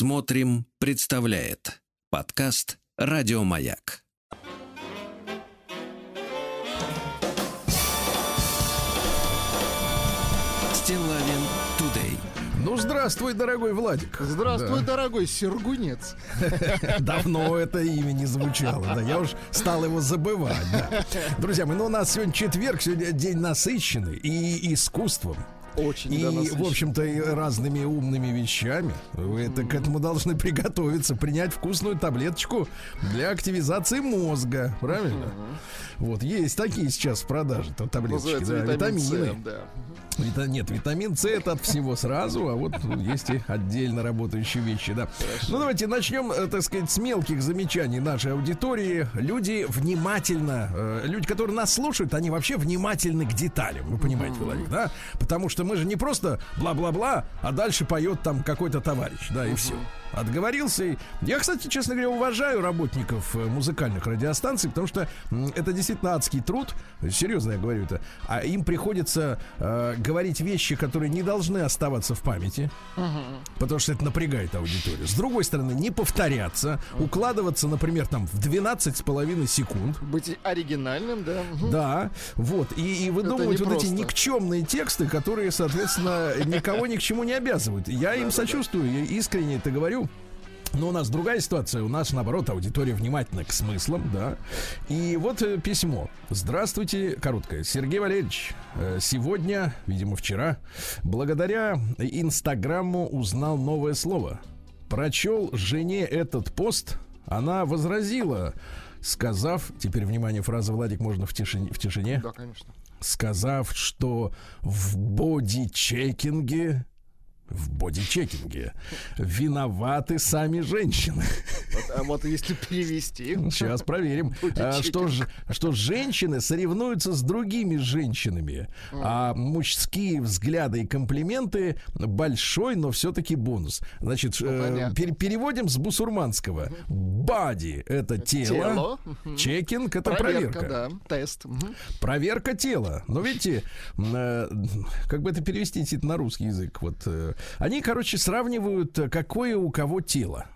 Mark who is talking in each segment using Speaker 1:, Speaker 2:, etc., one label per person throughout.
Speaker 1: Смотрим, представляет подкаст Радиомаяк. Стилавин Тудей.
Speaker 2: Ну, здравствуй, дорогой Владик.
Speaker 3: Здравствуй, дорогой Сергунец.
Speaker 2: Давно это имя не звучало, да, я уж стал его забывать, да. Друзья мои, ну у нас сегодня четверг, сегодня день насыщенный и искусством,
Speaker 3: Очень
Speaker 2: и, в общем-то, и разными умными вещами. Вы это, к этому должны приготовиться, принять вкусную таблеточку для активизации мозга. Правильно? Вот, есть такие сейчас в продаже то таблеточки, да, витамины. Вита- нет, витамин С это от всего сразу, а вот есть и отдельно работающие вещи, да. Ну давайте начнем, э, так сказать, с мелких замечаний нашей аудитории. Люди внимательно, э, люди, которые нас слушают, они вообще внимательны к деталям, вы понимаете, Владимир, да? Потому что мы же не просто бла-бла-бла, а дальше поет там какой-то товарищ, да, и все. Отговорился. Я, кстати, честно говоря, уважаю работников э, музыкальных радиостанций, потому что это действительно адский труд. Серьезно я говорю это. А им приходится э, говорить вещи, которые не должны оставаться в памяти, потому что это напрягает аудиторию. С другой стороны, не повторяться, укладываться, например, там в 12 с половиной секунд.
Speaker 3: Быть оригинальным, да.
Speaker 2: Да, вот. И, и выдумывать вот эти
Speaker 3: непросто.
Speaker 2: никчемные тексты, которые, соответственно, никого ни к чему не обязывают. Я им сочувствую, я искренне это говорю. Но у нас другая ситуация. У нас, наоборот, аудитория внимательна к смыслам, да. И вот э, письмо. Здравствуйте, короткое. Сергей Валерьевич, э, сегодня, видимо, вчера, благодаря Инстаграмму узнал новое слово. Прочел жене этот пост, она возразила, сказав, теперь, внимание, фраза Владик можно в тишине, в тишине
Speaker 3: Да, конечно.
Speaker 2: сказав, что в бодичекинге в бодичекинге виноваты сами женщины.
Speaker 3: Вот, а вот если перевести.
Speaker 2: Сейчас проверим, А, что, что женщины соревнуются с другими женщинами, а мужские взгляды и комплименты большой, но все-таки бонус. Значит, э,
Speaker 3: Ну, понятно.
Speaker 2: пер- переводим с бусурманского. Бади это тело,
Speaker 3: Тело.
Speaker 2: Чекинг это
Speaker 3: Проверка,
Speaker 2: проверка.
Speaker 3: да. Тест.
Speaker 2: Проверка тела. Но видите, м, э, как бы это перевести на русский язык? Вот э, они, короче, сравнивают, э, какое у кого тело.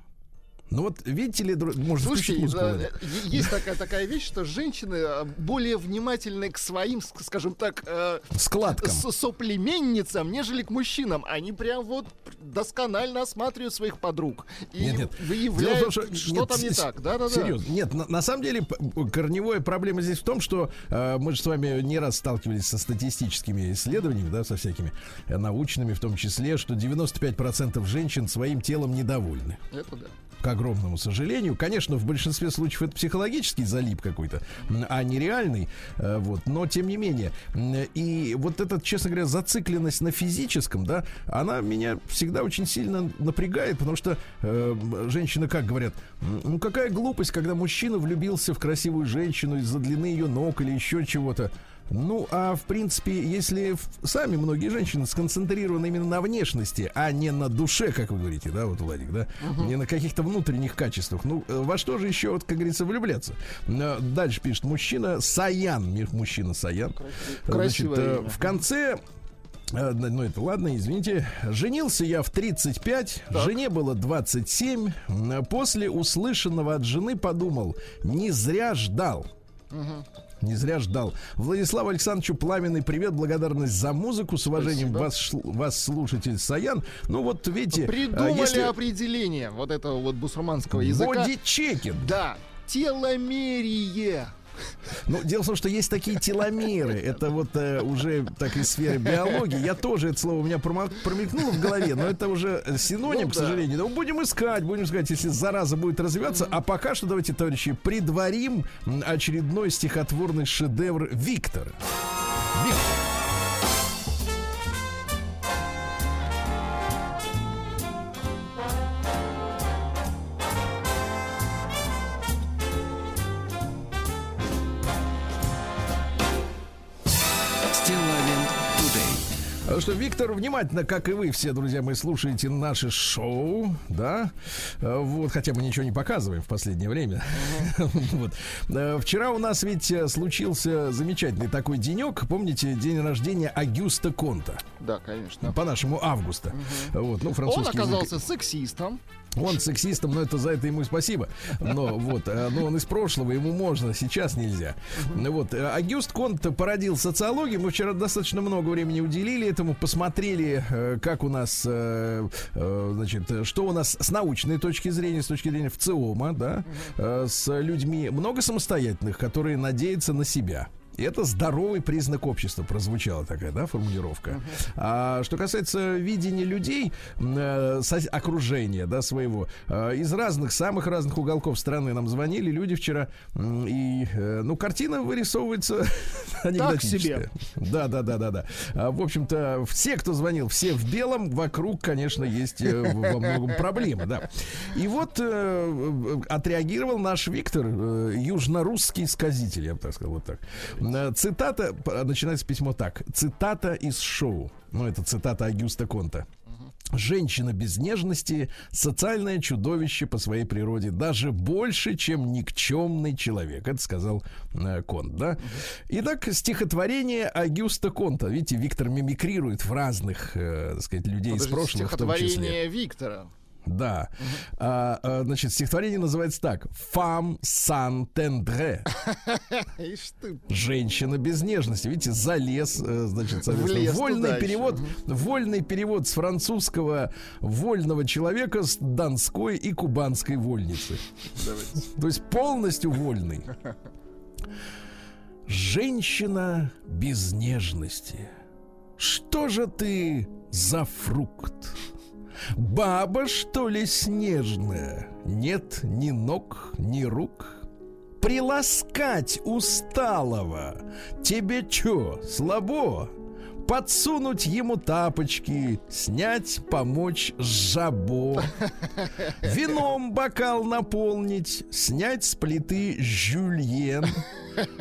Speaker 2: Ну вот, видите ли, может
Speaker 3: Слушайте,
Speaker 2: музыку,
Speaker 3: да, есть такая, такая вещь, что женщины э, более внимательны к своим, ск- скажем так, э,
Speaker 2: складкам.
Speaker 3: соплеменницам, нежели к мужчинам. Они прям вот досконально осматривают своих подруг и
Speaker 2: Нет, нет.
Speaker 3: выявляют,
Speaker 2: в
Speaker 3: что,
Speaker 2: том, нет,
Speaker 3: там не
Speaker 2: с-
Speaker 3: так. Да, да, да.
Speaker 2: Серьезно. Нет, на, на самом деле корневая проблема здесь в том, что э, мы же с вами не раз сталкивались со статистическими исследованиями, да, со всякими э, научными в том числе, что 95% женщин своим телом недовольны.
Speaker 3: Это да.
Speaker 2: к огромному сожалению. Конечно, в большинстве случаев это психологический залип какой-то, а не реальный. э, Вот. Но тем не менее. И вот эта, честно говоря, зацикленность на физическом, да, она меня всегда очень сильно напрягает, потому что э, женщины как говорят, «М, ну какая глупость, когда мужчина влюбился в красивую женщину из-за длины ее ног или еще чего-то. Ну, а в принципе, если сами многие женщины сконцентрированы именно на внешности, а не на душе, как вы говорите, да, вот, Владик, да, не на каких-то внутренних качествах, ну, э, во что же еще, вот, как говорится, влюбляться? Э, Дальше пишет мужчина Саян, мужчина Саян.
Speaker 3: Красивое
Speaker 2: Значит, э,
Speaker 3: имя.
Speaker 2: в конце Ну, это ладно, извините. Женился я в 35, жене было 27. М, После услышанного от жены подумал, не зря ждал. Не зря ждал. Владиславу Александровичу пламенный привет, благодарность за музыку. С уважением
Speaker 3: Спасибо.
Speaker 2: вас, вас слушатель Саян. Ну вот видите, а,
Speaker 3: Придумали
Speaker 2: если
Speaker 3: определение вот этого вот бусурманского языка.
Speaker 2: бодичекинг.
Speaker 3: Да, теломерие.
Speaker 2: Ну, дело в том, что есть такие теломеры. Это вот э, уже так из сферы биологии. Я тоже это слово у меня промелькнуло в голове, но это уже синоним,
Speaker 3: Ну
Speaker 2: к
Speaker 3: да.
Speaker 2: сожалению. Но будем искать, будем искать, если зараза будет развиваться. А пока что давайте, товарищи, предварим очередной стихотворный шедевр Виктора. Виктор. А Что Виктор внимательно, как и вы все, друзья мои, слушаете наши шоу, да? Э, Вот, хотя мы ничего не показываем в последнее время. Вот. Э, Вчера у нас ведь э, случился замечательный такой денек. Помните, день рождения Агюста Конта?
Speaker 3: Да, конечно.
Speaker 2: По-нашему августа. Вот, ну,
Speaker 3: Он
Speaker 2: французский язык.
Speaker 3: оказался сексистом.
Speaker 2: Он сексистом, но это за это ему спасибо. Но вот, э, но он из прошлого, ему можно, сейчас нельзя. Вот, э, Агюст Конт породил социологию. Мы вчера достаточно много времени уделили этому, посмотрели, э, как у нас, значит, что у нас с научной точки зрения, с точки зрения ВЦИОМа, да, с людьми много самостоятельных, которые надеются на себя. Это здоровый признак общества, прозвучала такая, да, формулировка. Uh-huh. А что касается видения людей, э, окружения, да, своего, э, из разных, самых разных уголков страны нам звонили люди вчера, э, и, э, ну, картина вырисовывается
Speaker 3: анекдотическая.
Speaker 2: Да, да, да, да, да. А, в общем-то, все, кто звонил, все в белом, вокруг, конечно, есть э, во многом проблемы, да. И вот э, отреагировал наш Виктор, э, южно-русский сказитель, я бы так сказал, вот так. Э, цитата, начинается письмо так. Цитата из шоу. Ну, это цитата Агюста Конта. Женщина без нежности – социальное чудовище по своей природе, даже больше, чем никчемный человек. Это сказал э, Конт, да? Итак, стихотворение Агюста Конта. Видите, Виктор мимикрирует в разных, э, так сказать, людей Подожди, из прошлого, в том числе.
Speaker 3: Стихотворение Виктора.
Speaker 2: Да. Угу. А, а, значит, стихотворение называется так. Фам сан тендре. Женщина без нежности. Видите, залез, э, значит, вольный перевод, угу. вольный перевод с французского вольного человека с донской и кубанской вольницы. Давайте. То есть полностью вольный. Женщина без нежности. Что же ты за фрукт? Баба, что ли, снежная? Нет ни ног, ни рук. Приласкать усталого. Тебе чё, слабо? Подсунуть ему тапочки, снять, помочь жабо. Вином бокал наполнить, снять с плиты жюльен.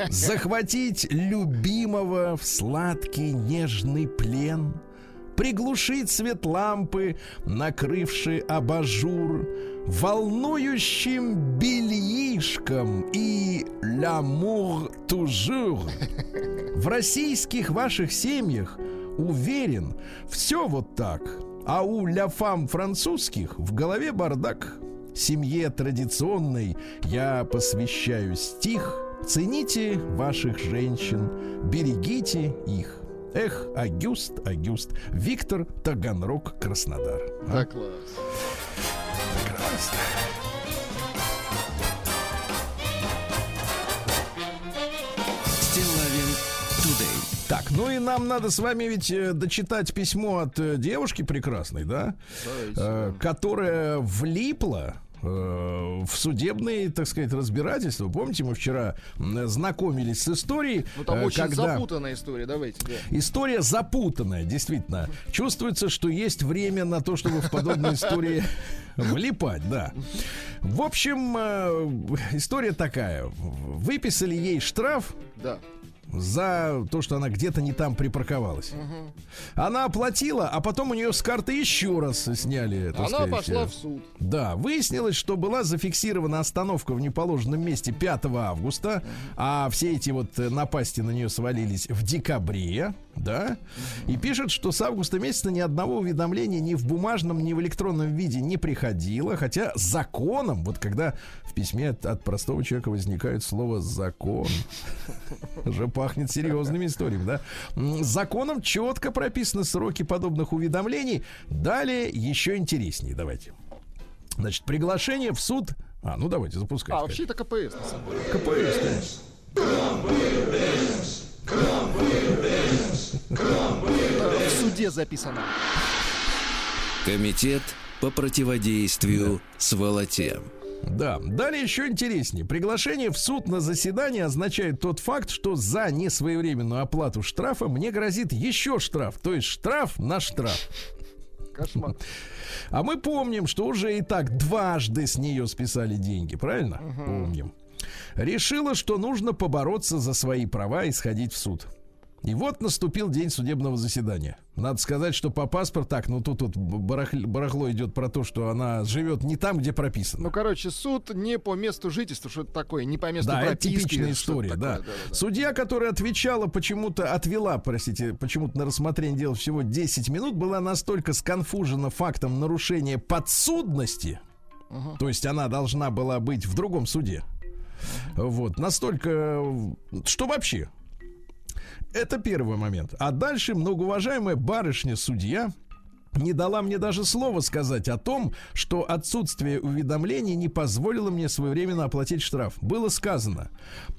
Speaker 2: Захватить любимого в сладкий нежный плен — приглушить свет лампы, накрывший абажур, волнующим бельишком и «L'amour toujours». В российских ваших семьях, уверен, все вот так, а у ляфам французских в голове бардак. Семье традиционной я посвящаю стих Цените ваших женщин, берегите их. Эх, Агюст, Агюст. Виктор Таганрог, Краснодар.
Speaker 3: А? Да, класс.
Speaker 2: Прекрасно. Так, ну и нам надо с вами ведь э, дочитать письмо от э, девушки прекрасной, да? Давайте. Э, которая влипла в судебные, так сказать, разбирательства. Помните, мы вчера знакомились с историей.
Speaker 3: Ну, там э, очень когда... запутанная история, давайте. Да.
Speaker 2: История запутанная, действительно. Чувствуется, что есть время на то, чтобы в подобные истории влипать, да. В общем, э, история такая. Выписали ей штраф.
Speaker 3: Да
Speaker 2: за то, что она где-то не там припарковалась. Угу. Она оплатила, а потом у нее с карты еще раз сняли.
Speaker 3: Она сказать, пошла в суд.
Speaker 2: Да, выяснилось, что была зафиксирована остановка в неположенном месте 5 августа, а все эти вот э, напасти на нее свалились в декабре да, и пишет, что с августа месяца ни одного уведомления ни в бумажном, ни в электронном виде не приходило, хотя законом, вот когда в письме от, от простого человека возникает слово «закон», уже пахнет серьезными историями, да, законом четко прописаны сроки подобных уведомлений. Далее еще интереснее, давайте. Значит, приглашение в суд... А, ну давайте, запускайте.
Speaker 3: А, вообще это КПС, на самом деле.
Speaker 2: КПС, конечно.
Speaker 3: В суде записано.
Speaker 1: Комитет по противодействию сволоте.
Speaker 2: Да, далее еще интереснее. Приглашение в суд на заседание означает тот факт, что за несвоевременную оплату штрафа мне грозит еще штраф. То есть штраф на штраф.
Speaker 3: Кошмар.
Speaker 2: А мы помним, что уже и так дважды с нее списали деньги, правильно? Угу. Помним. Решила, что нужно побороться за свои права и сходить в суд. И вот наступил день судебного заседания. Надо сказать, что по паспорту так, ну тут вот барахло, барахло идет про то, что она живет не там, где прописано.
Speaker 3: Ну, короче, суд не по месту жительства, что это такое, не по месту да, прописки.
Speaker 2: Да, это типичная история, да. Да, да, да. Судья, которая отвечала почему-то, отвела, простите, почему-то на рассмотрение дела всего 10 минут, была настолько сконфужена фактом нарушения подсудности, То есть она должна была быть в другом суде. Вот, настолько... Что вообще? Это первый момент. А дальше многоуважаемая барышня-судья не дала мне даже слова сказать о том, что отсутствие уведомлений не позволило мне своевременно оплатить штраф. Было сказано,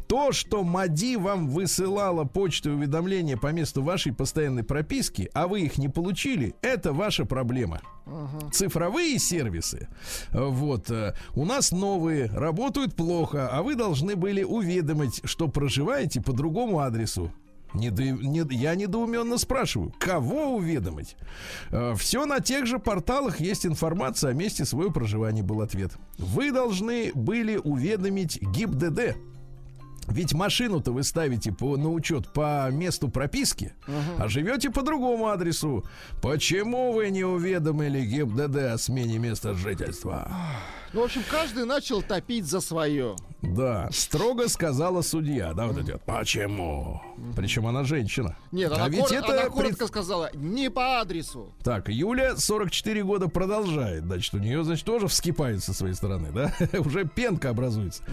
Speaker 2: то, что МАДИ вам высылала почту уведомления по месту вашей постоянной прописки, а вы их не получили, это ваша проблема. uh Цифровые сервисы, вот, э, у нас новые, работают плохо, а вы должны были уведомить, что проживаете по другому адресу. Недо, не, я недоуменно спрашиваю, кого уведомить? Э, все на тех же порталах есть информация о месте своего проживания, был ответ. Вы должны были уведомить ГИБДД. Ведь машину-то вы ставите по, на учет по месту прописки, uh-huh. а живете по другому адресу. Почему вы не уведомили ГИБДД о смене места жительства?
Speaker 3: Ну, в общем, каждый начал топить за свое.
Speaker 2: Да, строго сказала судья. Да, вот идет. Почему? Причем она женщина.
Speaker 3: Нет, она, а ведь кор- это она коротко пред... сказала, не по адресу.
Speaker 2: Так, Юля 44 года продолжает. Значит, у нее, значит, тоже вскипает со своей стороны, да? Уже пенка образуется.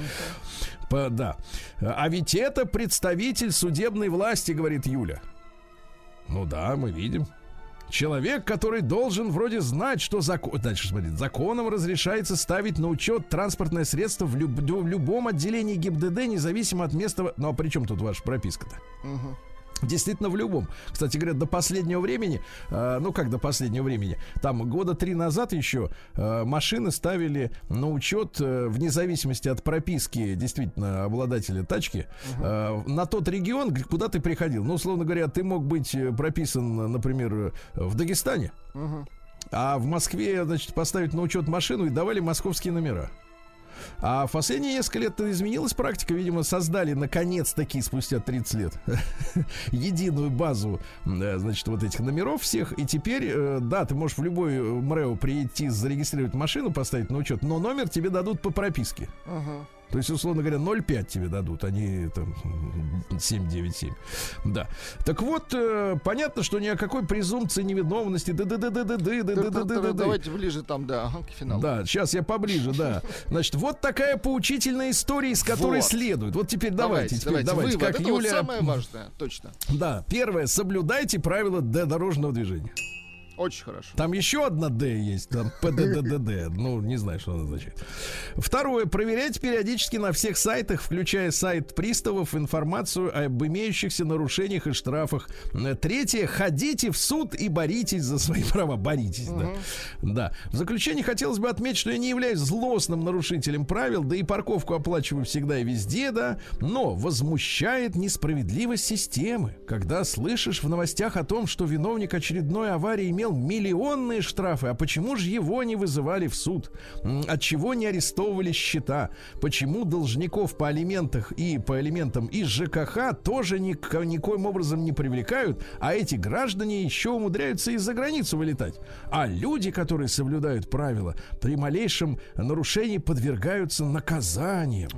Speaker 2: По, да. А ведь это представитель судебной власти, говорит Юля. Ну да, мы видим. Человек, который должен вроде знать, что закон... Дальше, смотрите, законом разрешается ставить на учет транспортное средство в, люб... в любом отделении ГИБДД, независимо от места... Ну, а при чем тут ваша прописка-то? Угу. Действительно, в любом. Кстати говоря, до последнего времени, э, ну как до последнего времени, там года три назад еще э, машины ставили на учет, э, вне зависимости от прописки действительно обладателя тачки, э, на тот регион, куда ты приходил. Ну, условно говоря, ты мог быть э, прописан, например, в Дагестане, а в Москве, значит, поставить на учет машину и давали московские номера. А в последние несколько лет изменилась практика. Видимо, создали наконец-таки спустя 30 лет единую базу, э, значит, вот этих номеров всех. И теперь, э, да, ты можешь в любой э, МРЭО прийти, зарегистрировать машину, поставить на учет, но номер тебе дадут по прописке. Uh-huh. То есть, условно говоря, 0,5 тебе дадут, а они там 7,97. Да. Так вот, э, понятно, что ни о какой презумпции невиновности. Ну,
Speaker 3: давайте ближе там, да, к финалу.
Speaker 2: Да, сейчас я поближе, да. Значит, вот такая поучительная история, из которой следует. Вот теперь давайте, теперь давайте. Как Юля.
Speaker 3: Самое важное, точно.
Speaker 2: Да, первое, соблюдайте правила дорожного движения.
Speaker 3: Очень хорошо.
Speaker 2: Там еще одна Д есть, там ПДДДД. Ну, не знаю, что она означает. Второе. Проверяйте периодически на всех сайтах, включая сайт приставов, информацию об имеющихся нарушениях и штрафах. Третье. Ходите в суд и боритесь за свои права. Боритесь, угу. да. Да. В заключение хотелось бы отметить, что я не являюсь злостным нарушителем правил, да и парковку оплачиваю всегда и везде, да. Но возмущает несправедливость системы, когда слышишь в новостях о том, что виновник очередной аварии имел имел миллионные штрафы. А почему же его не вызывали в суд? От чего не арестовывали счета? Почему должников по алиментах и по элементам из ЖКХ тоже ник- никоим образом не привлекают, а эти граждане еще умудряются из-за границу вылетать? А люди, которые соблюдают правила, при малейшем нарушении подвергаются наказаниям.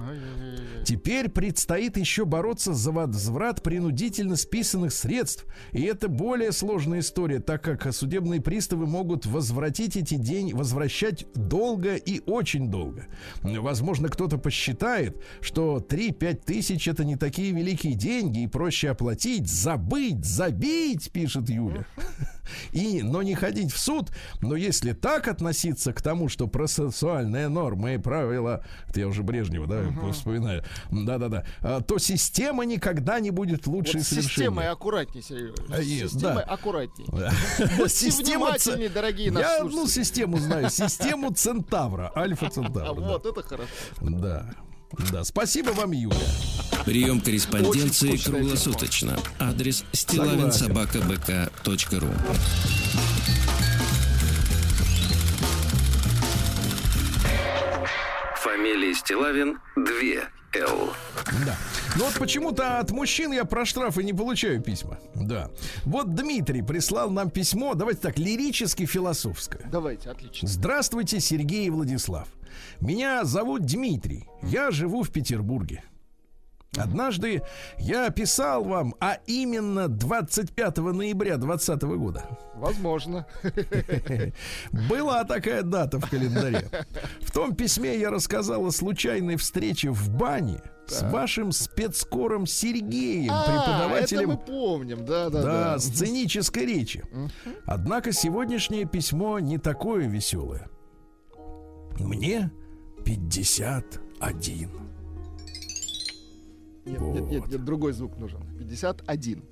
Speaker 2: Теперь предстоит еще бороться за возврат принудительно списанных средств. И это более сложная история, так как судебные судебные приставы могут возвратить эти деньги, возвращать долго и очень долго. Возможно, кто-то посчитает, что 3-5 тысяч это не такие великие деньги и проще оплатить, забыть, забить, пишет Юля. И, но не ходить в суд. Но если так относиться к тому, что процессуальная норма и правила, это я уже Брежнева, да, uh-huh. вспоминаю, да-да-да, а, то система никогда не будет лучше вот совершения.
Speaker 3: Системой аккуратнее, Сергей. Системой да. аккуратнее.
Speaker 2: Система
Speaker 3: внимательнее, дорогие наши Я
Speaker 2: одну систему знаю. Систему Центавра. Альфа Центавра.
Speaker 3: Вот, это хорошо.
Speaker 2: Да. Да, спасибо вам, Юля.
Speaker 1: Прием корреспонденции круглосуточно. Адрес стилавинсобакабк.ру Фамилия Стилавин 2 Л.
Speaker 2: Да. Ну вот почему-то от мужчин я про штрафы не получаю письма. Да. Вот Дмитрий прислал нам письмо, давайте так, лирически-философское.
Speaker 3: Давайте, отлично.
Speaker 2: Здравствуйте, Сергей и Владислав. Меня зовут Дмитрий. Я живу в Петербурге. Однажды я писал вам, а именно 25 ноября 2020 года.
Speaker 3: Возможно.
Speaker 2: Была такая дата в календаре. В том письме я рассказал о случайной встрече в бане с вашим спецкором Сергеем,
Speaker 3: А,
Speaker 2: преподавателем
Speaker 3: Это мы помним, да, да,
Speaker 2: да,
Speaker 3: да.
Speaker 2: сценической речи. Однако сегодняшнее письмо не такое веселое. Мне 51.
Speaker 3: Нет, нет, нет, нет, другой звук нужен. 51.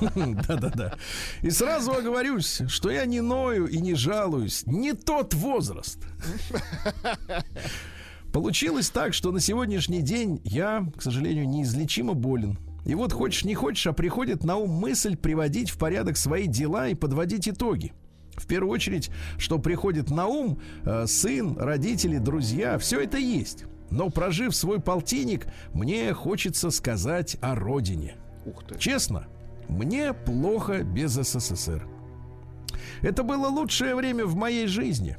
Speaker 2: Да-да-да. И сразу оговорюсь, что я не ною и не жалуюсь. Не тот возраст. Получилось так, что на сегодняшний день я, к сожалению, неизлечимо болен. И вот хочешь не хочешь, а приходит на ум мысль приводить в порядок свои дела и подводить итоги. В первую очередь, что приходит на ум, э, сын, родители, друзья, все это есть. Но прожив свой полтинник, мне хочется сказать о родине.
Speaker 3: Ух ты.
Speaker 2: Честно, мне плохо без СССР. Это было лучшее время в моей жизни.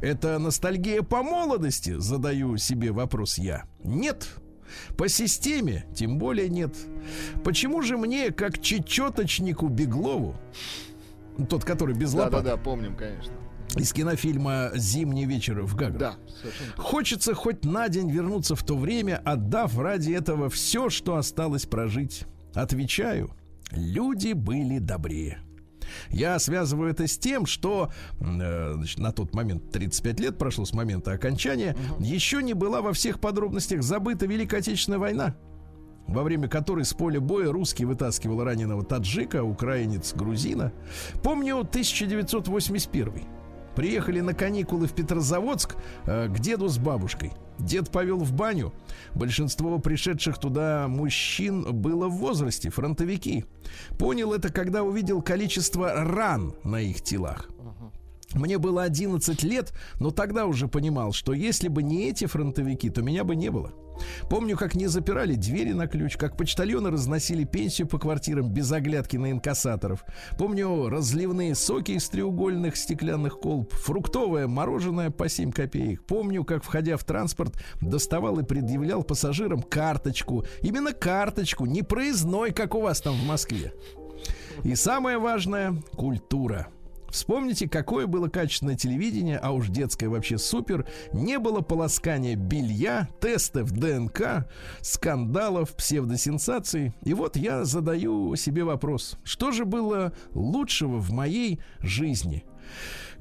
Speaker 2: Это ностальгия по молодости, задаю себе вопрос я. Нет. По системе тем более нет. Почему же мне, как чечеточнику Беглову, тот, который без
Speaker 3: Да, да,
Speaker 2: лопаты,
Speaker 3: да, помним, конечно.
Speaker 2: Из кинофильма «Зимний вечер в Гаграх»,
Speaker 3: Да, совершенно.
Speaker 2: Хочется хоть на день вернуться в то время, отдав ради этого все, что осталось прожить. Отвечаю, люди были добрее. Я связываю это с тем, что э, значит, на тот момент 35 лет прошло с момента окончания, еще не была во всех подробностях забыта Великая Отечественная война, во время которой с поля боя русский вытаскивал раненого таджика, украинец грузина. Помню 1981. Приехали на каникулы в Петрозаводск э, к деду с бабушкой. Дед повел в баню. Большинство пришедших туда мужчин было в возрасте, фронтовики. Понял это, когда увидел количество ран на их телах. Мне было 11 лет, но тогда уже понимал, что если бы не эти фронтовики, то меня бы не было. Помню, как не запирали двери на ключ, как почтальоны разносили пенсию по квартирам без оглядки на инкассаторов. Помню разливные соки из треугольных стеклянных колб, фруктовое мороженое по 7 копеек. Помню, как, входя в транспорт, доставал и предъявлял пассажирам карточку. Именно карточку, не проездной, как у вас там в Москве. И самое важное – культура. Вспомните, какое было качественное телевидение, а уж детское вообще супер. Не было полоскания белья, тестов ДНК, скандалов, псевдосенсаций. И вот я задаю себе вопрос. Что же было лучшего в моей жизни?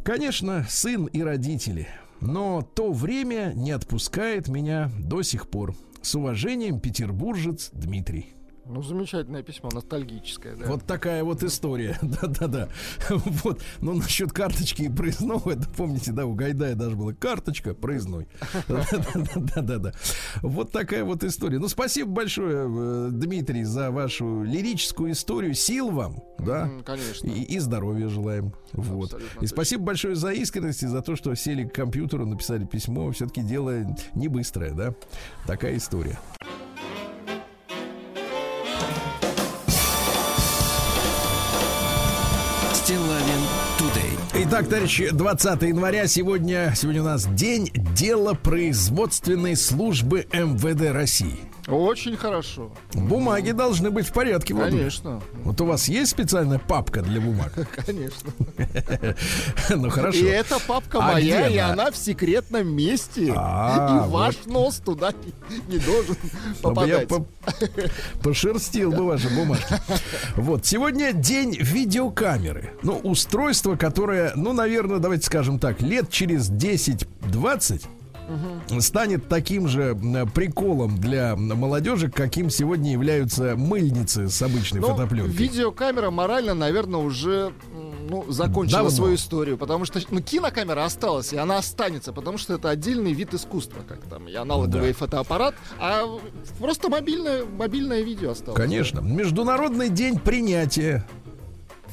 Speaker 2: Конечно, сын и родители. Но то время не отпускает меня до сих пор. С уважением, петербуржец Дмитрий.
Speaker 3: Ну, замечательное письмо, ностальгическое, да.
Speaker 2: Вот такая вот история. Да-да-да. Вот. Но насчет карточки и проездного, это помните, да, у Гайдая даже была карточка, проездной. Да-да-да. Вот такая вот история. Ну, спасибо большое, э, Дмитрий, за вашу лирическую историю. Сил вам, да.
Speaker 3: Конечно.
Speaker 2: И, здоровья желаем. Вот. И спасибо большое за искренность и за то, что сели к компьютеру, написали письмо. Все-таки дело не быстрое, да? Такая история. Итак, товарищи, 20 января сегодня, сегодня у нас день делопроизводственной службы МВД России.
Speaker 3: Очень хорошо.
Speaker 2: Бумаги должны быть в порядке. Владимир.
Speaker 3: Конечно.
Speaker 2: Вот у вас есть специальная папка для бумаг?
Speaker 3: Конечно.
Speaker 2: Ну хорошо.
Speaker 3: И эта папка
Speaker 2: А
Speaker 3: моя, и
Speaker 2: она?
Speaker 3: в секретном месте.
Speaker 2: А,
Speaker 3: и ваш нос туда не, должен попадать.
Speaker 2: по- пошерстил бы ваши бумажки. Вот, сегодня день видеокамеры. Ну, устройство, которое, ну, наверное, давайте скажем так, лет через 10-20 станет таким же приколом для молодежи, каким сегодня являются мыльницы с обычной
Speaker 3: Ну,
Speaker 2: фотопленкой.
Speaker 3: видеокамера морально, наверное, уже ну, закончила
Speaker 2: Давно.
Speaker 3: свою историю, потому что ну, кинокамера осталась, и она останется, потому что это отдельный вид искусства, как там и аналоговый
Speaker 2: Да.
Speaker 3: фотоаппарат, а просто мобильное, мобильное видео осталось.
Speaker 2: Конечно. Международный день принятия.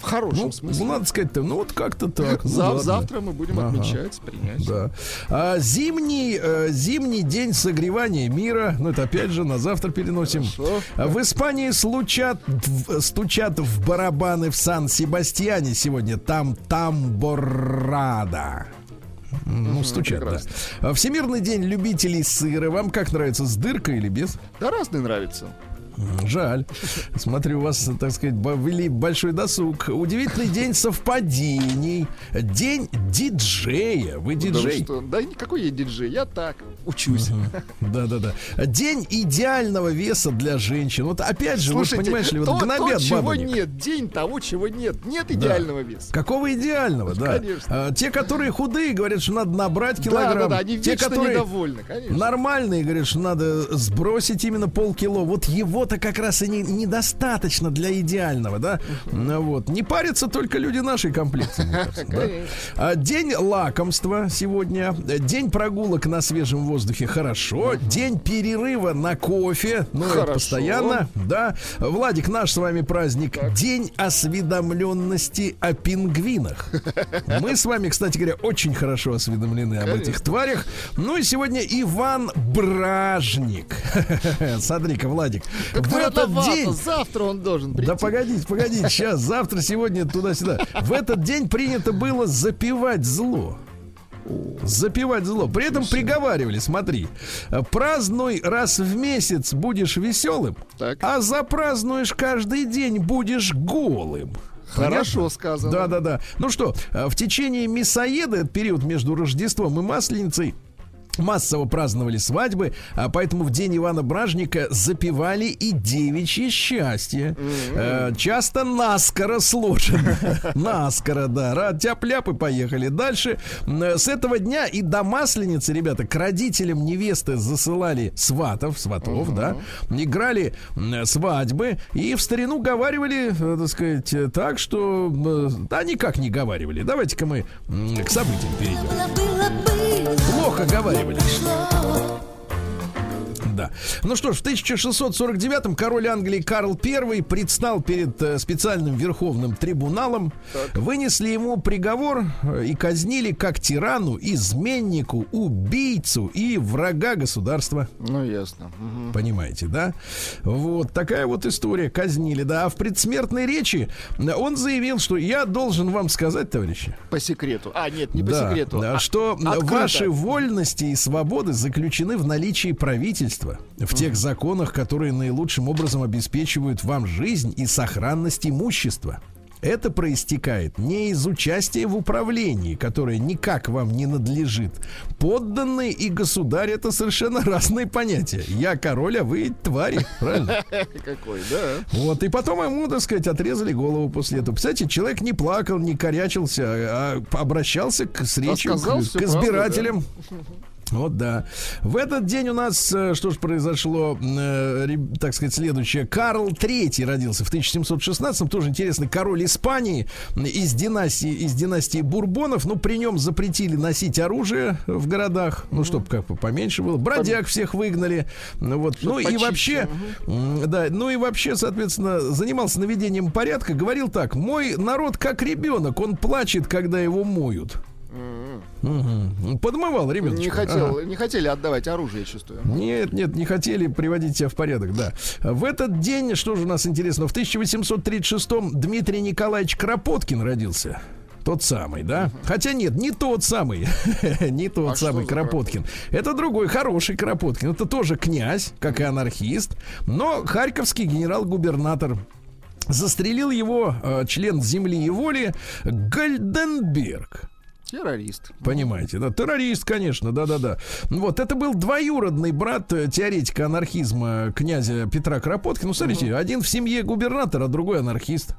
Speaker 3: В хорошем
Speaker 2: Ну,
Speaker 3: смысле.
Speaker 2: надо сказать-то, ну вот как-то так. ну,
Speaker 3: Зав- завтра мы будем
Speaker 2: Ага.
Speaker 3: отмечать, принять.
Speaker 2: Да. А, зимний, э, зимний день согревания мира. Ну, это опять же на завтра переносим.
Speaker 3: Хорошо.
Speaker 2: А В Испании случат, в- стучат в барабаны в Сан-Себастьяне сегодня. Там тамборада. Ну, стучат, да. А Всемирный день любителей сыра. Вам как нравится, с дыркой или без?
Speaker 3: Да разные нравится.
Speaker 2: Жаль. Смотрю, у вас, так сказать, вели большой досуг. Удивительный день совпадений. День диджея. Вы
Speaker 3: Да, вы
Speaker 2: диджей?
Speaker 3: что? да никакой я диджей, я так, учусь.
Speaker 2: Да, да, да. День идеального веса для женщин. Вот опять же,
Speaker 3: Слушайте,
Speaker 2: вот понимаешь ли, вот
Speaker 3: то, то,
Speaker 2: гнобят
Speaker 3: чего
Speaker 2: бабонек.
Speaker 3: нет, день того, чего нет. Нет идеального веса.
Speaker 2: Какого идеального, да.
Speaker 3: Конечно.
Speaker 2: А, те, которые худые, говорят, что надо набрать
Speaker 3: Да,
Speaker 2: килограмм.
Speaker 3: да, да, они
Speaker 2: те, которые
Speaker 3: недовольны, конечно.
Speaker 2: нормальные, говорят, что надо сбросить именно полкило. Вот его-то как раз и не- недостаточно для идеального, да. Ну Вот. Не парятся только люди нашей комплекции. А, День лакомства сегодня. День прогулок на свежем воздухе хорошо. День перерыва на кофе. Ну, это постоянно. Да. Владик, наш с вами праздник. День осведомленности о пингвинах. Мы с вами, кстати говоря, очень хорошо осведомлены об этих тварях. Ну и сегодня Иван Бражник. Смотри-ка, Владик.
Speaker 3: Как
Speaker 2: в этот день...
Speaker 3: завтра он должен прийти.
Speaker 2: Да погодите, погодите, сейчас, завтра, сегодня, туда-сюда. В этот день принято было запивать зло. Запивать зло. При этом приговаривали, смотри, празднуй раз в месяц будешь веселым,
Speaker 3: Так.
Speaker 2: а запразднуешь каждый день будешь голым.
Speaker 3: Хорошо сказано.
Speaker 2: Да, да, да. Ну что, э, в течение Мясоеда, этот период между Рождеством и Масленицей, Массово праздновали свадьбы, а поэтому в день Ивана Бражника запивали и девичье счастье. Э, часто наскоро сложено. Наскоро, да. Ра- Тяп-ляп и поехали. Дальше. М, С этого дня и до Масленицы, ребята, к родителям невесты засылали сватов, сватов, да. Играли м, свадьбы и в старину говаривали, э, так сказать, э, так, что... э, Да, никак не говаривали. Давайте-ка мы к событиям перейдем. Плохо говаривали. Да. Ну что ж, в 1649-м король Англии Карл I предстал перед э, специальным верховным трибуналом. Вынесли ему приговор э, и казнили как тирану, изменнику, убийцу и врага государства.
Speaker 3: Ну, ясно. Мгм.
Speaker 2: Понимаете, да? Вот такая вот история. Казнили, да. А в предсмертной речи он заявил, что я должен вам сказать, товарищи,
Speaker 3: По секрету. А, нет, не по
Speaker 2: да,
Speaker 3: секрету.
Speaker 2: да,
Speaker 3: а
Speaker 2: что
Speaker 3: открыто.
Speaker 2: ваши вольности и свободы заключены в наличии правительства, в тех законах, которые наилучшим образом обеспечивают вам жизнь и сохранность имущества. Это проистекает не из участия в управлении, которое никак вам не надлежит. Подданные и государь это совершенно разные понятия. Я король, а вы твари, правильно?
Speaker 3: Какой, да.
Speaker 2: Вот, и потом ему, так сказать, отрезали голову после этого. Представляете, человек не плакал, не корячился, а обращался к, с речью к, к
Speaker 3: правду,
Speaker 2: избирателям. Вот да. В этот день у нас, э, что же произошло, э, так сказать, следующее. Карл III родился в 1716-м, тоже интересный король Испании из династии, из династии Бурбонов. Ну, при нем запретили носить оружие в городах, ну, чтобы как бы поменьше было. Бродяг всех выгнали. Ну, вот.
Speaker 3: Чтоб
Speaker 2: ну и вообще, м, да, ну и вообще, соответственно, занимался наведением порядка. Говорил так: мой народ как ребенок, он плачет, когда его моют. Мгм. Подмывал ребеночка.
Speaker 3: Не хотел, не хотели отдавать оружие, чувствую.
Speaker 2: Нет, нет, не хотели приводить себя в порядок, да. В этот день, что же у нас интересно, в 1836-м Дмитрий Николаевич Кропоткин родился. Тот самый, да? Хотя нет, не тот самый. не тот
Speaker 3: А
Speaker 2: самый
Speaker 3: за
Speaker 2: Кропоткин. Это другой, хороший Кропоткин. Это тоже князь, как и анархист, но харьковский генерал-губернатор. Застрелил его э, член земли и воли Гальденберг.
Speaker 3: Террорист.
Speaker 2: Понимаете, да, террорист, конечно, да-да-да. Вот, это был двоюродный брат э, теоретика анархизма князя Петра Кропоткина. Ну, смотрите, один в семье губернатора, другой анархист.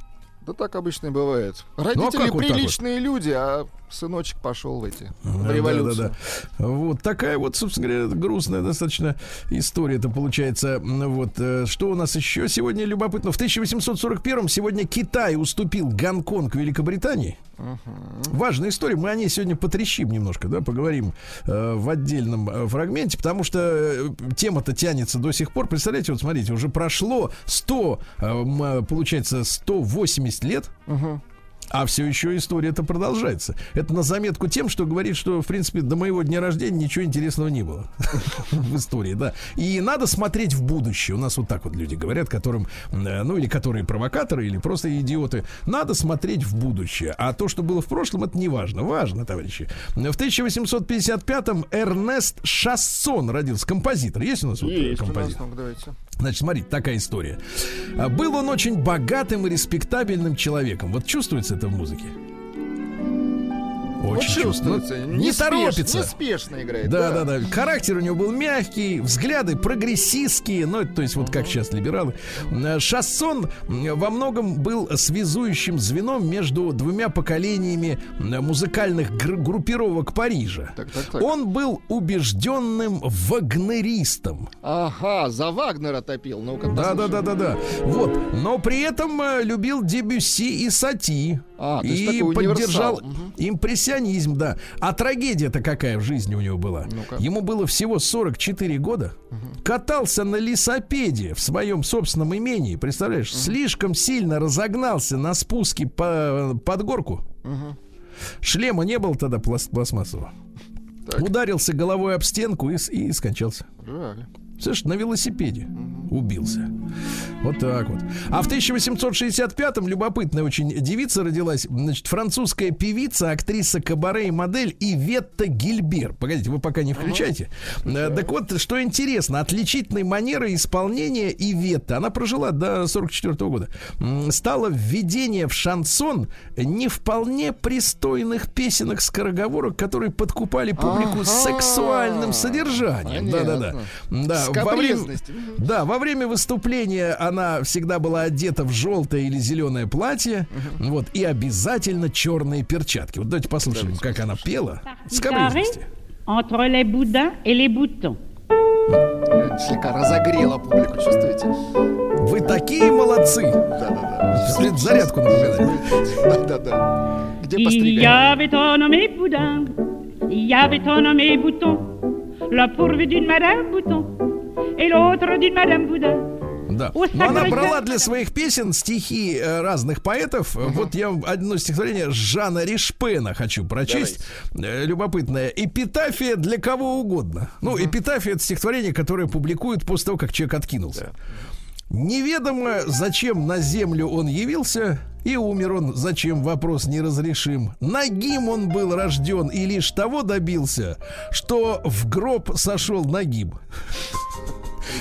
Speaker 3: Да так обычно и бывает. Родители
Speaker 2: Ну, вот так
Speaker 3: приличные люди, а сыночек пошел в эти в
Speaker 2: Да,
Speaker 3: революцию.
Speaker 2: да-да-да. Вот такая вот, собственно говоря, грустная достаточно история-то получается. М, Вот э, что у нас еще сегодня любопытно. В 1841 сегодня Китай уступил Гонконг Великобритании. Важная история. Мы о ней сегодня потрещим немножко, да, поговорим э, в отдельном э, фрагменте, потому что э, тема-то тянется до сих пор. Представляете, вот смотрите, уже прошло 100, э, э, получается, 180 лет
Speaker 3: Мгм.
Speaker 2: А все еще история-то продолжается. Это на заметку тем, что говорит, что, в принципе, до моего дня рождения ничего интересного не было в истории, да. И надо смотреть в будущее. У нас вот так вот люди говорят, которым, э, ну, или которые провокаторы, или просто идиоты. Надо смотреть в будущее. А то, что было в прошлом, это не важно. Важно, товарищи. В 1855-м Эрнест Шассон родился. Композитор. Есть у нас вот
Speaker 3: нас,
Speaker 2: композитор? Значит, смотрите, такая история. А, Был он очень богатым и респектабельным человеком. Вот чувствуется это в музыке?
Speaker 3: Вот
Speaker 2: Очень
Speaker 3: чувствуется.
Speaker 2: Ну, Не
Speaker 3: Неспеш-
Speaker 2: торопится.
Speaker 3: Неспешно играет.
Speaker 2: Да, да, да. Характер у него был мягкий, взгляды прогрессистские, ну, то есть вот как сейчас либералы. Э, Шассон м, во многом был связующим звеном между двумя поколениями м, музыкальных гр- группировок Парижа.
Speaker 3: Так, так, так.
Speaker 2: Он был убежденным вагнеристом.
Speaker 3: Ага, за Вагнера топил. Ну-ка,
Speaker 2: Да, да, да, да, да. Вот. Но при этом э, любил Дебюсси и Сати.
Speaker 3: А,
Speaker 2: и поддержал.
Speaker 3: Мгм.
Speaker 2: Импрессионизм, да. А трагедия-то какая в жизни у него была?
Speaker 3: Ну-ка.
Speaker 2: Ему было всего 44 года. Катался на лесопеде в своем собственном имении. Представляешь, слишком сильно разогнался на спуске по, под горку. Шлема не было тогда пласт- пластмассового.
Speaker 3: Так.
Speaker 2: Ударился головой об стенку и, и скончался.
Speaker 3: Жаль.
Speaker 2: Слышь, на велосипеде убился. Вот так вот. А в 1865-м любопытная очень девица родилась, значит, французская певица, актриса кабаре и модель Иветта Гильбер. Погодите, вы пока не включайте. Э, Так вот, что интересно, отличительной манерой исполнения Иветта, она прожила до 44 года, м, стало введение в шансон не вполне пристойных песенок скороговорок, которые подкупали публику
Speaker 3: Ага.
Speaker 2: сексуальным содержанием. Да-да-да. Да, во время, да, во время выступления она всегда была одета в желтое или зеленое платье, вот, и обязательно черные перчатки. Вот давайте послушаем, как она пела. С
Speaker 4: carré
Speaker 2: капризностью.
Speaker 4: entre les boudins et les boutons.
Speaker 3: Слегка разогрела публику, чувствуете?
Speaker 2: Вы такие молодцы!
Speaker 3: Да-да-да.
Speaker 2: След- Зарядку напоминает.
Speaker 3: Да-да-да. Где
Speaker 4: y avait un nommé bouton, l'un pourvu d'une madame bouton et l'autre d'une madame boudin.
Speaker 2: Да.
Speaker 4: Ой,
Speaker 2: Но она
Speaker 4: так
Speaker 2: брала для своих песен стихи э, разных поэтов. Вот я одно стихотворение Жана Ришпена хочу прочесть. Э, Любопытное. Эпитафия для кого угодно. Ну, эпитафия это стихотворение, которое публикуют после того, как человек откинулся. Неведомо, зачем на землю он явился, и умер он, зачем вопрос неразрешим. Нагим он был рожден и лишь того добился, что в гроб сошел нагим.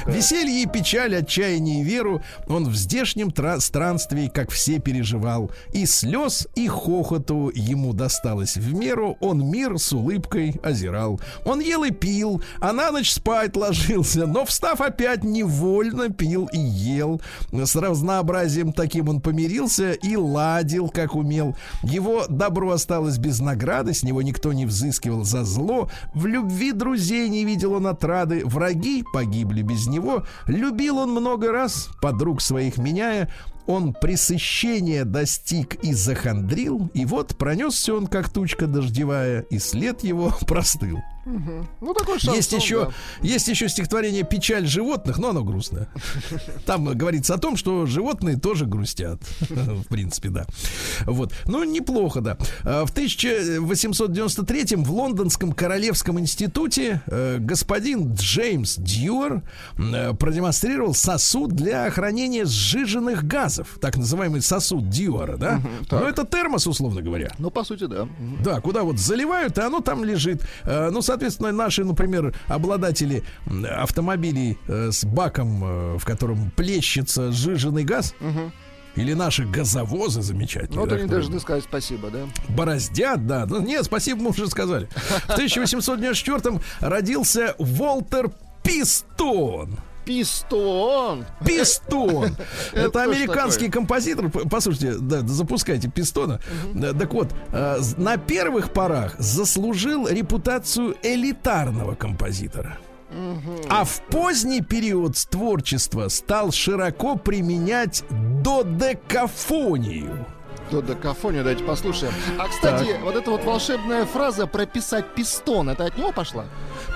Speaker 2: Веселье и печаль, отчаяние и веру он в здешнем тра- странстве, как все, переживал. И слез, и хохоту ему досталось в меру, он мир с улыбкой озирал. Он ел и пил, а на ночь спать ложился, но, встав опять, невольно пил и ел. С разнообразием таким он помирился и ладил, как умел. Его добро осталось без награды, с него никто не взыскивал за зло. В любви друзей не видел он отрады, враги погибли без него. Любил он много раз, подруг своих меняя. Он пресыщения достиг и захандрил, и вот пронесся он, как тучка дождевая, и след его простыл.
Speaker 3: Ну, такой шансон,
Speaker 2: Есть еще,
Speaker 3: да.
Speaker 2: есть еще стихотворение «Печаль животных», но оно грустное. Там говорится о том, что животные тоже грустят. В принципе, да. Вот. Ну, неплохо, да. А, В 1893 в Лондонском Королевском институте э, господин Джеймс Дьюар э, продемонстрировал сосуд для хранения сжиженных газов. Так называемый сосуд Дьюара, да? Ну, это термос, условно говоря.
Speaker 3: Ну, по сути, да.
Speaker 2: Да, куда вот заливают, и оно там лежит. Э, Ну, соответственно, наши, например, обладатели автомобилей э, с баком, э, в котором плещется сжиженный газ, или наши газовозы замечательные.
Speaker 3: Ну, вот они должны сказать спасибо, да?
Speaker 2: Бороздят, да. Ну, нет, спасибо, мы уже сказали. В 1894 родился Волтер Пистон.
Speaker 3: Пистон!
Speaker 2: Пистон.
Speaker 3: Это
Speaker 2: американский композитор. Послушайте, да, запускайте пистона. Да, Так вот, э, на первых порах заслужил репутацию элитарного композитора. А в поздний период творчества стал широко применять додекафонию.
Speaker 3: До докафонию давайте послушаем. А, кстати, вот эта вот волшебная фраза прописать пистон, это от него пошла?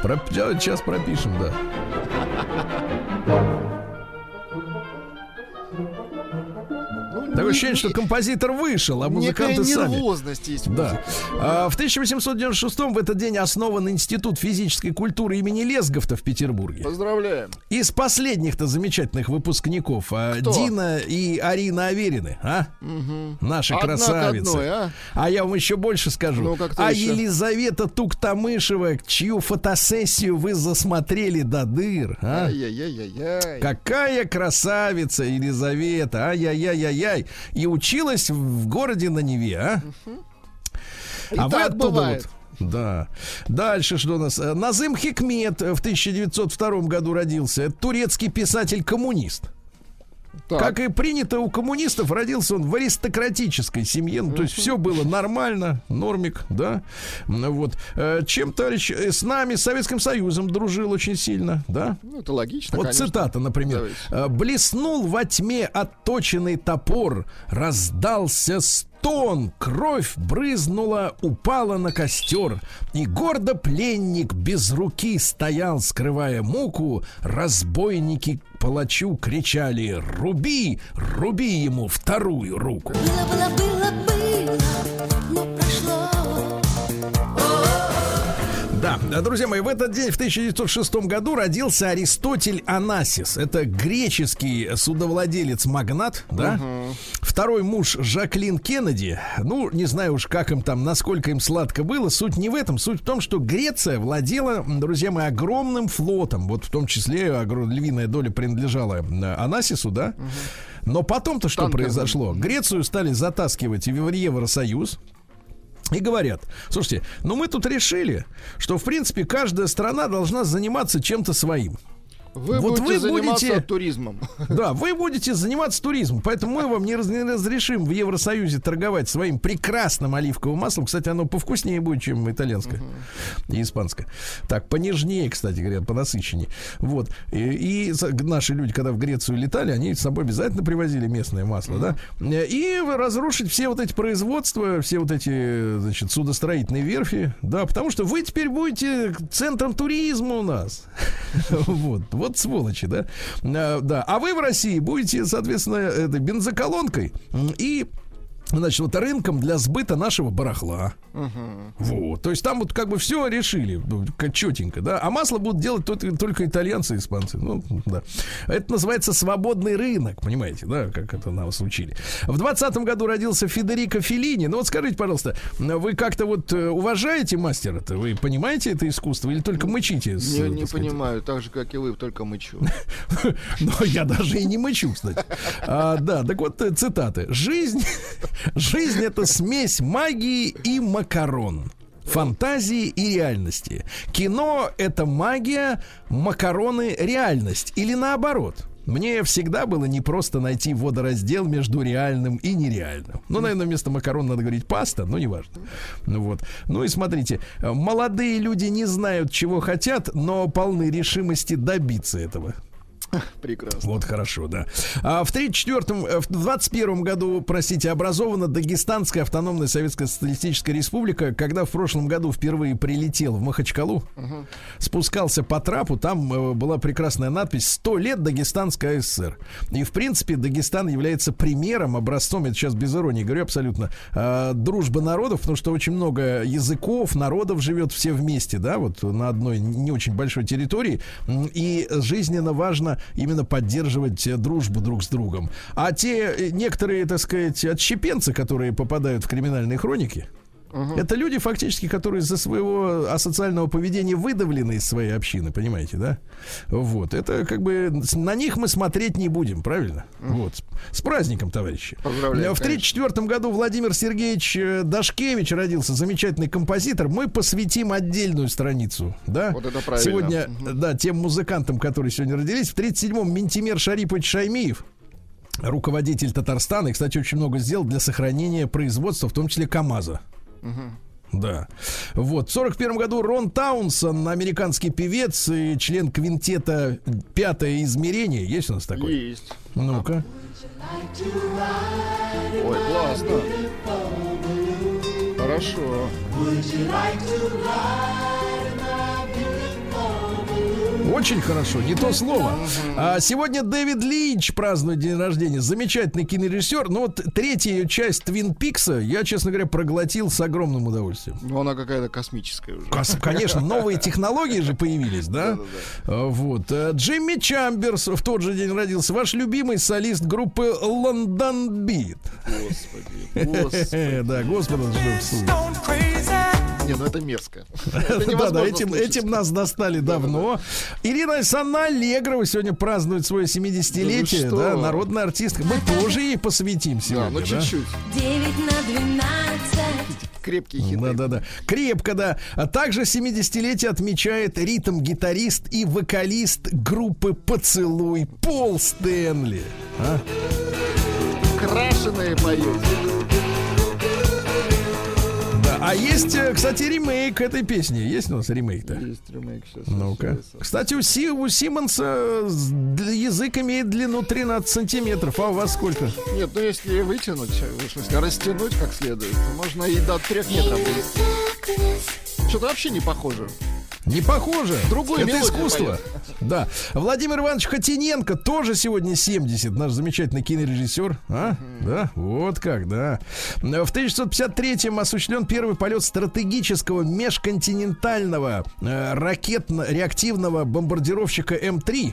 Speaker 2: Про- Сейчас пропишем, да. Такое ощущение, что композитор вышел, а
Speaker 3: Некая
Speaker 2: музыканты сами.
Speaker 3: нервозность есть. в
Speaker 2: Да. А, В 1896 в этот день основан Институт физической культуры имени Лесговта в Петербурге.
Speaker 3: Поздравляем.
Speaker 2: Из последних-то замечательных выпускников а,
Speaker 3: Кто?
Speaker 2: Дина и Арина Аверины, а? Наши
Speaker 3: Одна
Speaker 2: красавицы.
Speaker 3: одной, а?
Speaker 2: А я вам еще больше скажу.
Speaker 3: Ну,
Speaker 2: а
Speaker 3: еще?
Speaker 2: Елизавета Туктамышева, чью фотосессию вы засмотрели до дыр, а?
Speaker 3: Ай-яй-яй-яй-яй.
Speaker 2: Какая красавица Елизавета, ай-яй-яй-яй-яй. И училась в городе на Неве, а?
Speaker 3: И
Speaker 2: а вы
Speaker 3: так
Speaker 2: оттуда
Speaker 3: бывает.
Speaker 2: вот. Да. Дальше что у нас? Назым Хикмет в 1902 году родился. Это турецкий писатель-коммунист.
Speaker 3: Так.
Speaker 2: Как и принято у коммунистов, родился он в аристократической семье. Ну, то есть все было нормально, нормик, да. Ну, Вот. Э, Чем товарищ э, с нами, с Советским Союзом, дружил очень сильно, да?
Speaker 3: Ну, это логично,
Speaker 2: Вот
Speaker 3: конечно.
Speaker 2: цитата, например.
Speaker 3: Давайте.
Speaker 2: Э, «Блеснул во тьме отточенный топор, раздался стон, кровь брызнула, упала на костер, и гордо пленник без руки стоял, скрывая муку, разбойники палачу кричали «Руби! Руби ему вторую руку!»
Speaker 5: Было, было, было, было, но прошло.
Speaker 2: Да, друзья мои, в этот день, в 1906 году, родился Аристотель Анасис. Это греческий судовладелец-магнат, да? Второй муж Жаклин Кеннеди. Ну, не знаю уж, как им там, насколько им сладко было. Суть не в этом. Суть в том, что Греция владела, друзья мои, огромным флотом. Вот в том числе львиная доля принадлежала э, Анасису, да? Но потом-то что
Speaker 3: Танкерным.
Speaker 2: произошло? Грецию стали затаскивать в Евросоюз. И говорят, слушайте, ну мы тут решили, что в принципе каждая страна должна заниматься чем-то своим.
Speaker 3: Вы
Speaker 2: Вот
Speaker 3: будете
Speaker 2: вы
Speaker 3: заниматься
Speaker 2: будете-
Speaker 3: туризмом.
Speaker 2: Да, вы будете заниматься туризмом, поэтому мы вам не, раз- не разрешим в Евросоюзе торговать своим прекрасным оливковым маслом. Кстати, оно повкуснее будет, чем итальянское и испанское. Так, понежнее, кстати говоря, понасыщеннее. Вот. И, и наши люди, когда в Грецию летали, они с собой обязательно привозили местное масло, да? И разрушить все вот эти производства, все вот эти, значит, судостроительные верфи, да, потому что вы теперь будете центром туризма у нас. Вот, вот сволочи, да? А, Да, а вы в России будете, соответственно, это, бензоколонкой и Значит, вот рынком для сбыта нашего барахла. Вот. То есть там вот как бы все решили, ну, четенько, да. А масло будут делать только, только итальянцы и испанцы. Ну, да. Это называется свободный рынок, понимаете, да, как это нас учили. В двадцатом году родился Федерико Феллини. Ну вот скажите, пожалуйста, вы как-то вот э, уважаете мастера-то? Вы понимаете это искусство или только мычите? с,
Speaker 3: Не,
Speaker 2: сказать,
Speaker 3: понимаю, так же, как и вы, только мычу.
Speaker 2: но я даже и не мычу, кстати. А, да, так вот э, цитаты. Жизнь, жизнь это смесь магии и макарон. Фантазии и реальности. Кино это магия, макароны реальность. Или наоборот. Мне всегда было непросто найти водораздел между реальным и нереальным. Ну, наверное, вместо макарон надо говорить паста, но неважно. Ну вот. Ну и смотрите, молодые люди не знают, чего хотят, но полны решимости добиться этого.
Speaker 3: Прекрасно.
Speaker 2: Вот хорошо, да. А в 34-м, э, в 21 году, простите, образована Дагестанская автономная Советская Социалистическая Республика. Когда в прошлом году впервые прилетел в Махачкалу, спускался по трапу, там э, была прекрасная надпись «100 лет Дагестанская ССР». И, в принципе, Дагестан является примером, образцом, это сейчас без иронии говорю абсолютно, э, дружбы народов, потому что очень много языков, народов живет все вместе, да, вот на одной не очень большой территории. И жизненно важно именно поддерживать э, дружбу друг с другом. А те э, некоторые, так сказать, отщепенцы, которые попадают в криминальные хроники, это люди, фактически, которые из-за своего асоциального поведения выдавлены из своей общины, понимаете, да? Вот. Это как бы на них мы смотреть не будем, правильно? Вот. С праздником, товарищи.
Speaker 3: Поздравляем,
Speaker 2: В 1934 году Владимир Сергеевич э, Дашкевич родился, замечательный композитор. Мы посвятим отдельную страницу, да?
Speaker 3: Вот это правильно.
Speaker 2: Сегодня, да, тем музыкантам, которые сегодня родились. В 37-м Ментимер Шарипович Шаймиев, руководитель Татарстана, и, кстати, очень много сделал для сохранения производства, в том числе КАМАЗа. Да. Вот. В 41 году Рон Таунсон, американский певец и член квинтета «Пятое измерение». Есть у нас такой?
Speaker 3: Есть.
Speaker 2: Ну-ка.
Speaker 3: Ой, классно. Хорошо.
Speaker 2: Очень хорошо, не то слово. А сегодня Дэвид Линч празднует день рождения. Замечательный кинорежиссер. Но вот третья ее часть Твин Пикса я, честно говоря, проглотил с огромным удовольствием.
Speaker 3: Ну, она какая-то космическая уже.
Speaker 2: Кос- Конечно, новые технологии же появились, да? А, Вот. А, Джимми Чамберс в тот же день родился. Ваш любимый солист группы Londonbeat.
Speaker 3: Господи, господи.
Speaker 2: Да, суд.
Speaker 3: Не, ну это мерзко.
Speaker 2: Да, да, этим, нас достали давно. Ирина Александровна Аллегрова сегодня празднует свое 70-летие.
Speaker 3: Да
Speaker 2: народная артистка. Мы тоже ей посвятим
Speaker 3: Да,
Speaker 2: сегодня.
Speaker 3: ну
Speaker 2: да?
Speaker 3: чуть-чуть.
Speaker 5: Девять на двенадцать.
Speaker 3: Крепкие хиты.
Speaker 2: Да, да, да. Крепко, да. А также 70-летие отмечает ритм-гитарист и вокалист группы Поцелуй Пол Стэнли. А?
Speaker 3: Крашеные поют.
Speaker 2: А есть, э, кстати, ремейк этой песни. Есть у нас ремейк-то?
Speaker 3: Есть ремейк сейчас.
Speaker 2: Ну-ка. Кстати, у, Си, у Симмонса язык имеет длину 13 сантиметров, а у вас сколько?
Speaker 3: Нет, ну если вытянуть, в смысле растянуть как следует, то можно и до трех метров довести. Что-то вообще не похоже.
Speaker 2: Не похоже.
Speaker 3: Другую
Speaker 2: Это искусство. Да. Владимир Иванович Хотиненко тоже сегодня 70. Наш замечательный кинорежиссер. А? Да, вот как, да. В 1953-м осуществлен первый полет стратегического межконтинентального э, ракетно-реактивного бомбардировщика М3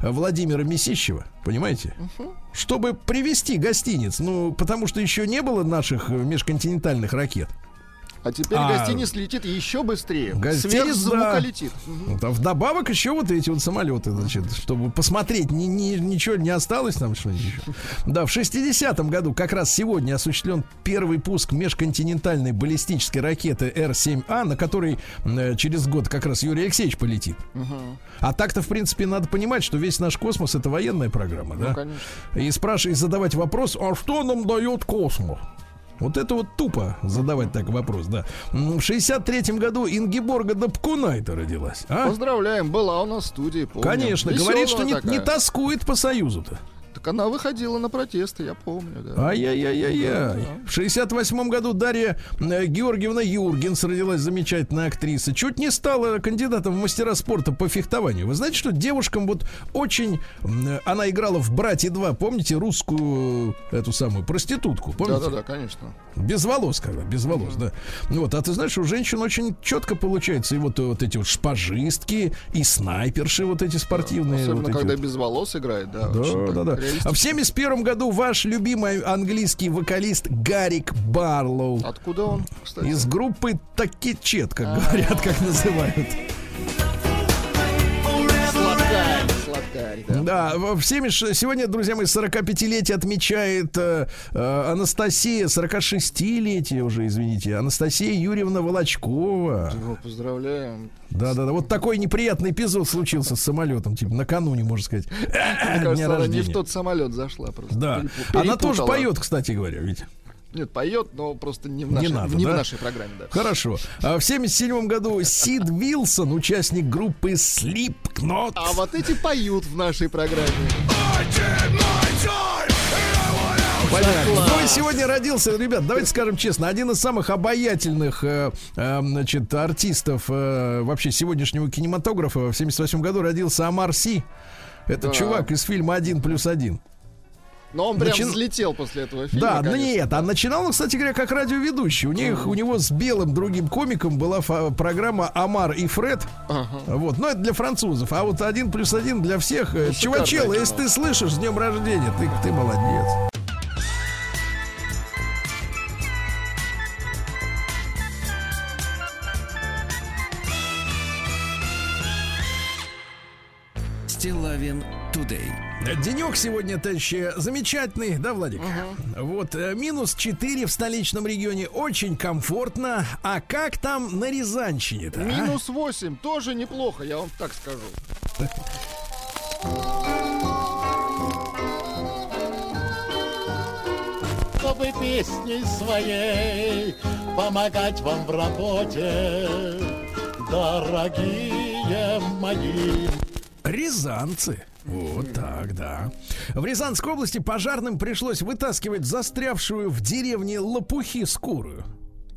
Speaker 2: Владимира Месищева. Понимаете? Чтобы привести гостиниц. Ну, потому что еще не было наших э, межконтинентальных ракет.
Speaker 3: А теперь
Speaker 2: А,
Speaker 3: гостиниц летит еще быстрее.
Speaker 2: гостиниц,
Speaker 3: Сверхзвука
Speaker 2: да.
Speaker 3: летит.
Speaker 2: А вдобавок еще вот эти вот самолеты, значит, чтобы посмотреть, ни, ни- ничего не осталось там что-нибудь еще. Да, в 60-м году как раз сегодня осуществлен первый пуск межконтинентальной баллистической ракеты Р-7А, на которой э, через год как раз Юрий Алексеевич полетит. А так-то, в принципе, надо понимать, что весь наш космос это военная программа, да?
Speaker 3: Ну, конечно.
Speaker 2: И спрашивать, задавать вопрос, а что нам дает космос? Вот это вот тупо задавать так вопрос, да. В 63-м году Ингеборга Дапкунайта родилась. А?
Speaker 3: Поздравляем, была у нас в студии, помню.
Speaker 2: Конечно,
Speaker 3: Веселая
Speaker 2: говорит, что не,
Speaker 3: такая.
Speaker 2: не тоскует по Союзу-то.
Speaker 3: Так она выходила на протесты, я помню, да.
Speaker 2: Ай-яй-яй-яй. В 68 году Дарья э, Георгиевна Юргенс родилась замечательная актриса. Чуть не стала кандидатом в мастера спорта по фехтованию. Вы знаете, что девушкам вот очень... Она играла в «Братья 2», помните, русскую э, эту самую проститутку, помните?
Speaker 3: Да-да-да, конечно.
Speaker 2: Без волос, когда, без волос, да. Вот, а ты знаешь, у женщин очень четко получается и вот, э, вот эти вот шпажистки, и снайперши вот эти спортивные.
Speaker 3: Особенно,
Speaker 2: вот эти
Speaker 3: когда
Speaker 2: вот.
Speaker 3: без волос играет, да.
Speaker 2: Да, да, да. А в 71 году ваш любимый английский вокалист Гарик Барлоу
Speaker 3: Откуда он, кстати?
Speaker 2: из группы Такичет, как говорят, как называют.
Speaker 3: Сладкарь, да.
Speaker 2: Да, в в 70 сегодня, друзья мои, 45-летие отмечает э, э, Анастасия, 46-летие уже, извините, Анастасия Юрьевна Волочкова.
Speaker 3: Поздравляем.
Speaker 2: Да, да, да. Вот такой неприятный эпизод случился с самолетом, типа накануне, можно сказать.
Speaker 3: Мне кажется, она не в тот самолет зашла просто.
Speaker 2: Да. Она тоже поет, кстати говоря, ведь.
Speaker 3: Нет, поет, но просто не в
Speaker 2: Не
Speaker 3: нашей,
Speaker 2: надо,
Speaker 3: не
Speaker 2: да?
Speaker 3: в нашей программе, да.
Speaker 2: Хорошо. А в 77 году Сид Вилсон, участник группы Slipknot.
Speaker 3: А вот эти поют в нашей программе.
Speaker 2: Понятно. Ну и сегодня родился, ребят, давайте скажем честно, один из самых обаятельных, э, э, значит, артистов э, вообще сегодняшнего кинематографа. В 78 году родился Амар Си. Это
Speaker 3: Да.
Speaker 2: чувак из фильма «Один плюс один».
Speaker 3: Но он прям
Speaker 2: Начи-
Speaker 3: взлетел после этого фильма.
Speaker 2: Да,
Speaker 3: конечно.
Speaker 2: нет, а начинал он, кстати говоря, как радиоведущий. У них, у него с белым другим комиком была программа «Амар и Фред».
Speaker 3: Ага.
Speaker 2: Вот, но это для французов. А вот один плюс один для всех. Э,
Speaker 3: Ну, кино.
Speaker 2: если ты слышишь, с днем рождения, ты, ты молодец.
Speaker 1: Стилавин Тудей.
Speaker 2: Денек сегодня, товарищи, замечательный, да, Владик? Вот, э, минус 4 в столичном регионе, очень комфортно. А как там на Рязанщине-то? а?
Speaker 3: Минус 8, тоже неплохо, я вам так скажу.
Speaker 6: чтобы песней своей помогать вам в работе, дорогие мои.
Speaker 2: Рязанцы. Вот так, да. В Рязанской области пожарным пришлось вытаскивать застрявшую в деревне лопухи скорую.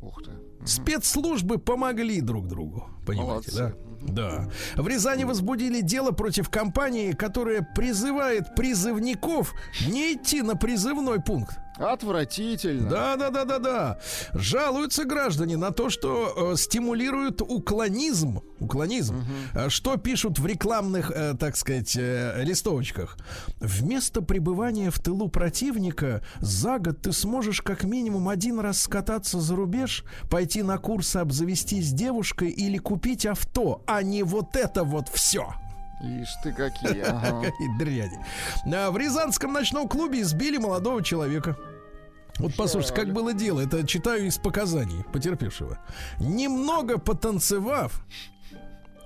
Speaker 3: Ух ты.
Speaker 2: Спецслужбы помогли друг другу. Понимаете,
Speaker 3: Молодцы.
Speaker 2: да? Да. В Рязани возбудили дело против компании, которая призывает призывников не идти на призывной пункт.
Speaker 3: Отвратительно.
Speaker 2: Да, да, да, да, да. Жалуются граждане на то, что э, стимулируют уклонизм. Уклонизм. Э, Что пишут в рекламных, э, так сказать, э, листовочках. Вместо пребывания в тылу противника за год ты сможешь как минимум один раз скататься за рубеж, пойти на курсы обзавестись девушкой или купить авто, а не вот это вот все.
Speaker 3: Ишь ты какие. ага.
Speaker 2: Какие дряни. А, В Рязанском ночном клубе избили молодого человека. Вот послушайте, как было дело. Это читаю из показаний потерпевшего. Немного потанцевав.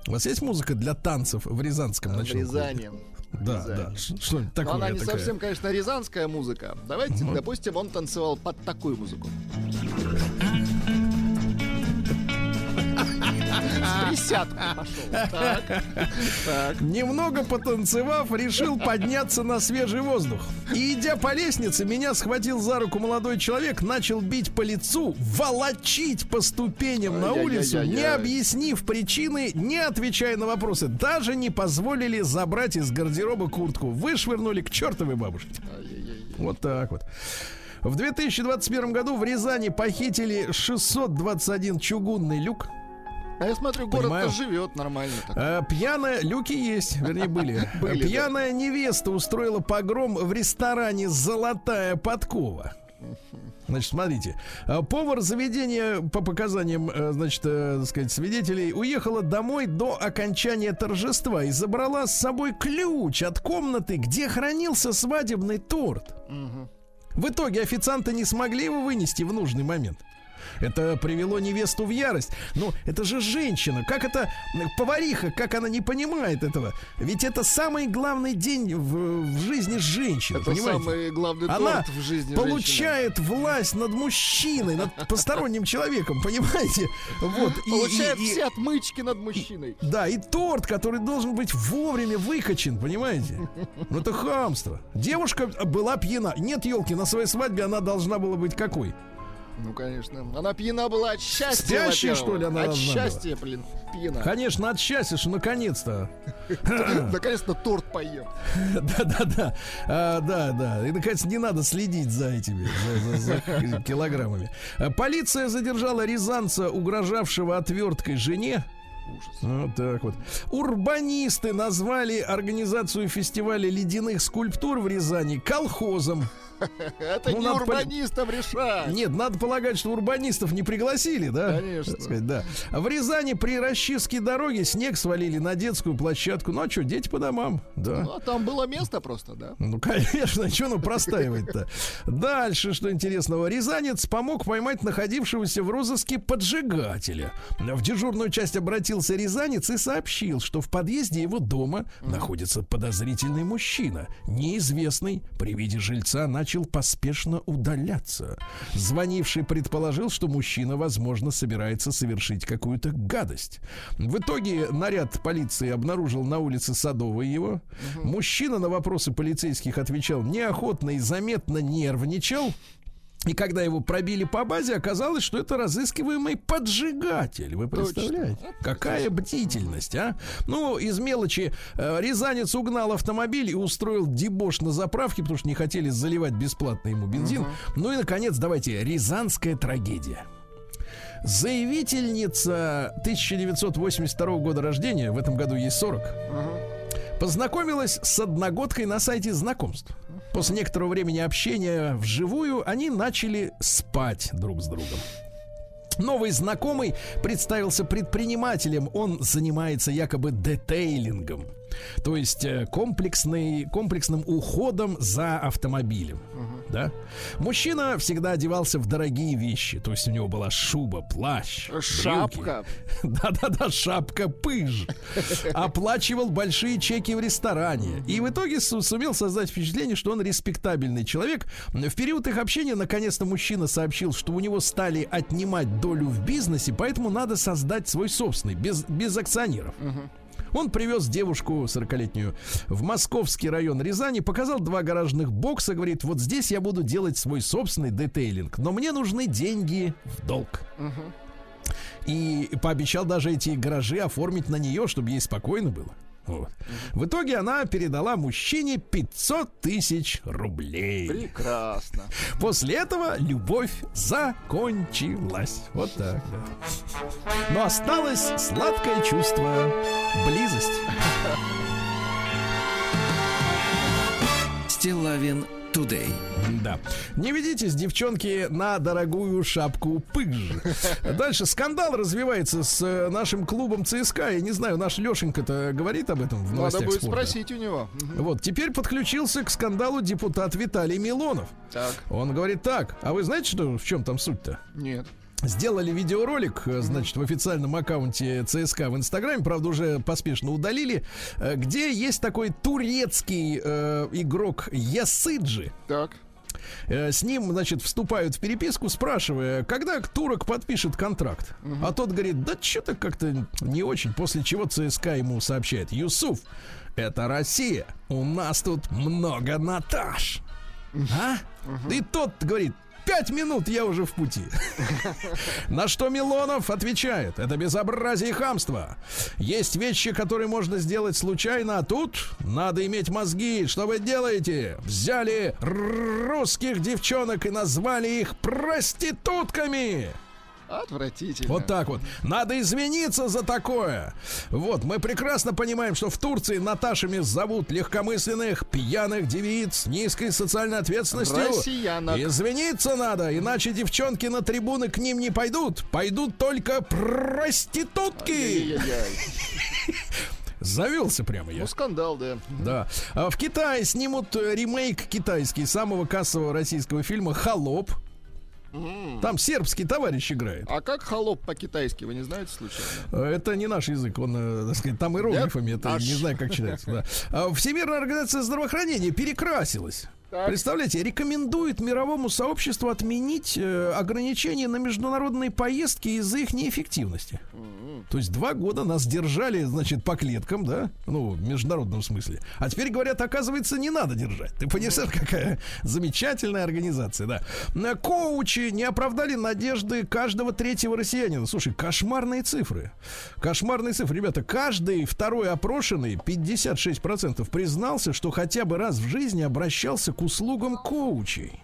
Speaker 2: У вас есть музыка для танцев в Рязанском ночном клубе?
Speaker 3: Рязани.
Speaker 2: Да, да.
Speaker 3: Но
Speaker 2: такое
Speaker 3: она не
Speaker 2: такая.
Speaker 3: совсем, конечно, рязанская музыка. Давайте, допустим, он танцевал под такую музыку. С присядкой пошел.
Speaker 2: Немного потанцевав, решил подняться на свежий воздух. И идя по лестнице, меня схватил за руку молодой человек, начал бить по лицу, волочить по ступеням на улицу, не объяснив причины, не отвечая на вопросы. Даже не позволили забрать из гардероба куртку. Вышвырнули к чертовой бабушке. Вот так вот. В 2021 году в Рязани похитили 621 чугунный люк.
Speaker 3: А я смотрю, город-то живет нормально. так.
Speaker 2: А, пьяная, люки есть, вернее, были.
Speaker 3: Были, да.
Speaker 2: Пьяная невеста устроила погром в ресторане Золотая подкова. Значит, смотрите, а, повар заведения, по показаниям, э, значит, э, так сказать, свидетелей, уехала домой до окончания торжества и забрала с собой ключ от комнаты, где хранился свадебный торт. В итоге официанты не смогли его вынести в нужный момент. Это привело невесту в ярость. Ну, это же женщина. Как это повариха, как она не понимает этого? Ведь это самый главный день в, в жизни женщины.
Speaker 3: Это
Speaker 2: понимаете?
Speaker 3: самый главный
Speaker 2: Она
Speaker 3: в жизни
Speaker 2: получает власть над мужчиной, над посторонним человеком, понимаете? Вот.
Speaker 3: женщины.
Speaker 2: и-
Speaker 3: Получает
Speaker 2: и- и-
Speaker 3: все отмычки над мужчиной.
Speaker 2: да, и торт, который должен быть вовремя выкачен, понимаете? Ну это хамство. Девушка была пьяна. Нет, елки, на своей свадьбе она должна была быть какой?
Speaker 3: Ну, конечно. Она пьяна была от счастья, во-первых.
Speaker 2: что ли, она
Speaker 3: От
Speaker 2: должна была?
Speaker 3: счастья, блин, пьяна.
Speaker 2: Конечно, от счастья, что наконец-то.
Speaker 3: Наконец-то торт поем.
Speaker 2: Да-да-да. А, Да, да. И, наконец, не надо следить за этими килограммами. А, Полиция задержала рязанца, угрожавшего отверткой жене. Вот так вот. Урбанисты назвали организацию фестиваля ледяных скульптур в Рязани колхозом.
Speaker 3: Это
Speaker 2: Ну,
Speaker 3: не урбанистам решать.
Speaker 2: Нет, надо полагать, что урбанистов не пригласили, да?
Speaker 3: Конечно.
Speaker 2: Сказать, да. В Рязани при расчистке дороги снег свалили на детскую площадку. Ну а что, дети по домам, да.
Speaker 3: Ну, а там было место просто, да?
Speaker 2: Ну, конечно, что ну простаивать-то? Дальше, что интересного. Рязанец помог поймать находившегося в розыске поджигателя. В дежурную часть обратился Рязанец и сообщил, что в подъезде его дома находится подозрительный мужчина. Неизвестный при виде жильца начал поспешно удаляться. Звонивший предположил, что мужчина, возможно, собирается совершить какую-то гадость. В итоге наряд полиции обнаружил на улице Садовой его. Мужчина на вопросы полицейских отвечал неохотно и заметно нервничал. И когда его пробили по базе, оказалось, что это разыскиваемый поджигатель. Вы представляете? Какая бдительность, а? Ну, из мелочи э, Рязанец угнал автомобиль и устроил дебош на заправке, потому что не хотели заливать бесплатно ему бензин. Ну и, наконец, давайте, рязанская трагедия. Заявительница 1982 года рождения, в этом году ей 40, познакомилась с одногодкой на сайте знакомств. После некоторого времени общения вживую они начали спать друг с другом. Новый знакомый представился предпринимателем. Он занимается якобы детейлингом. То есть э, комплексный, комплексным уходом за автомобилем. Да? Мужчина всегда одевался в дорогие вещи. То есть у него была шуба, плащ.
Speaker 3: Шапка.
Speaker 2: Да-да-да, шапка, пыж. Оплачивал большие чеки в ресторане. И в итоге су- сумел создать впечатление, что он респектабельный человек. В период их общения, наконец-то, мужчина сообщил, что у него стали отнимать долю в бизнесе, поэтому надо создать свой собственный, без, без акционеров. Он привез девушку 40-летнюю в московский район Рязани, показал два гаражных бокса, говорит, вот здесь я буду делать свой собственный детейлинг, но мне нужны деньги в долг. и пообещал даже эти гаражи оформить на нее, чтобы ей спокойно было. Вот. В итоге она передала мужчине 500 тысяч рублей.
Speaker 3: Прекрасно.
Speaker 2: После этого любовь закончилась. Вот так, да. Но осталось сладкое чувство близости.
Speaker 1: Стилавин Today.
Speaker 2: Да. Не ведитесь, девчонки, на дорогую шапку пыж. Дальше скандал развивается с э, нашим клубом ЦСКА. Я не знаю, наш Лешенька-то говорит об этом в
Speaker 3: Надо
Speaker 2: новостях
Speaker 3: будет
Speaker 2: спорта.
Speaker 3: спросить у него.
Speaker 2: Вот, теперь подключился к скандалу депутат Виталий Милонов.
Speaker 3: Так,
Speaker 2: Он говорит так, а вы знаете, что, в чем там суть-то?
Speaker 3: нет.
Speaker 2: Сделали видеоролик, э, значит, в официальном аккаунте ЦСКА в Инстаграме, правда, уже поспешно удалили, э, где есть такой турецкий э, игрок Ясыджи.
Speaker 3: Так.
Speaker 2: Э, С ним, значит, вступают в переписку, спрашивая, когда турок подпишет контракт. А тот говорит, да что-то как-то не очень. После чего ЦСКА ему сообщает, Юсуф, это Россия, у нас тут много Наташ. А? И тот говорит, пять минут я уже в пути. На что Милонов отвечает, это безобразие и хамство. Есть вещи, которые можно сделать случайно, а тут надо иметь мозги. Что вы делаете? Взяли русских девчонок и назвали их проститутками.
Speaker 3: Отвратительно.
Speaker 2: Вот так вот. Надо извиниться за такое. Вот, мы прекрасно понимаем, что в Турции Наташами зовут легкомысленных, пьяных девиц с низкой социальной ответственностью.
Speaker 3: Россиянок.
Speaker 2: Извиниться надо, иначе девчонки на трибуны к ним не пойдут. Пойдут только проститутки. Завелся прямо я.
Speaker 3: Ну, скандал, да.
Speaker 2: Да. А в Китае снимут э, ремейк китайский самого кассового российского фильма «Холоп». Там сербский товарищ играет.
Speaker 3: А как холоп по-китайски, вы не знаете случайно?
Speaker 2: Э, Это не наш язык, он, э, так сказать, там иероглифами, это
Speaker 3: Аж.
Speaker 2: не знаю, как читается. да. А Всемирная организация здравоохранения перекрасилась.
Speaker 3: Так.
Speaker 2: Представляете, рекомендует мировому сообществу отменить э, ограничения на международные поездки из-за их неэффективности. То есть два года нас держали, значит, по клеткам, да, ну, в международном смысле. А теперь говорят, оказывается, не надо держать. Ты понимаешь, какая замечательная организация, да. Э, Коучи не оправдали надежды каждого третьего россиянина. Слушай, кошмарные цифры. Кошмарные цифры. Ребята, каждый второй опрошенный, 56% признался, что хотя бы раз в жизни обращался к услугам коучей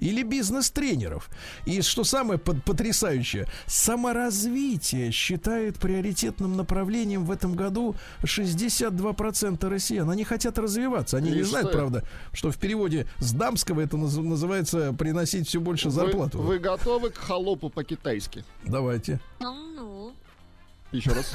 Speaker 2: или бизнес-тренеров. И что самое под- потрясающее, саморазвитие считает приоритетным направлением в этом году 62% россиян. Они хотят развиваться. Они
Speaker 3: И
Speaker 2: не знают,
Speaker 3: что?
Speaker 2: правда, что в переводе с дамского это наз- называется приносить все больше зарплату.
Speaker 3: Вы, вы готовы к холопу по-китайски?
Speaker 2: Давайте.
Speaker 5: 农奴
Speaker 3: ，Еще раз.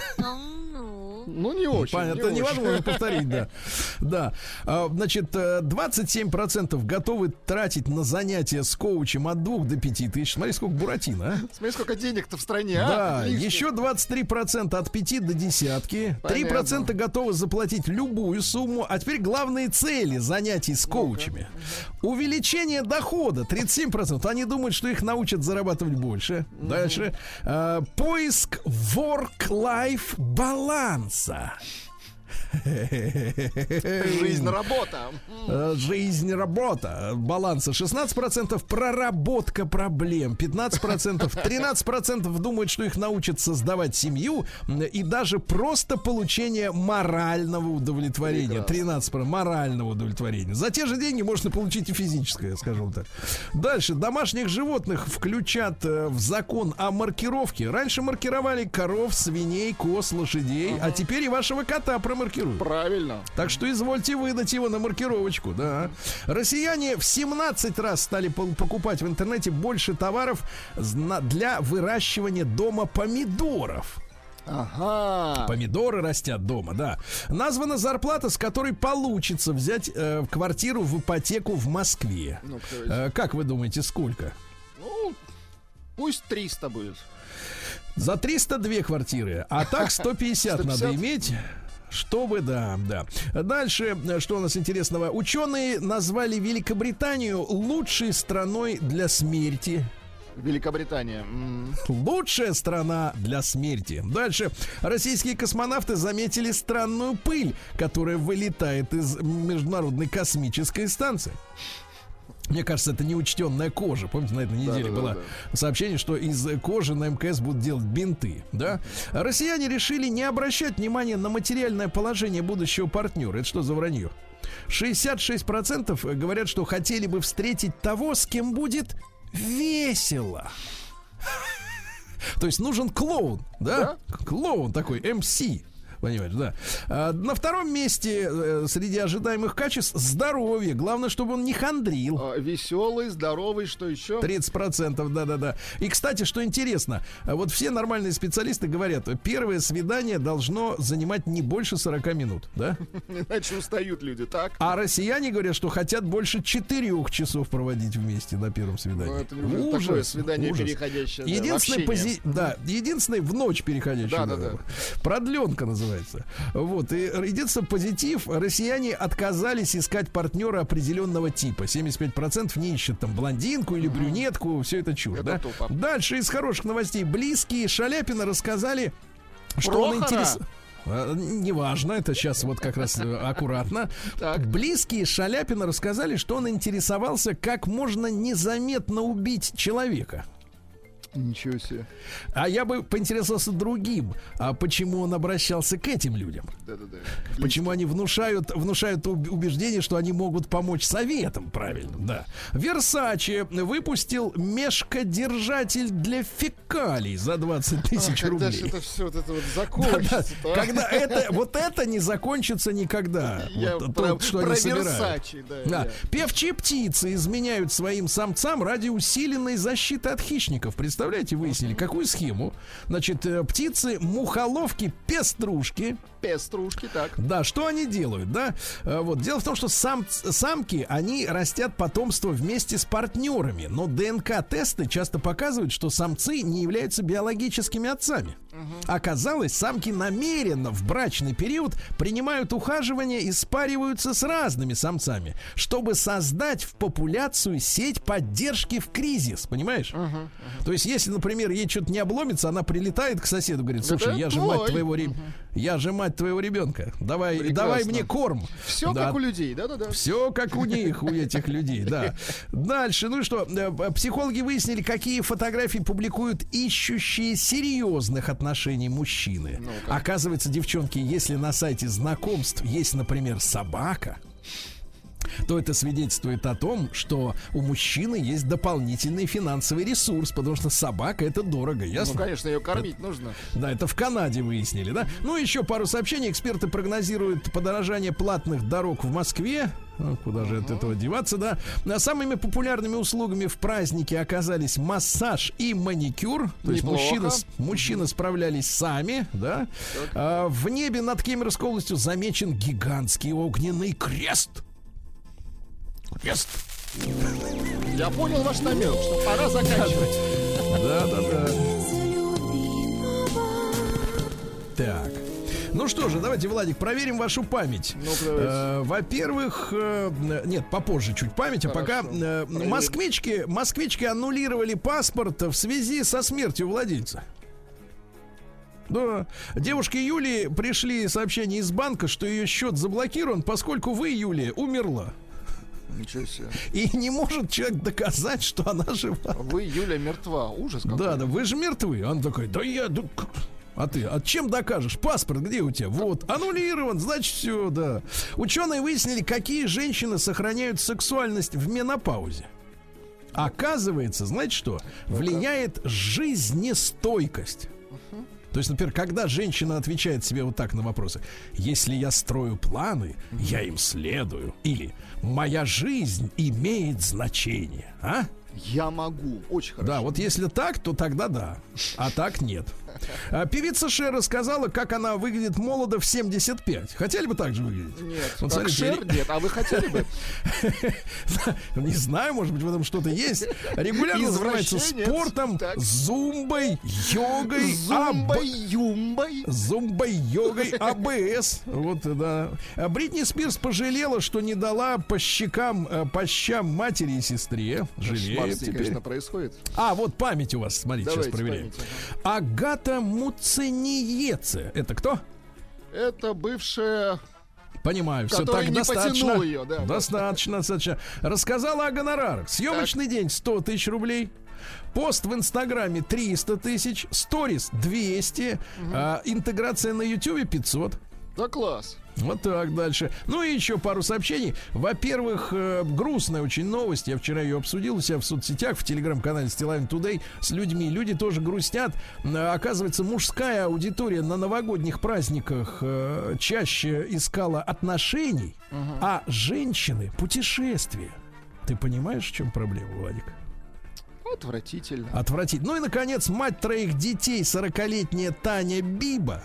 Speaker 3: Ну, не очень.
Speaker 2: Понятно,
Speaker 3: не
Speaker 2: это
Speaker 3: очень.
Speaker 2: невозможно повторить, да. Да. А, Значит, э, 27% готовы тратить на занятия с коучем от 2 до 5 тысяч. Смотри, сколько буратино, а?
Speaker 3: Смотри, сколько денег-то в стране, а?
Speaker 2: Да, еще 23% от 5 до десятки. 3% готовы заплатить любую сумму. А теперь главные цели занятий с коучами. Увеличение дохода 37%. Они думают, что их научат зарабатывать больше. Дальше. А, Поиск work-life баланса.
Speaker 3: Жизнь, работа.
Speaker 2: Э, Жизнь, работа, баланса 16%, проработка проблем 15%, 13% думают, что их научат создавать семью и даже просто получение морального удовлетворения. 13% морального удовлетворения. За те же деньги можно получить и физическое, скажем так. Дальше. Домашних животных включат э, в закон о маркировке. Раньше маркировали коров, свиней, коз, лошадей, а теперь и вашего кота промаркируют.
Speaker 3: Правильно.
Speaker 2: Так что извольте выдать его на маркировочку, да. Россияне в 17 раз стали покупать в интернете больше товаров для выращивания дома помидоров.
Speaker 3: Ага.
Speaker 2: Помидоры растят дома, да. Названа зарплата, с которой получится взять э, квартиру в ипотеку в Москве.
Speaker 3: Ну,
Speaker 2: Э, как вы думаете, сколько?
Speaker 3: Ну, пусть 300 будет.
Speaker 2: За 302 квартиры, а так 150 надо
Speaker 3: 150?
Speaker 2: иметь. Чтобы, да, да. Дальше, что у нас интересного? Ученые назвали Великобританию лучшей страной для смерти.
Speaker 3: Великобритания.
Speaker 2: Лучшая страна для смерти. Дальше. Российские космонавты заметили странную пыль, которая вылетает из Международной космической станции. Мне кажется, это неучтенная кожа. Помните, на этой неделе
Speaker 3: Да-да-да,
Speaker 2: было сообщение, что из кожи на МКС будут делать бинты. Да? Россияне решили не обращать внимания на материальное положение будущего партнера. Это что за вранье? 66% говорят, что хотели бы встретить того, с кем будет весело. То есть нужен клоун, да? Клоун такой, МС. Понимаешь, да. А, на втором месте э, среди ожидаемых качеств здоровье. Главное, чтобы он не хандрил.
Speaker 3: А, Веселый, здоровый, что еще?
Speaker 2: 30%, да-да-да. И, кстати, что интересно, а вот все нормальные специалисты говорят, первое свидание должно занимать не больше 40 минут, да?
Speaker 3: Иначе устают люди, так?
Speaker 2: А россияне говорят, что хотят больше 4 часов проводить вместе на первом свидании.
Speaker 3: Ну, это уже такое свидание
Speaker 2: ужас.
Speaker 3: переходящее, да,
Speaker 2: Единственное,
Speaker 3: общение.
Speaker 2: пози- да, единственное в ночь переходящее.
Speaker 3: Да-да-да.
Speaker 2: Продленка называется. Вот. И единственный позитив. Россияне отказались искать партнера определенного типа. 75% не ищут там блондинку или брюнетку. Все это чушь,
Speaker 3: Это
Speaker 2: да?
Speaker 3: тупо.
Speaker 2: Дальше из хороших новостей. Близкие Шаляпина рассказали, что он
Speaker 3: Прохора?
Speaker 2: интерес... А, Неважно, это сейчас вот как раз э, аккуратно.
Speaker 3: Так.
Speaker 2: Близкие Шаляпина рассказали, что он интересовался, как можно незаметно убить человека.
Speaker 3: Ничего себе.
Speaker 2: А я бы поинтересовался другим, а почему он обращался к этим людям?
Speaker 3: Да-да-да.
Speaker 2: Почему они внушают, внушают уб- убеждение, что они могут помочь советам, правильно, да. Версаче выпустил мешкодержатель для фекалий за 20 тысяч
Speaker 3: А, когда
Speaker 2: рублей.
Speaker 3: же это все вот это вот закончится
Speaker 2: Когда это, вот это не закончится никогда.
Speaker 3: Я
Speaker 2: Вот
Speaker 3: про,
Speaker 2: то, что
Speaker 3: про
Speaker 2: они собирают.
Speaker 3: Версачи, да.
Speaker 2: Да.
Speaker 3: я.
Speaker 2: Певчие птицы изменяют своим самцам ради усиленной защиты от хищников. Представляете, выяснили, какую схему? Значит, э, птицы, мухоловки, пеструшки.
Speaker 3: Пеструшки, так.
Speaker 2: Да, что они делают, да? Э, Вот, дело в том, что сам, самки, они растят потомство вместе с партнерами, но ДНК-тесты часто показывают, что самцы не являются биологическими отцами. Оказалось, самки намеренно в брачный период принимают ухаживание и спариваются с разными самцами, чтобы создать в популяцию сеть поддержки в кризис, понимаешь? То есть, если, например, ей что-то не обломится, она прилетает к соседу, говорит, слушай,
Speaker 3: Это
Speaker 2: я же мать
Speaker 3: твой».
Speaker 2: твоего ребенка, я же мать твоего ребенка, давай,
Speaker 3: Прекрасно.
Speaker 2: давай мне корм.
Speaker 3: Все
Speaker 2: Да,
Speaker 3: как у людей, да-да-да.
Speaker 2: все как у них, у этих людей, да. Дальше, ну что, э, психологи выяснили, какие фотографии публикуют ищущие серьезных отношений мужчины.
Speaker 3: Ну-ка.
Speaker 2: Оказывается, девчонки, если на сайте знакомств есть, например, собака, то это свидетельствует о том, что у мужчины есть дополнительный финансовый ресурс, потому что собака это дорого,
Speaker 3: Ну,
Speaker 2: ясно?
Speaker 3: конечно, ее кормить нужно.
Speaker 2: Да, это в Канаде выяснили, да? Ну, еще пару сообщений. Эксперты прогнозируют подорожание платных дорог в Москве. Ну, Куда же от этого деваться, да? А Самыми популярными услугами в празднике оказались массаж и маникюр. То есть мужчины, мужчины справлялись сами, да? А, в небе над Кемеровской областью замечен гигантский огненный крест. Крест.
Speaker 3: Я понял ваш намек, что пора заканчивать.
Speaker 2: Да, да, да. Так. Ну что же, давайте, Владик, проверим вашу память.
Speaker 3: Давайте.
Speaker 2: Э, Во-первых, э, нет, попозже чуть память, а пока
Speaker 3: Хорошо.
Speaker 2: э,
Speaker 3: Проверим.
Speaker 2: москвички, москвички аннулировали паспорт в связи со смертью владельца. Да. Девушке Юлии пришли сообщения из банка, что ее счет заблокирован, поскольку вы, Юлия, умерла.
Speaker 3: Ничего себе.
Speaker 2: И не может человек доказать, что она жива.
Speaker 3: Вы, Юля, мертва. Ужас какой.
Speaker 2: Да, да, вы же мертвы. Он такой, да я... а ты, а чем докажешь? Паспорт где у тебя? Вот, аннулирован, значит все, да. Ученые выяснили, какие женщины сохраняют сексуальность в менопаузе. Оказывается, знаете что? Влияет жизнестойкость. То есть, например, когда женщина отвечает себе вот так на вопросы, если я строю планы, я им следую, или моя жизнь имеет значение, а?
Speaker 3: Я могу. Очень хорошо.
Speaker 2: Да, вот если так, то тогда да. А так нет. А, певица Шер рассказала, как она выглядит молодо в 75. Хотели бы так же выглядеть?
Speaker 3: Нет,
Speaker 2: Вот
Speaker 3: как
Speaker 2: смотрите,
Speaker 3: Шер нет. А вы хотели бы?
Speaker 2: Не знаю, может быть, в этом что-то есть. Регулярно занимается спортом, зумбой, йогой,
Speaker 3: Зумбой, юмбой.
Speaker 2: Зумбой, йогой, АБС. Вот, да. А Бритни Спирс пожалела, что не дала по щекам, э, по щам матери и сестре. Жалеет теперь.
Speaker 3: конечно, происходит.
Speaker 2: А, вот память у вас, смотрите, сейчас проверяем.
Speaker 3: память,
Speaker 2: Агата Муцениеце. Это кто?
Speaker 3: Это бывшая...
Speaker 2: Понимаю, все так достаточно.
Speaker 3: её, да.
Speaker 2: достаточно, достаточно. Рассказала о гонорарах. Съемочный день 100 тысяч рублей. Пост в Инстаграме 300 тысяч, сторис 200, а, интеграция на Ютубе 500.
Speaker 3: Да класс.
Speaker 2: Вот так дальше. Ну и еще пару сообщений. Во-первых, э, грустная очень новость. Я вчера ее обсудил у себя в соцсетях, в телеграм-канале Стилайн Today с людьми. Люди тоже грустят. Э, Оказывается, мужская аудитория на новогодних праздниках э, чаще искала отношений, а женщины путешествия. Ты понимаешь, в чем проблема, Владик?
Speaker 3: Отвратительно.
Speaker 2: Отвратить. Ну и, наконец, мать троих детей, 40-летняя Таня Биба.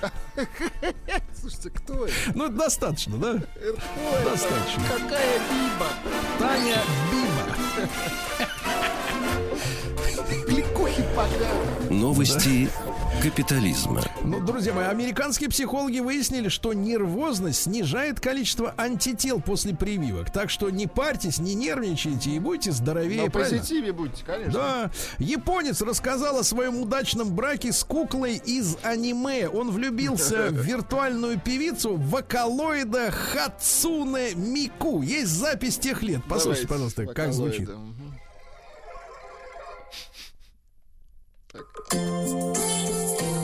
Speaker 3: Слушайте, кто это?
Speaker 2: Ну, это достаточно, да?
Speaker 3: Это?
Speaker 2: Достаточно.
Speaker 3: Какая биба?
Speaker 2: Таня Биба.
Speaker 3: Кликухи пока.
Speaker 1: Новости капитализма.
Speaker 2: Ну, друзья мои, американские психологи выяснили, что нервозность снижает количество антител после прививок. Так что не парьтесь, не нервничайте и будьте здоровее.
Speaker 3: На позитиве будьте, конечно.
Speaker 2: Да, японец рассказал о своем удачном браке с куклой из аниме. Он влюбился в виртуальную певицу вокалоида Хацуне Мику. Есть запись тех лет. Послушайте,
Speaker 3: Давайте,
Speaker 2: пожалуйста, как звучит.
Speaker 3: Tak.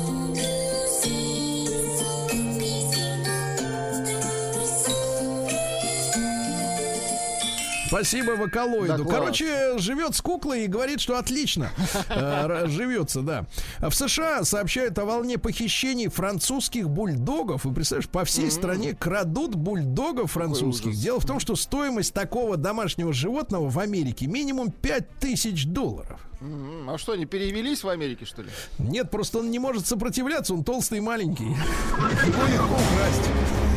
Speaker 2: Спасибо вокалоиду.
Speaker 3: Да, класс.
Speaker 2: Короче, живет с куклой и говорит, что отлично э, живется, да. В США сообщают о волне похищений французских бульдогов. И представляешь, по всей стране крадут бульдогов французских. Дело в том, что стоимость такого домашнего животного в Америке минимум 5000 долларов.
Speaker 3: А что, они перевелись в Америке, что ли?
Speaker 2: Нет, просто он не может сопротивляться, он толстый и маленький. Его легко украсть.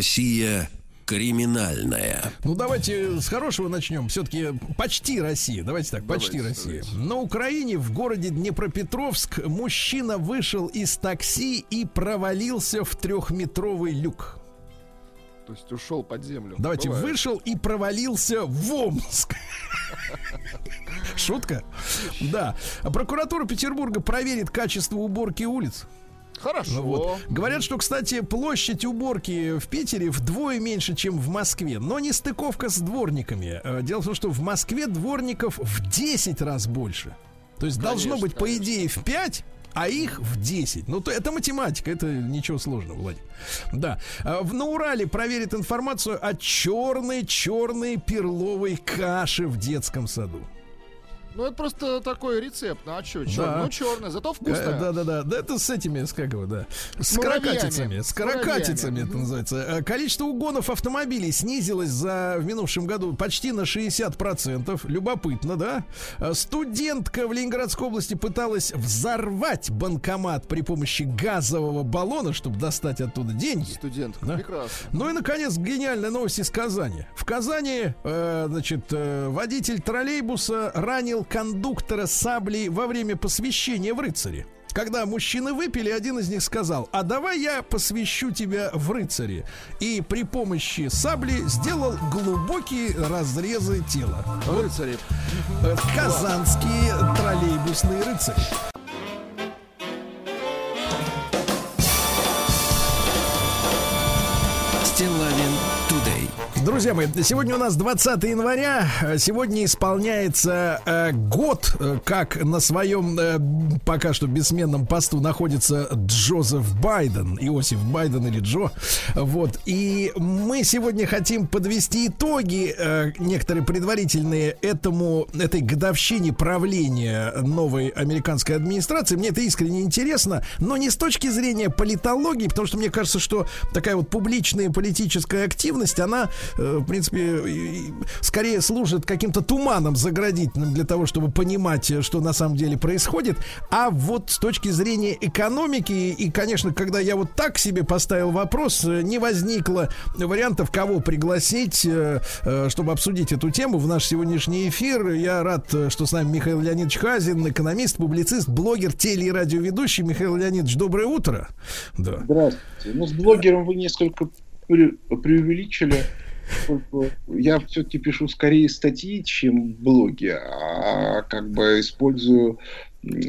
Speaker 1: Россия криминальная.
Speaker 2: Ну, давайте с хорошего начнем. Все-таки почти Россия. Давайте так, почти
Speaker 3: Давайте,
Speaker 2: Россия.
Speaker 3: давайте.
Speaker 2: На Украине, в городе Днепропетровск, мужчина вышел из такси и провалился в трехметровый люк.
Speaker 3: То есть ушел под землю.
Speaker 2: Давайте,
Speaker 3: Бывает.
Speaker 2: вышел и провалился в Омск. Шутка? Да. Прокуратура Петербурга проверит качество уборки улиц.
Speaker 3: Хорошо.
Speaker 2: Ну вот. Говорят, что, кстати, площадь уборки в Питере вдвое меньше, чем в Москве. Но не стыковка с дворниками. Э, Дело в том, что в Москве дворников в 10 раз больше. То есть должно
Speaker 3: Конечно,
Speaker 2: быть, по идее, в 5, а их в 10. Ну, то это математика, это ничего сложного, Владимир. Да. А в- На Урале проверит информацию о черной-черной перловой каше в детском саду.
Speaker 3: Ну, это просто такой рецепт. Ну, а что,
Speaker 2: Да.
Speaker 3: черный? Ну, черный, зато вкусно.
Speaker 2: Да, да, да. Да, это с этими, с как его, да. С,
Speaker 3: С
Speaker 2: каракатицами. С каракатицами это называется. Э, Количество угонов автомобилей снизилось за в минувшем году почти на 60%. Любопытно, да? Э, Студентка в Ленинградской области пыталась взорвать банкомат при помощи газового баллона, чтобы достать оттуда деньги.
Speaker 3: Студентка,
Speaker 2: Да.
Speaker 3: прекрасно.
Speaker 2: Ну и, наконец, гениальная новость из Казани. В Казани, э, значит, э, водитель троллейбуса ранил кондуктора саблей во время посвящения в рыцаре. Когда мужчины выпили, один из них сказал, а давай я посвящу тебя в рыцаре. И при помощи сабли сделал глубокие разрезы тела.
Speaker 3: Рыцари.
Speaker 2: Э, Казанские троллейбусные рыцари. Друзья мои, сегодня у нас 20 января. Э, Сегодня исполняется э, год, э, как на своем э, пока что бессменном посту находится Джозеф Байден, Иосиф Байден или Джо. Вот. И мы сегодня хотим подвести итоги, э, некоторые предварительные этому, этой годовщине правления новой американской администрации. Мне это искренне интересно, но не с точки зрения политологии, потому что мне кажется, что такая вот публичная политическая активность, она, в принципе, скорее служит каким-то туманом заградительным для того, чтобы понимать, э, что на самом деле происходит. А вот с точки зрения экономики, и, конечно, когда я вот так себе поставил вопрос, э, не возникло вариантов, кого пригласить, э, э, чтобы обсудить эту тему в наш сегодняшний эфир. Я рад, э, что с нами Михаил Леонидович Хазин, экономист, публицист, блогер, теле- и радиоведущий. Михаил Леонидович, доброе утро. Да.
Speaker 7: Здравствуйте. Ну, с блогером вы несколько пре- преувеличили. Я все-таки пишу скорее статьи, чем блоги, а как бы использую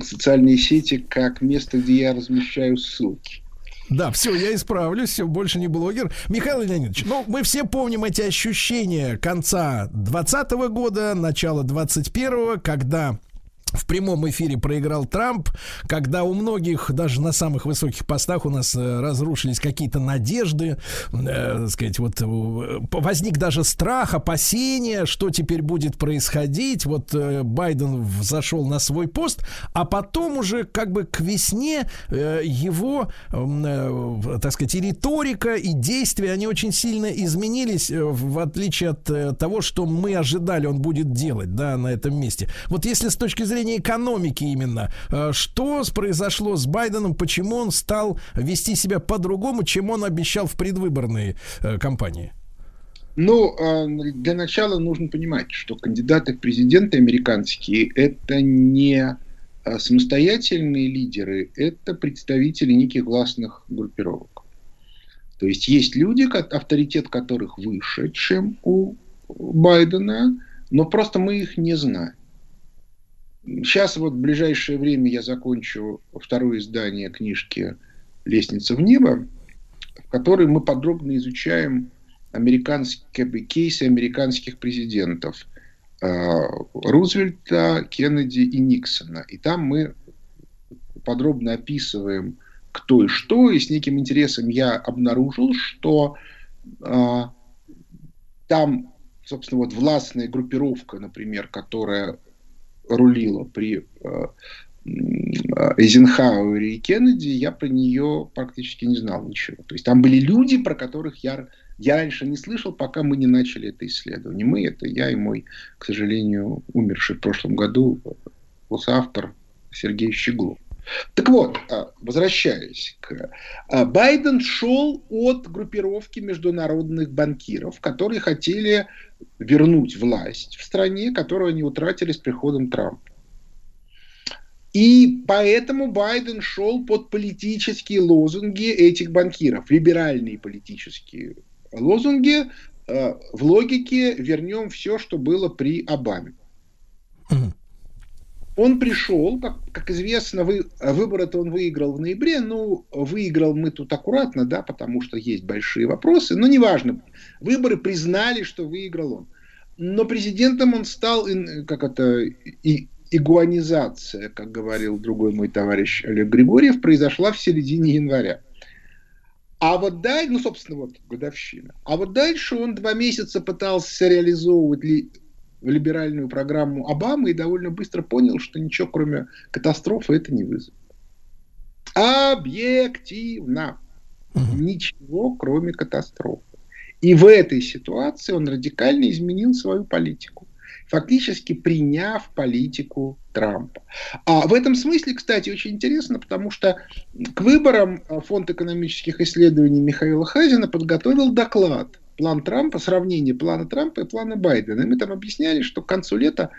Speaker 7: социальные сети как место, где я размещаю ссылки.
Speaker 2: Да, все, я исправлюсь, все, больше не блогер. Михаил Леонидович, ну, мы все помним эти ощущения конца 20 года, начала 21-го, когда в прямом эфире проиграл Трамп, когда у многих, даже на самых высоких постах, у нас э, разрушились какие-то надежды, э, сказать, вот э, возник даже страх, опасения, что теперь будет происходить. Вот э, Байден зашел на свой пост, а потом уже как бы к весне э, его, э, так сказать, и риторика, и действия, они очень сильно изменились, э, в отличие от э, того, что мы ожидали, он будет делать, да, на этом месте. Вот если с точки зрения экономики именно, э, что произошло с Байденом, почему он стал вести себя по-другому, чем он обещал в предвыборной э, кампании?
Speaker 7: Ну, а, для начала нужно понимать, что кандидаты в президенты американские это не самостоятельные лидеры, это представители неких властных группировок. То есть есть люди, авторитет которых выше, чем у Байдена, но просто мы их не знаем. Сейчас вот в ближайшее время я закончу второе издание книжки «Лестница в небо», в которой мы подробно изучаем американские кейсы американских президентов э, Рузвельта, Кеннеди и Никсона. И там мы подробно описываем, кто и что, и с неким интересом я обнаружил, что э, там, собственно, вот властная группировка, например, которая рулила при э, м, Эйзенхауэре и Кеннеди, я про нее практически не знал ничего. То есть там были люди, про которых я, я раньше не слышал, пока мы не начали это исследование. Мы, это я и мой, к сожалению, умерший в прошлом году автор Сергей Щеглов. Так вот, возвращаясь к... Байден шел от группировки международных банкиров, которые хотели вернуть власть в стране, которую они утратили с приходом Трампа. И поэтому Байден шел под политические лозунги этих банкиров, либеральные политические лозунги, э, в логике вернем все, что было при Обаме.
Speaker 2: Мгм.
Speaker 7: Он пришел, как, как известно, вы, выборы-то он выиграл в ноябре, ну, выиграл мы тут аккуратно, да, потому что есть большие вопросы, но неважно, выборы признали, что выиграл он. Но президентом он стал, как это, и, игуанизация, как говорил другой мой товарищ Олег Григорьев, произошла в середине января. А вот дальше, ну, собственно, вот годовщина. А вот дальше он два месяца пытался реализовывать ли, либеральную программу Обамы и довольно быстро понял, что ничего кроме катастрофы это не вызовет. Объективно. Ничего кроме катастрофы. И в этой ситуации он радикально изменил свою политику, фактически приняв политику Трампа. А в этом смысле, кстати, очень интересно, потому что к выборам э, Фонд экономических исследований Михаила Хазина подготовил доклад план Трампа, сравнение плана Трампа и плана Байдена. И мы там объясняли, что к концу лета,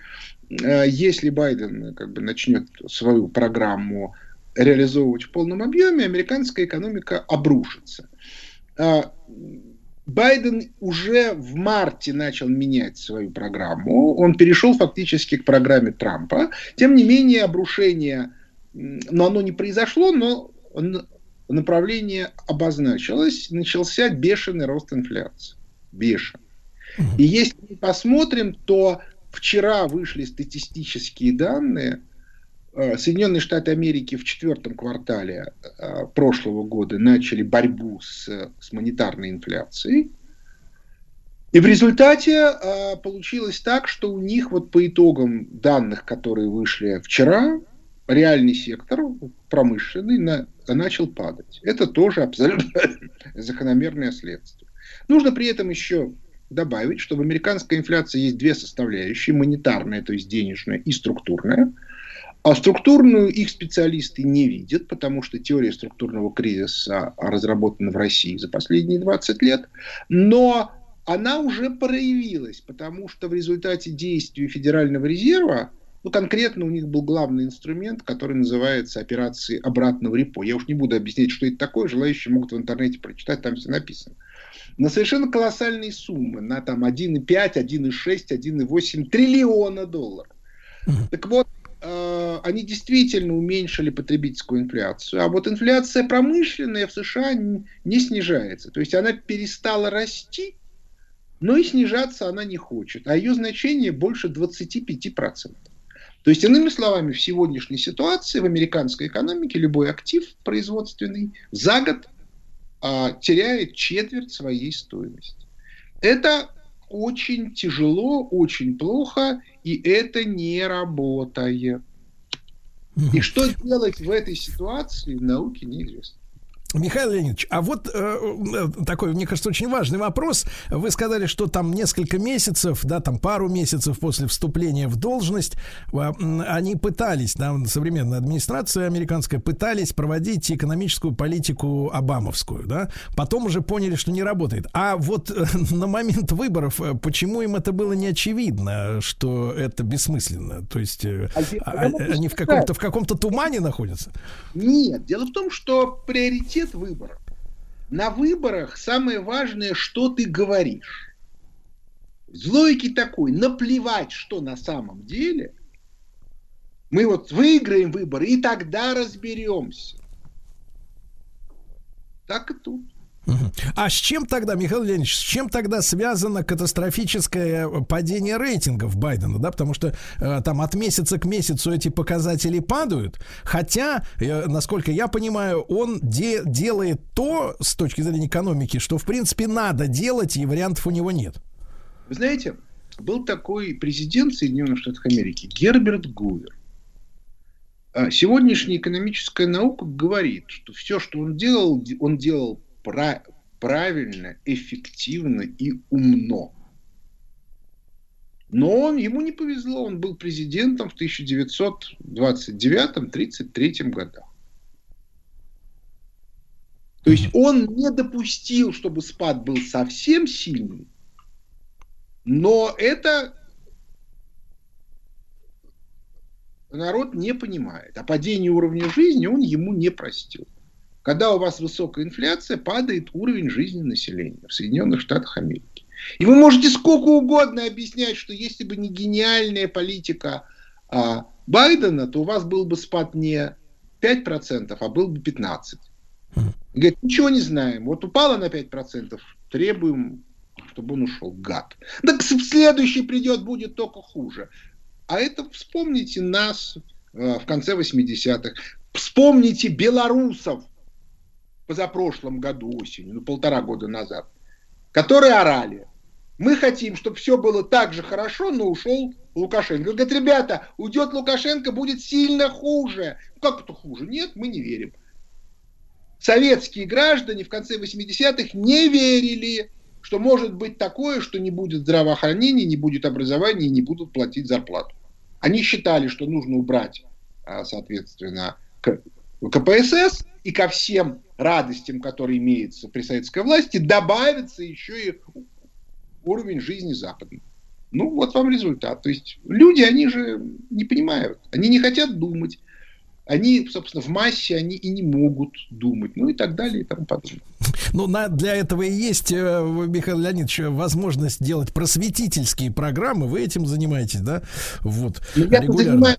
Speaker 7: э, если Байден э, как бы начнет свою программу реализовывать в полном объеме, американская экономика обрушится. А, Байден уже в марте начал менять свою программу. Он перешел фактически к программе Трампа. Тем не менее, обрушение, но оно не произошло, но направление обозначилось. Начался бешеный рост инфляции. Бешеный. И если мы посмотрим, то вчера вышли статистические данные. Э, Соединенные Штаты Америки в четвертом квартале э, прошлого года начали борьбу с, с монетарной инфляцией. И в результате э, получилось так, что у них вот по итогам данных, которые вышли вчера, реальный сектор промышленный на, начал падать. Это тоже абсолютно закономерное следствие. Нужно при этом еще добавить, что в американской инфляции есть две составляющие. Монетарная, то есть денежная, и структурная. А структурную их специалисты не видят, потому что теория структурного кризиса разработана в России за последние 20 лет. Но она уже проявилась, потому что в результате действий Федерального резерва, ну, конкретно у них был главный инструмент, который называется операции обратного репо. Я уж не буду объяснять, что это такое, желающие могут в интернете прочитать, там все написано. на совершенно колоссальные суммы, на там 1,5, 1,6, 1,8 триллиона долларов. Так вот, э, они действительно уменьшили потребительскую инфляцию, а вот инфляция промышленная в США не снижается. То есть она перестала расти, но и снижаться она не хочет, а ее значение больше 25%. То есть, иными словами, в сегодняшней ситуации в американской экономике любой актив производственный за год а, теряет четверть своей стоимости. Это очень тяжело, очень плохо, и это не работает. И что делать в этой ситуации, в науке неизвестно.
Speaker 2: Михаил Леонидович, а вот э, э, такой, мне кажется, очень важный вопрос. Вы сказали, что там несколько месяцев, да, там пару месяцев после вступления в должность, э, они пытались, да, современная администрация американская пытались проводить экономическую политику обамовскую, да, потом уже поняли, что не работает. А вот э, на момент выборов, э, почему им это было не очевидно, что это бессмысленно? То есть э,
Speaker 7: А
Speaker 2: а-
Speaker 7: могу
Speaker 2: они в каком-то в каком-то тумане находятся?
Speaker 7: Нет, дело в том, что приоритет выборов. На выборах самое важное, что ты говоришь. Из логики такой, наплевать, что на самом деле, мы вот выиграем выборы, и тогда разберемся. Так и тут.
Speaker 2: А с чем тогда, Михаил Леонидович, с чем тогда связано катастрофическое падение рейтингов Байдена, да, потому что э, там от месяца к месяцу эти показатели падают, хотя, э, насколько я понимаю, он де- делает то с точки зрения экономики, что в принципе надо делать, и вариантов у него нет.
Speaker 7: Вы знаете, был такой президент Соединенных Штатов Америки Герберт Гувер. А Сегодняшняя экономическая наука говорит, что все, что он делал, де- он делал пра- правильно, эффективно и умно. Но он, ему не повезло, он был президентом в 1929-33 годах. То есть он не допустил, чтобы спад был совсем сильный, но это народ не понимает. А падение уровня жизни он ему не простил. Когда у вас высокая инфляция, падает уровень жизни населения в Соединенных Штатах Америки. И вы можете сколько угодно объяснять, что если бы не гениальная политика а, Байдена, то у вас был бы спад не 5%, а был бы 15%. Говорит, ничего не знаем. Вот упало на 5%, требуем, чтобы он ушел. Гад. Так следующий придет, будет только хуже. А это вспомните нас э, в конце 80-х. Вспомните белорусов позапрошлом году осенью, ну полтора года назад, которые орали. Мы хотим, чтобы все было так же хорошо, но ушел Лукашенко. Говорят, ребята, уйдет Лукашенко, будет сильно хуже. Как это хуже? Нет, мы не верим. Советские граждане в конце 80-х не верили, что может быть такое, что не будет здравоохранения, не будет образования не будут платить зарплату. Они считали, что нужно убрать, а, соответственно, КПСС и ко всем радостям, которые имеются при советской власти, добавится еще и уровень жизни западный. Ну, вот вам результат. То есть люди, они же не понимают, они не хотят думать, они, собственно, в массе они и не могут думать, ну и так далее и тому подобное.
Speaker 2: Ну, на, для этого и есть, э, Михаил Леонидович, возможность делать просветительские программы. Вы этим занимаетесь, да? Вот.
Speaker 7: Я
Speaker 2: регулярно.
Speaker 7: занимаюсь,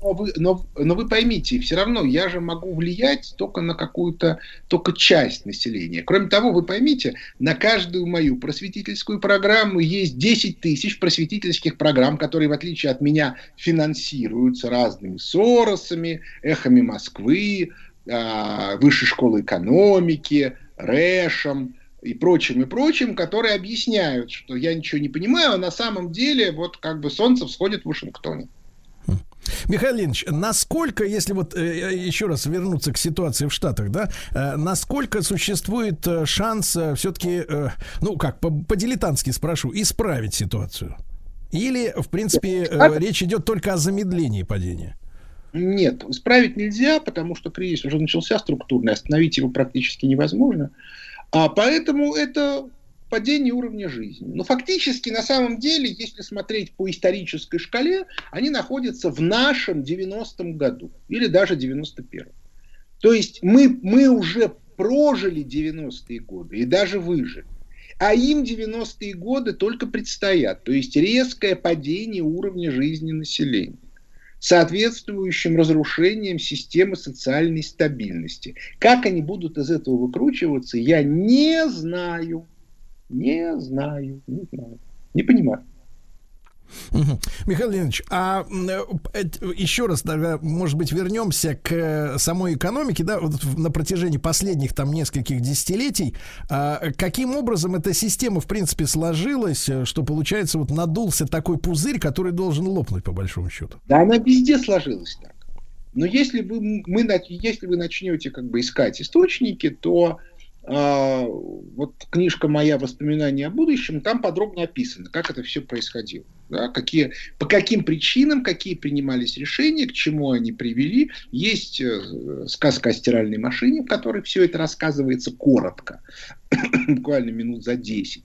Speaker 7: но вы, но, но вы поймите, все равно я же могу влиять только на какую-то, только часть населения. Кроме того, вы поймите, на каждую мою просветительскую программу есть 10 тысяч просветительских программ, которые, в отличие от меня, финансируются разными Соросами, эхами Москвы, а, Высшей школы экономики, Рэшем и прочим, и прочим, которые объясняют, что я ничего не понимаю, а на самом деле вот как бы солнце всходит в Вашингтоне.
Speaker 2: Михаил Ильич, насколько, если вот э, еще раз вернуться к ситуации в Штатах, да, э, насколько существует э, шанс все-таки, ну как, по- по-дилетантски спрошу, исправить ситуацию? Или, в принципе, э, речь идет только о замедлении падения?
Speaker 7: Нет, исправить нельзя, потому что кризис уже начался структурный, остановить его практически невозможно. А поэтому это падение уровня жизни. Но фактически, на самом деле, если смотреть по исторической шкале, они находятся в нашем 90-м году или даже 91-м. То есть мы, мы уже прожили 90-е годы и даже выжили. А им 90-е годы только предстоят. То есть резкое падение уровня жизни населения соответствующим разрушением системы социальной стабильности. Как они будут из этого выкручиваться, я не знаю. Не знаю. Не знаю. Не понимаю.
Speaker 2: Михаил Леонидович, а э, еще раз, тогда, может быть, вернемся к э, самой экономике, да, вот на протяжении последних там нескольких десятилетий. А, Каким образом эта система, в принципе, сложилась, э, что, получается, вот надулся такой пузырь, который должен лопнуть, по большому счету?
Speaker 7: Да она везде сложилась так. Но если вы, мы, если вы начнете как бы искать источники, то вот книжка моя «Воспоминания о будущем», там подробно описано, как это все происходило. Да, какие, по каким причинам, какие принимались решения, к чему они привели. Есть э, сказка о стиральной машине, в которой все это рассказывается коротко, буквально минут за 10.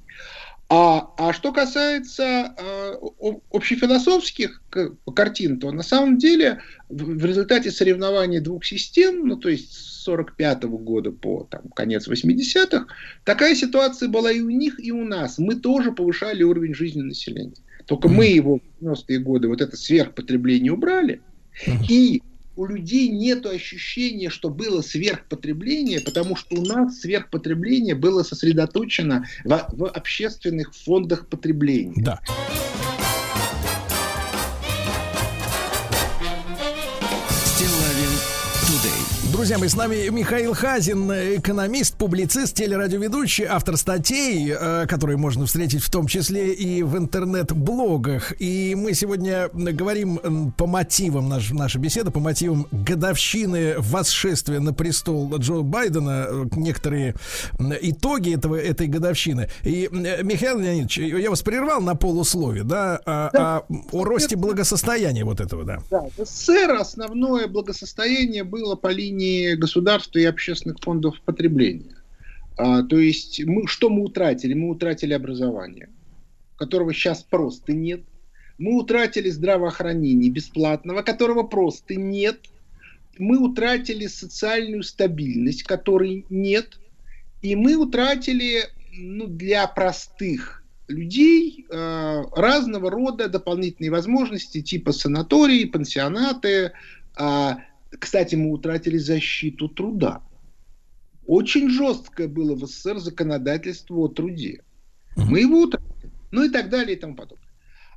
Speaker 7: А, а что касается э, общефилософских картин, то на самом деле в результате соревнования двух систем, ну то есть с 45 года по там, конец 80-х, такая ситуация была и у них, и у нас. Мы тоже повышали уровень жизни населения. Только мы его в 90-е годы, вот это сверхпотребление убрали, и у людей нет ощущения, что было сверхпотребление, потому что у нас сверхпотребление было сосредоточено в, в общественных фондах потребления.
Speaker 2: Да. Друзья мои, с нами Михаил Хазин, экономист, публицист, телерадиоведущий, автор статей, э, которые можно встретить в том числе и в интернет-блогах. И мы сегодня говорим по мотивам, наш, наша беседа, по мотивам годовщины восшествия на престол Джо Байдена, э, некоторые итоги этого, этой годовщины. И, Михаил Леонидович, я вас прервал на полуслове, да, а- а о росте благосостояния вот этого, да.
Speaker 7: Да, в СССР основное благосостояние было по линии государства и общественных фондов потребления. А, то есть мы, что мы утратили? Мы утратили образование, которого сейчас просто нет. Мы утратили здравоохранение бесплатного, которого просто нет. Мы утратили социальную стабильность, которой нет. И мы утратили ну, для простых людей э, разного рода дополнительные возможности, типа санатории, пансионаты. А, кстати, мы утратили защиту труда. Очень жесткое было в СССР законодательство о труде. Мы его утратили. Ну и так далее и тому подобное.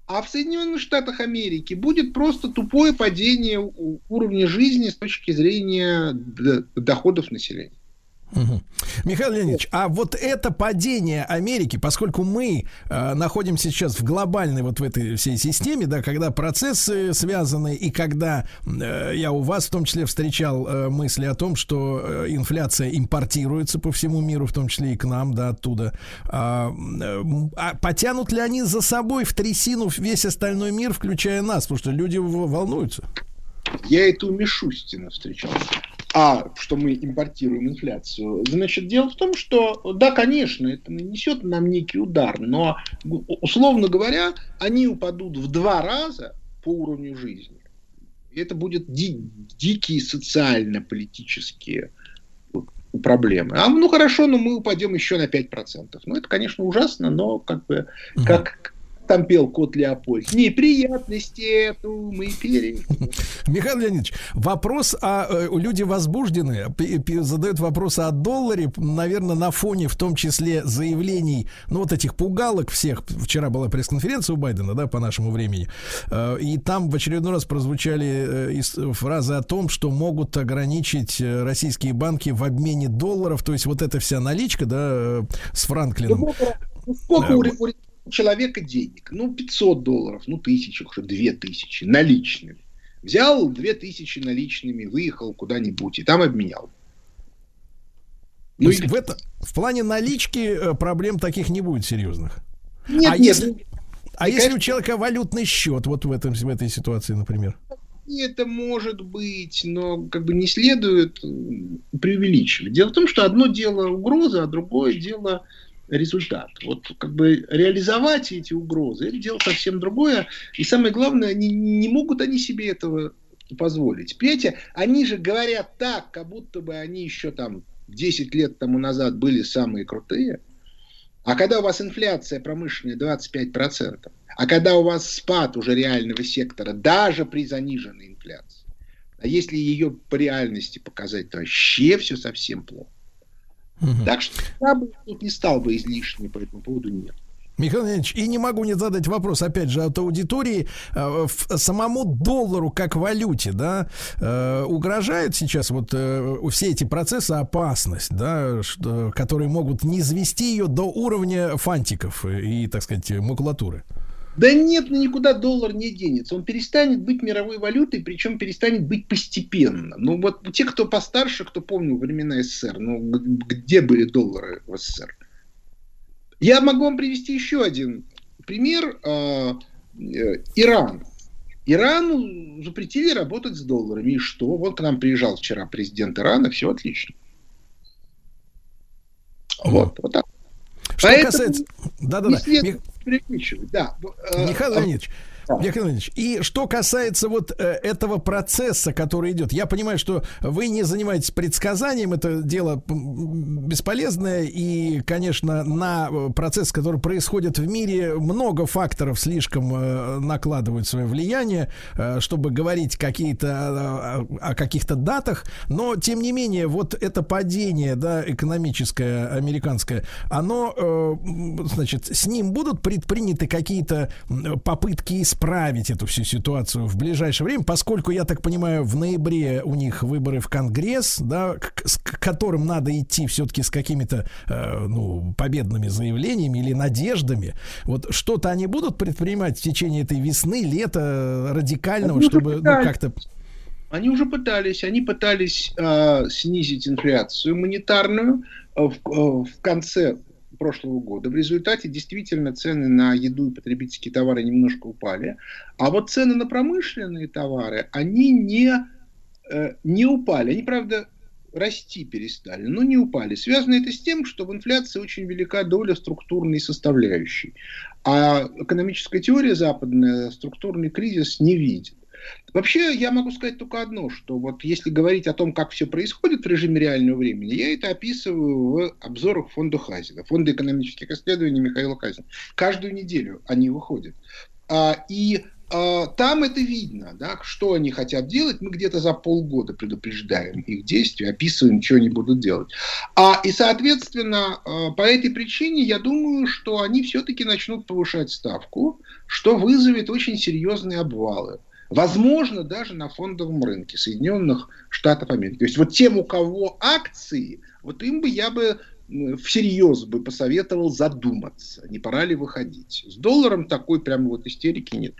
Speaker 7: А в Соединенных Штатах Америки будет просто тупое падение уровня жизни с точки зрения доходов населения.
Speaker 2: Мгм. Михаил Леонидович, а вот это падение Америки, поскольку мы э, находимся сейчас в глобальной вот в этой всей системе, да, когда процессы связаны и когда э, я у вас в том числе встречал э, мысли о том, что э, инфляция импортируется по всему миру, в том числе и к нам, да, оттуда. А, э, а потянут ли они за собой в трясину весь остальной мир, включая нас, потому что люди волнуются?
Speaker 7: Я это у Мишустина встречал. А, что мы импортируем инфляцию. Значит, дело в том, что, да, конечно, это нанесет нам некий удар, но, условно говоря, они упадут в два раза по уровню жизни. И это будет ди- дикие социально-политические проблемы. А, ну хорошо, но мы упадем еще на 5%. Ну, это, конечно, ужасно, но как бы, как там пел кот Леопольд, неприятности эту мы пережили.
Speaker 2: Михаил Леонидович, вопрос э, люди возбуждены, задают вопрос о долларе, наверное, на фоне в том числе заявлений, ну вот этих пугалок всех. Вчера была пресс-конференция у Байдена, да, по нашему времени, Э, и там в очередной раз прозвучали э, фразы о том, что могут ограничить российские банки в обмене долларов, то есть вот эта вся наличка, да, с Франклином.
Speaker 7: Ну, сколько
Speaker 2: Да,
Speaker 7: у, у человека денег? Ну, 500 долларов, ну, тысячу, уже 2000 наличными. Взял 2000 наличными, выехал куда-нибудь и там обменял. Ну, и-
Speaker 2: в, это, в плане налички э, проблем таких не будет серьезных.
Speaker 7: нет,
Speaker 2: а
Speaker 7: нет,
Speaker 2: если- А
Speaker 7: И,
Speaker 2: если у
Speaker 7: конечно-
Speaker 2: человека валютный счет вот в, этом, в этой ситуации, например?
Speaker 7: это может быть, но как бы не следует преувеличивать. Дело в том, что одно дело угроза, а другое дело результат. Вот как бы реализовать эти угрозы, это дело совсем другое. И самое главное, не, не могут они себе этого позволить. Понимаете, они же говорят так, как будто бы они еще там 10 лет тому назад были самые крутые. А когда у вас инфляция промышленная 25%, а когда у вас спад уже реального сектора, даже при заниженной инфляции, а если ее по реальности показать, то вообще все совсем плохо. Так что я бы тут не стал бы излишне по этому поводу нет.
Speaker 2: Михаил Леонидович, и не могу не задать вопрос, опять же, от аудитории. Э, самому доллару как валюте, да, э, угрожает сейчас вот э, все эти процессы опасность, да, что, которые могут не извести ее до уровня фантиков и, так сказать, макулатуры.
Speaker 7: Да нет, ну никуда доллар не денется. Он перестанет быть мировой валютой, причем перестанет быть постепенно. Ну вот те, кто постарше, кто помнил времена СССР, ну где были доллары в СССР? Я могу вам привести еще один пример. А, э, Иран. Ирану запретили работать с долларами. И что? Вот к нам приезжал вчера президент Ирана, все отлично. Вот, вот так.
Speaker 2: Что
Speaker 7: Поэтому
Speaker 2: касается... Да-да-да.
Speaker 7: Преувеличивать, да. Э,
Speaker 2: Михаил
Speaker 7: а-
Speaker 2: Леонидович, Михаил Леонидович, и что касается вот э, этого процесса, который идет, я понимаю, что вы не занимаетесь предсказанием, это дело бесполезное, и, конечно, на э, процесс, который происходит в мире, много факторов слишком э, накладывают свое влияние, чтобы говорить какие-то о, каких-то датах, но, тем не менее, вот это падение, да, экономическое, американское, оно, значит, с ним будут предприняты какие-то попытки исправить эту всю ситуацию в ближайшее время, поскольку, я так понимаю, в ноябре у них выборы в Конгресс, да, к, с- к которым надо идти все-таки с какими-то, э, ну, победными заявлениями или надеждами. Вот что-то они будут предпринимать в течение этой весны, лета радикального,
Speaker 7: Они
Speaker 2: чтобы, ну, как-то...
Speaker 7: Они уже пытались, они пытались э, снизить инфляцию монетарную э, в, э, в конце прошлого года. В результате действительно цены на еду и потребительские товары немножко упали, а вот цены на промышленные товары, они не, э, не упали. Они, правда, расти перестали, но не упали. Связано это с тем, что в инфляции очень велика доля структурной составляющей. А экономическая теория западная структурный кризис не видит. Вообще, я могу сказать только одно, что вот если говорить о том, как все происходит в режиме реального времени, я это описываю в обзорах фонда Хазина, фонда экономических исследований Михаила Хазина. Каждую неделю они выходят. А, и а, там это видно, да, что они хотят делать. Мы где-то за полгода предупреждаем их действия, описываем, что они будут делать. А, и, соответственно, а, по этой причине я думаю, что они все-таки начнут повышать ставку, что вызовет очень серьезные обвалы. Возможно, даже на фондовом рынке Соединенных Штатов Америки. То есть вот тем, у кого акции, вот им бы я бы всерьез бы посоветовал задуматься, не пора ли выходить. С долларом такой прям вот истерики нет.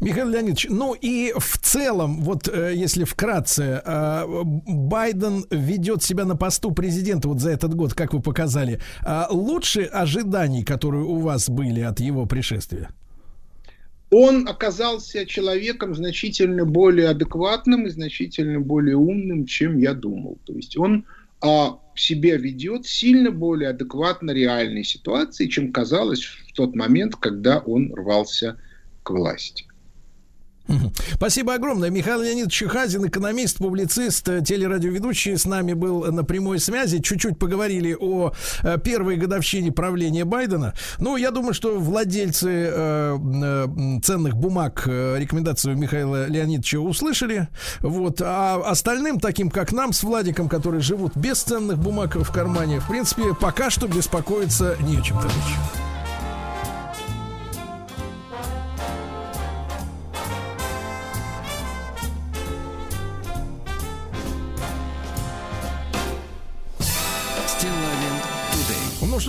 Speaker 2: Михаил Леонидович, ну и в целом, вот э, если вкратце, э, Байден ведет себя на посту президента вот за этот год, как вы показали, а лучше ожиданий, которые у вас были от его пришествия?
Speaker 7: Он оказался человеком значительно более адекватным и значительно более умным, чем я думал. То есть он а, себя ведет сильно более адекватно реальной ситуации, чем казалось в тот момент, когда он рвался к власти.
Speaker 2: Спасибо огромное. Михаил Леонидович Хазин, экономист, публицист, э, телерадиоведущий, с нами был на прямой связи. Чуть-чуть поговорили о э, первой годовщине правления Байдена. Ну, я думаю, что владельцы э, э, ценных бумаг э, рекомендацию Михаила Леонидовича услышали. Вот. А остальным, таким как нам с Владиком, которые живут без ценных бумаг в кармане, в принципе, пока что беспокоиться не о чем, товарищи.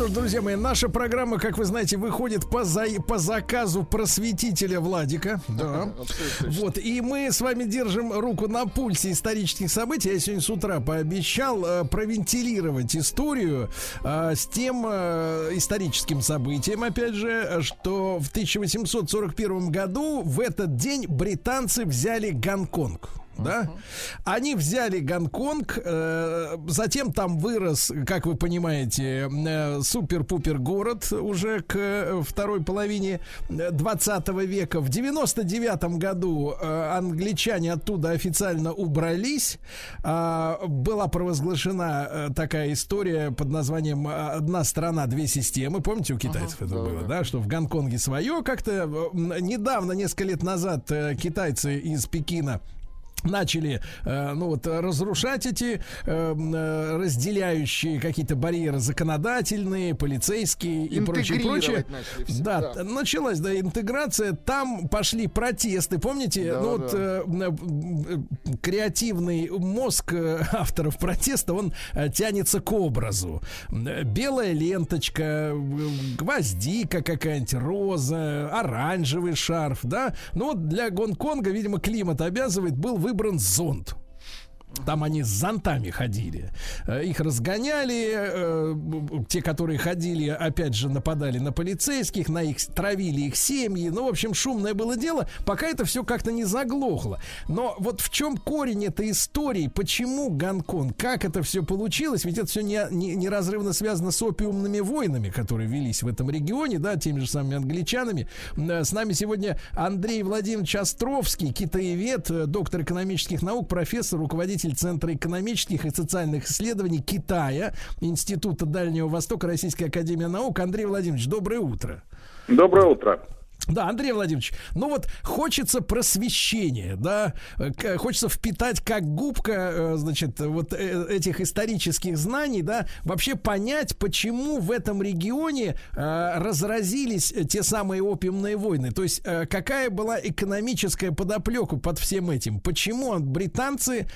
Speaker 2: Что ж, друзья мои, наша программа, как вы знаете, выходит по, за... по заказу просветителя Владика. Да. Вот, и мы с вами держим руку на пульсе исторических событий. Я сегодня с утра пообещал э, провентилировать историю э, с тем э, историческим событием, опять же, что в 1841 году в этот день британцы взяли Гонконг. Да? Они взяли Гонконг, э, затем там вырос, как вы понимаете, э, супер-пупер город уже к э, второй половине 20 века. В 99 году э, англичане оттуда официально убрались. А, была провозглашена э, такая история под названием э, «Одна страна, две системы». Помните, у китайцев это
Speaker 3: да,
Speaker 2: было,
Speaker 3: да.
Speaker 2: да, что в Гонконге свое. Как-то э, недавно, несколько лет назад, э, китайцы из Пекина начали, э, ну вот, разрушать эти э, э, разделяющие какие-то барьеры законодательные, полицейские и прочее, прочее. Да,
Speaker 3: да.
Speaker 2: началась, да, интеграция. Там пошли протесты. Помните,
Speaker 3: Да,
Speaker 2: ну вот
Speaker 3: да.
Speaker 2: э, м, э, креативный мозг авторов протеста, он тянется к образу. Белая ленточка, гвоздика какая-нибудь, роза, оранжевый шарф, да. Ну вот для Гонконга, видимо, климат обязывает, был выбран зонт. Там они с зонтами ходили. Э, Их разгоняли. э, Те, которые ходили, опять же, нападали на полицейских, на их травили их семьи. Ну, в общем, шумное было дело, пока это все как-то не заглохло. Но вот в чем корень этой истории? Почему Гонконг? Как это все получилось? Ведь это все не, не- неразрывно связано с опиумными войнами, которые велись в этом регионе, да, теми же самыми англичанами. Э, С нами сегодня Андрей Владимирович Островский, китаевед, доктор экономических наук, профессор, руководитель Центра экономических и социальных исследований Китая, Института Дальнего Востока, Российской Академии Наук. Андрей Владимирович, доброе утро.
Speaker 8: Доброе утро.
Speaker 2: Да, Андрей Владимирович, ну вот хочется просвещения, да, хочется впитать как губка, э, значит, вот э, этих исторических знаний, да, вообще понять, почему в этом регионе э, разразились те самые опиумные войны, то есть какая была экономическая подоплека под всем этим, почему британцы,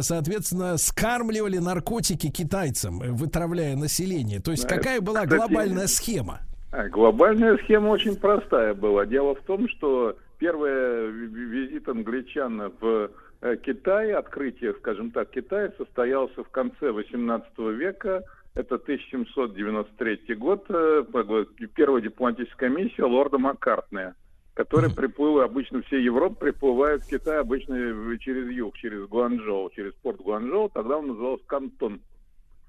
Speaker 2: соответственно, скармливали наркотики китайцам, вытравляя население, то есть какая была глобальная схема?
Speaker 8: А, Глобальная схема очень простая была. Дело в том, что первый ви- ви- визит англичан в э, Китай, открытие, скажем так, Китая состоялся в конце 18 века. Это 1793 год. э, Первая дипломатическая миссия лорда Маккартнея, который приплыл, обычно все Европы приплывают в Китай обычно через юг, через Гуанчжоу, через порт Гуанчжоу. Тогда он назывался Кантон.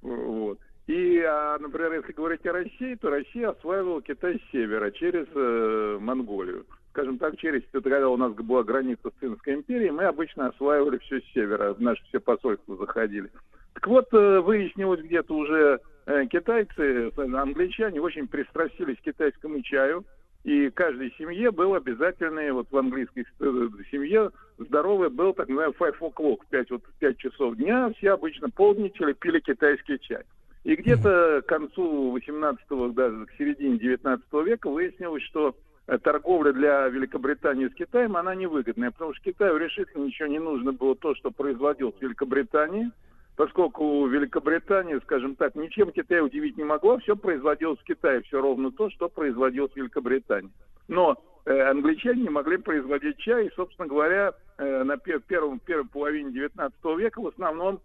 Speaker 8: Вот. И, а, например, если говорить о России, то Россия осваивала Китай с севера, через э, Монголию. Скажем так, через, когда у нас была граница с Цинской империей, мы обычно осваивали все с севера, в наши все посольства заходили. Так вот, э, выяснилось где-то уже э, китайцы, англичане очень пристрастились к китайскому чаю, и каждой семье был обязательный, вот в английской э, семье здоровый был так называемый five o'clock, в 5, вот, в 5 часов дня, все обычно полдничали, пили китайский чай. И где-то к концу 18-го, даже к середине 19 века выяснилось, что э, торговля для Великобритании с Китаем, она невыгодная, потому что Китаю решительно ничего не нужно было то, что производилось в Великобритании, поскольку Великобритания, скажем так, ничем Китай удивить не могла, все производилось в Китае, все ровно то, что производилось в Великобритании. Но э, англичане не могли производить чай, и, собственно говоря, э, на пер- первом, первой половине 19 века в основном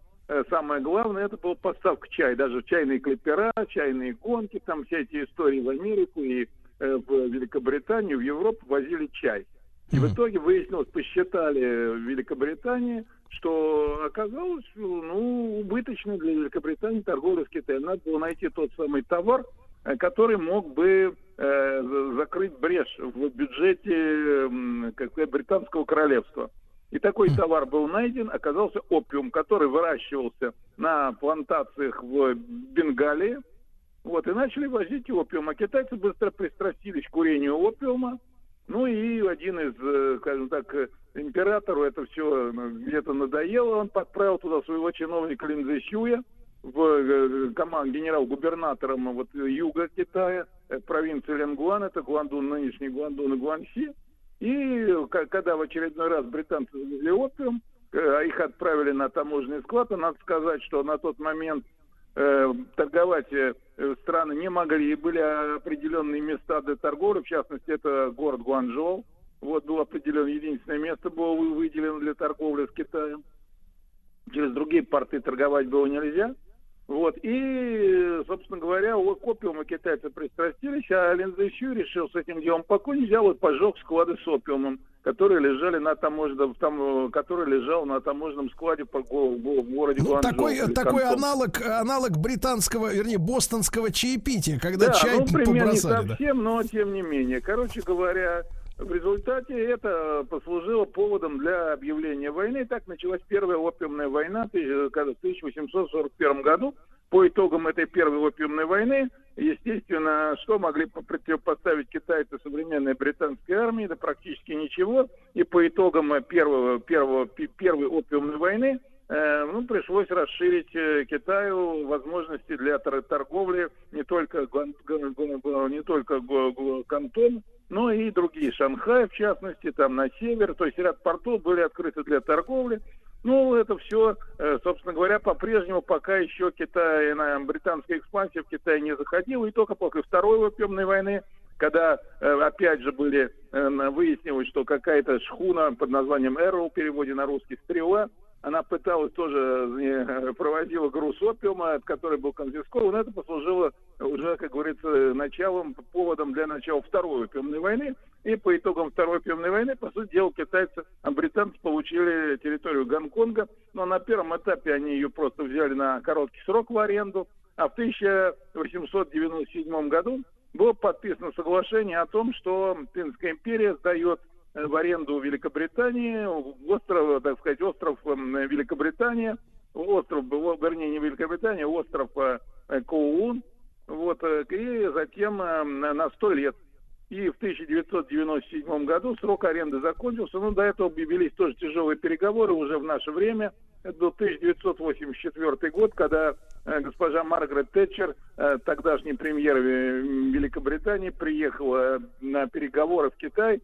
Speaker 8: самое главное это была поставка чая, даже чайные клепера, чайные гонки, там все эти истории в Америку и э, в Великобританию, в Европу возили чай. И в итоге выяснилось, посчитали в Великобритании, что оказалось ну, убыточно для Великобритании торговля с Китаем. Надо было найти тот самый товар, э, который мог бы э, за- закрыть брешь в бюджете сказать, британского королевства. И такой товар был найден, оказался опиум, который выращивался на плантациях в Бенгалии. Вот, и начали возить опиум. А китайцы быстро пристрастились к курению опиума. Ну и один из, э, скажем так, императору это все где-то надоело. Он подправил туда своего чиновника Линдзи Сюя в э, команд генерал-губернатором вот, э, юга Китая, провинции Ленгуан, это Гуандун, нынешний Гуандун и Гуанси. И когда в очередной раз британцы завезли опиум, э, а их отправили на таможенный склад, а надо сказать, что на тот момент э, торговать э, страны не могли, были определенные места для торговли, в частности, это город Гуанчжоу. Вот было определено единственное место было вы- выделено для торговли с Китаем. Через другие порты торговать было нельзя. Вот. И, собственно говоря, у- к опиуму китайцы пристрастились, а Лин Цзэйщу решил с этим делом покончить, взял и поджег склады с опиумом, которые лежали на таможенном, там, который лежал на таможенном складе по в городе
Speaker 2: Ну,
Speaker 8: Гуанчжоу.
Speaker 2: такой, такой аналог, аналог британского, вернее, бостонского чаепития, когда
Speaker 8: Да,
Speaker 2: чай
Speaker 8: ну, примерно не
Speaker 2: побросали. да.
Speaker 8: совсем, но тем не менее. Короче говоря, в результате это послужило поводом для объявления войны. Так началась первая опиумная война в 1841 году. По итогам этой первой опиумной войны, естественно, что могли по- противопоставить китайцы современной британской армии? Да практически ничего. И по итогам э, первого, первого, первой опиумной войны э, ну, пришлось расширить э, Китаю возможности для тор- торговли не только, не только Кантон, но и другие, Шанхай в частности, там на север, то есть ряд портов были открыты для торговли. Ну, это все, собственно говоря, по-прежнему пока еще Китай, британская экспансия в Китае не заходила, и только после Второй опиумной войны, когда, э, опять же, были, э, выяснилось, что какая-то шхуна под названием Эрл, в переводе на русский «стрела», она пыталась тоже, э, проводила груз опиума, который был конфискован, это послужило уже, как говорится, началом, поводом для начала Второй опиумной войны. И по итогам Второй опиумной войны, по сути дела, китайцы, а британцы получили территорию Гонконга, но на первом этапе они ее просто взяли на короткий срок в аренду, а в 1897 году было подписано соглашение о том, что Пинская империя сдает в аренду Великобритании, остров, так сказать, остров эм, Великобритания, остров, вернее, не Великобритания, остров э, э, Коулун, вот, э, и затем э, на 100 лет. И в 1997 году срок аренды закончился, но до этого велись тоже тяжелые переговоры уже в наше время. Был 1984 год, когда э, госпожа Маргарет Тэтчер, э, тогдашний премьер э, Великобритании, приехала на переговоры в Китай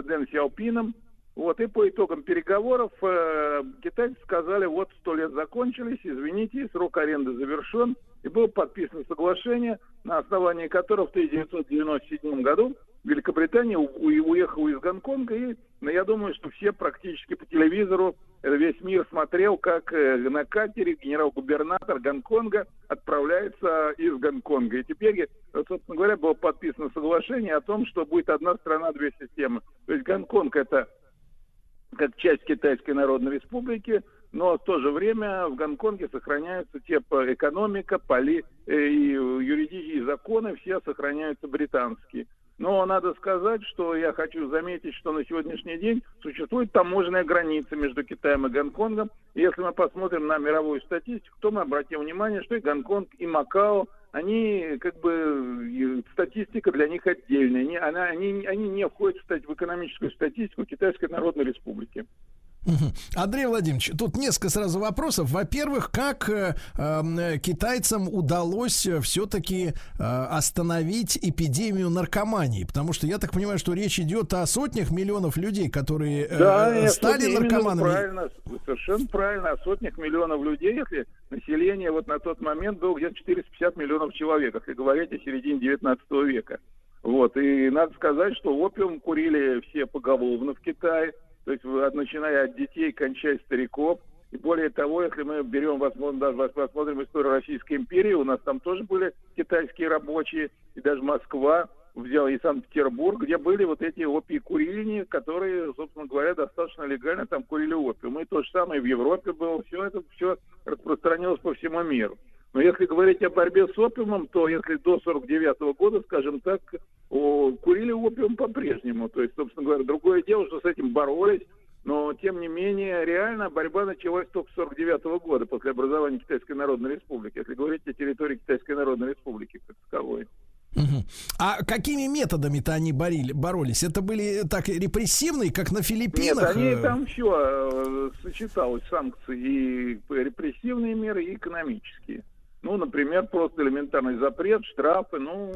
Speaker 8: Дэн Сяопином. Вот, и по итогам переговоров э, китайцы сказали, вот сто лет закончились, извините, срок аренды завершен. И было подписано соглашение, на основании которого в 1997 году Великобритания уехала из Гонконга. И ну, я думаю, что все практически по телевизору, э, весь мир смотрел, как э, на катере генерал-губернатор Гонконга отправляется из Гонконга. И теперь, э, собственно говоря, было подписано соглашение о том, что будет одна страна, две системы. То есть Гонконг это как часть Китайской Народной Республики, но в то же время в Гонконге сохраняются те экономика, поли, э, и юридические законы, все сохраняются британские. Но надо сказать, что я хочу заметить, что на сегодняшний день существует таможенная граница между Китаем и Гонконгом. Если мы посмотрим на мировую статистику, то мы обратим внимание, что и Гонконг, и Макао, они как бы статистика для них отдельная. Они, они, они не входят в, стать- в экономическую статистику Китайской Народной Республики.
Speaker 2: Андрей Владимирович, тут несколько сразу вопросов. Во-первых, как э, э, китайцам удалось все-таки остановить эпидемию наркомании? Потому что я так понимаю, что речь идет о сотнях миллионов людей, которые э,
Speaker 8: Да,
Speaker 2: э, стали
Speaker 8: именно
Speaker 2: наркоманами.
Speaker 8: Правильно, совершенно правильно. О сотнях миллионов людей, если население вот на тот момент было где-то 450 миллионов человек, если говорить о середине 19 века. Вот, и надо сказать, что опиум курили все поголовно в Китае, то есть начиная от детей, кончая стариков. И более того, если мы берем, возможно, даже посмотрим историю Российской империи, у нас там тоже были китайские рабочие, и даже Москва взял и Санкт-Петербург, где были вот эти опии курильни, которые, собственно говоря, достаточно легально там курили опиум. И то же самое в Европе было. Все это все распространилось по всему миру. Но если говорить о борьбе с опиумом, то если до 49 года, скажем так, о, курили опиум по-прежнему. То есть, собственно говоря, другое дело, что с этим боролись, но, тем не менее, реально борьба началась только с 49 года, после образования Китайской Народной Республики, если говорить о территории Китайской Народной Республики как таковой.
Speaker 2: Мгм. А какими методами-то они борили, боролись? Это были так репрессивные, как на
Speaker 8: Нет,
Speaker 2: Филиппинах?
Speaker 8: они
Speaker 2: э,
Speaker 8: там все сочеталось, санкции и репрессивные меры, и экономические. Ну, например, просто элементарный запрет, штрафы, ну,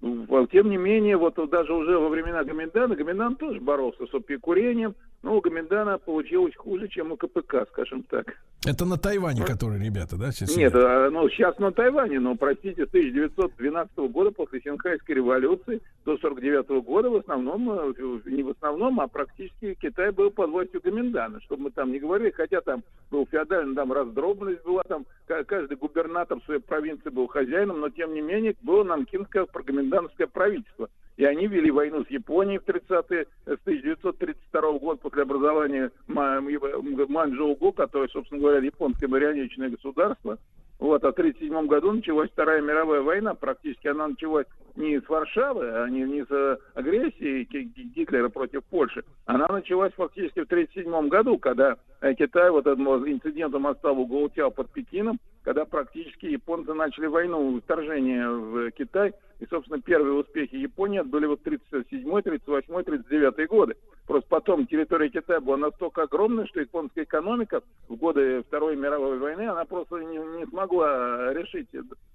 Speaker 8: тем не менее, вот даже уже во времена Гоминдана, Гоминдан тоже боролся с опиекурением, но у Гоминдана получилось хуже, чем у КПК, скажем так.
Speaker 2: Это на Тайване, которые ребята, да? сейчас
Speaker 8: Нет,
Speaker 2: сидят?
Speaker 8: а, ну сейчас на Тайване, но простите, с 1912 года после Синхайской революции до 49 года в основном, э, не в основном, а практически Китай был под властью Гоминдана, чтобы мы там не говорили, хотя там был феодальный, там раздробленность была, там ка- каждый губернатор своей провинции был хозяином, но тем не менее было нанкинское прогоминдановское правительство. И они вели войну с Японией в 30-е, э, с 1932 года после образования Ма- М- Манчжоу-Гу, которое, собственно говоря, японское марионеточное государство. Вот, а в 1937 году началась Вторая мировая война. Практически она началась не с Варшавы, а не, не с э, агрессии Гитлера против Польши. Она началась фактически в 1937 году, когда э, Китай вот этим инцидентом оставил Гаутяо под Пекином, когда практически японцы начали войну, вторжение в Китай. И, собственно, первые успехи Японии были вот 37 38 39 годы. Просто потом территория Китая была настолько огромной, что японская экономика в годы Второй мировой войны, она просто не, не смогла решить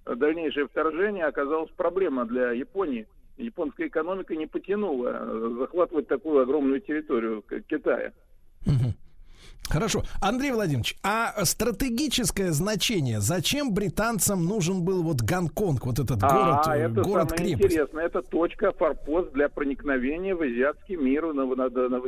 Speaker 8: дальнейшее вторжение. Оказалась проблема для Японии. Японская экономика не потянула захватывать такую огромную территорию как Китая.
Speaker 2: Хорошо. Андрей Владимирович, а стратегическое значение, зачем британцам нужен был вот Гонконг, вот этот город,
Speaker 8: а,
Speaker 2: э,
Speaker 8: это
Speaker 2: город
Speaker 8: самое
Speaker 2: крепость?
Speaker 8: интересное. Это точка, форпост для проникновения в азиатский мир, на, на, на, на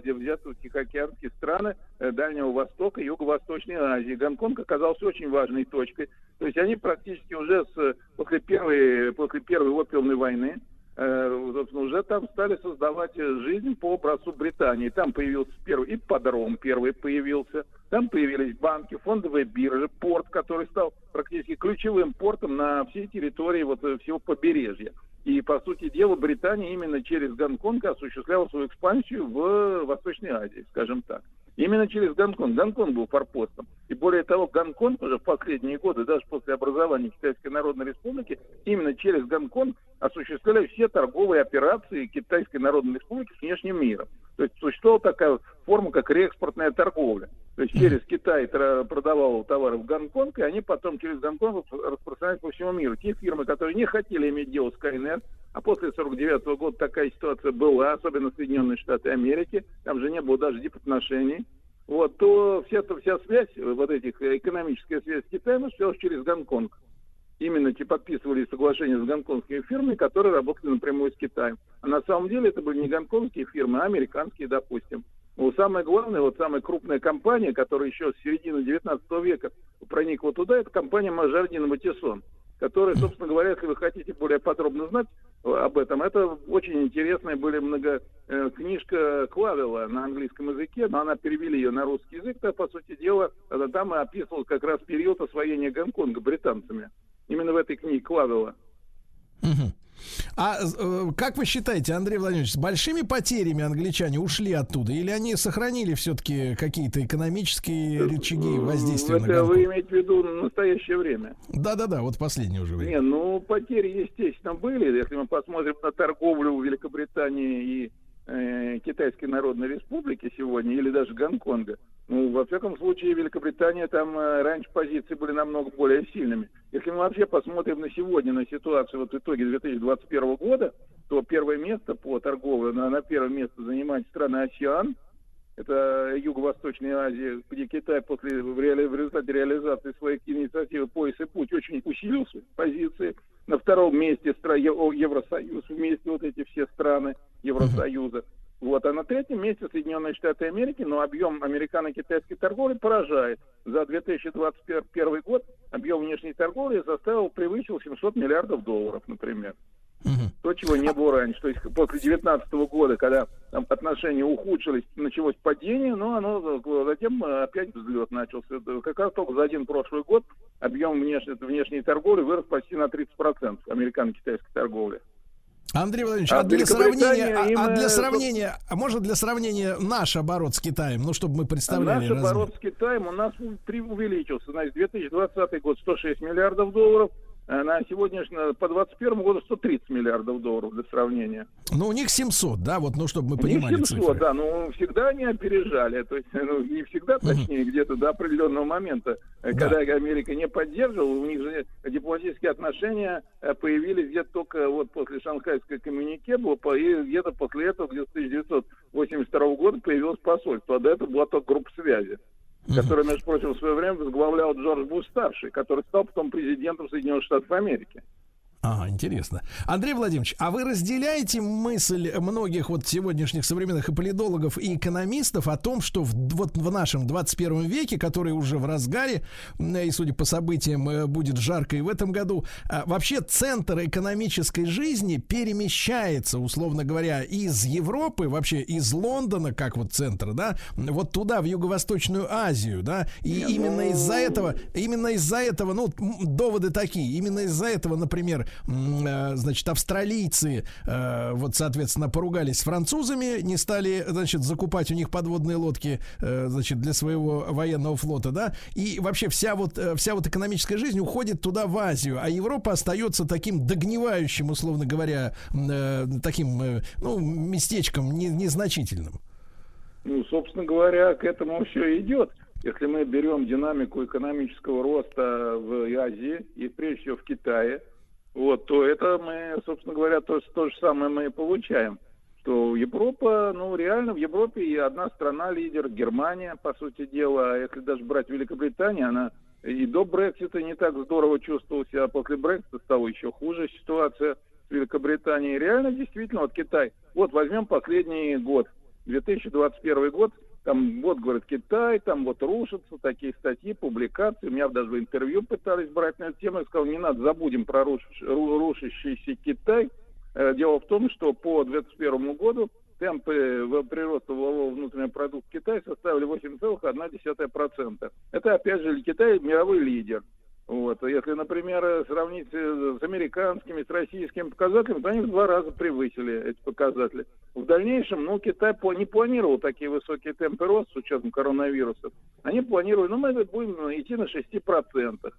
Speaker 8: Тихоокеанские страны э, Дальнего Востока Юго-Восточной Азии. Гонконг оказался очень важной точкой. То есть они практически уже с, после, первой, после Первой опиумной войны э, собственно, уже там стали создавать э, жизнь по образцу Британии. Там появился первый ипподром, первый появился. Там появились банки, фондовые биржи, порт, который стал практически ключевым портом на всей территории вот э, всего побережья. И, по сути дела, Британия именно через Гонконг осуществляла свою экспансию в Восточной Азии, скажем так. Именно через Гонконг. Гонконг был форпостом. И более того, Гонконг уже в последние годы, даже после образования Китайской Народной Республики, именно через Гонконг осуществляли все торговые операции Китайской Народной Республики с внешним миром. То есть существовала такая форма, как реэкспортная торговля. То есть через Китай продавал товары в Гонконг, и они потом через Гонконг распространялись по всему миру. Те фирмы, которые не хотели иметь дело с КНР, а после 49 года такая ситуация была, особенно Соединенные Штаты Америки, там же не было даже дипотношений, вот, то вся, вся связь, вот этих, э, экономическая связь с Китаем осуществлялась через Гонконг. Именно те подписывали соглашения с гонконгскими фирмами, которые работали напрямую с Китаем. А на самом деле это были не гонконгские фирмы, а американские, допустим. Ну, самое главное, вот самая крупная компания, которая еще с середины 19 века проникла туда, это компания Мажардин Матисон, которая, собственно говоря, если вы хотите более подробно знать э, об этом, это очень интересная были много э, книжка Клавела на английском языке, но она перевели ее на русский язык, то, по сути дела, э, там и описывал как раз период освоения Гонконга британцами. Именно в этой книге Клавела.
Speaker 2: Мгм. А э, как вы считаете, Андрей Владимирович, с большими потерями англичане ушли оттуда? Или они сохранили все-таки какие-то экономические рычаги воздействия на
Speaker 8: Это вы
Speaker 2: Гонконг?
Speaker 8: имеете в виду настоящее время?
Speaker 2: Да-да-да, вот последнее уже время.
Speaker 8: Не, ну потери, естественно, были. Если мы посмотрим на торговлю Великобритании и э, Китайской Народной Республики сегодня, или даже Гонконга, ну, во всяком случае, Великобритания там э, раньше позиции были намного более сильными. Если мы вообще посмотрим на сегодня, на ситуацию вот в итоге 2021 года, то первое место по торговле, на, на первое место занимает страна АСИАН, это Юго-Восточная Азия, где Китай после в, реали- в результате реализации своей инициативы «Пояс и путь» очень усилил свои позиции. На втором месте Евросоюз, вместе вот эти все страны Евросоюза. Вот, а на третьем месте Соединенные Штаты Америки, но объем американо-китайской торговли поражает. За 2021 год объем внешней торговли составил, превысил 700 миллиардов долларов, например.
Speaker 2: Мгм.
Speaker 8: То, чего не было раньше. То есть после 2019 года, когда там отношения ухудшились, началось падение, но оно затем э, опять взлет начался. Как раз только за один прошлый год объем внешней, внешней торговли вырос почти на 30% американо-китайской торговли.
Speaker 2: Андрей Владимирович,
Speaker 8: А
Speaker 2: а для сравнения, а- а, для сравнения, а может для сравнения наш оборот с Китаем, ну чтобы мы представляли
Speaker 8: Наш
Speaker 2: размер.
Speaker 8: оборот с Китаем у нас увеличился. Значит, 2020 год 106 миллиардов долларов, а на сегодняшний, по 2021 году 130 миллиардов долларов для сравнения.
Speaker 2: Ну, у них 700, да, вот, ну, чтобы мы понимали
Speaker 8: 700,
Speaker 2: цифры.
Speaker 8: да, но всегда они опережали, то есть ну, не всегда, точнее, где-то до определенного момента, э,
Speaker 2: Да.
Speaker 8: когда Америка не поддерживала, у них же дипломатические отношения э, появились где-то только вот после шанхайской коммюнике, было, и где-то после этого, где-то с 1982 года появилось посольство, а до этого была только группа связи которую, между прочим, в свое время возглавлял Джордж Буш старший, который стал потом президентом Соединенных Штатов Америки.
Speaker 2: А, интересно. Андрей Владимирович, а вы разделяете мысль многих вот сегодняшних современных и политологов, и экономистов о том, что в, вот в нашем 21 веке, который уже в разгаре, и, судя по событиям, э, будет жарко и в этом году, а, вообще центр экономической жизни перемещается, условно говоря, из Европы, вообще из Лондона, как вот центр, да, вот туда, в Юго-Восточную Азию, да, и именно из-за этого, именно из-за этого, ну, доводы такие, именно из-за этого, например, значит, австралийцы, э, вот, соответственно, поругались с французами, не стали, значит, закупать у них подводные лодки, э, значит, для своего военного флота, да, и вообще вся вот, э, вся вот экономическая жизнь уходит туда, в Азию, а Европа остается таким догнивающим, условно говоря, э, таким, э, ну, местечком не- незначительным.
Speaker 8: Ну, собственно говоря, к этому все идет. Если мы берем динамику экономического роста в Азии и прежде всего в Китае, вот, то это мы, собственно говоря, то, то же самое мы и получаем. Что Европа, ну реально в Европе и одна страна лидер, Германия, по сути дела, а если даже брать Великобританию, она и до Брексита не так здорово чувствовала себя, а после Брексита стала еще хуже ситуация с Великобританией. Реально, действительно, вот Китай. Вот возьмем последний год, 2021 год, там вот, говорит, Китай, там вот рушатся такие статьи, публикации. У меня даже интервью пытались брать на эту тему. Я сказал, не надо, забудем про руш- ру- рушащийся Китай. Э, Дело в том, что по 2021 году темпы в- прироста валового внутреннего продукта Китая составили 8,1%. Это, опять же, Китай мировой лидер. Вот. А Если, например, сравнить э, с американскими, с российскими показателями, то они в два раза превысили эти показатели. В дальнейшем, ну, Китай не планировал такие высокие темпы роста с учетом коронавируса. Они планировали, ну, мы будем идти на 6%.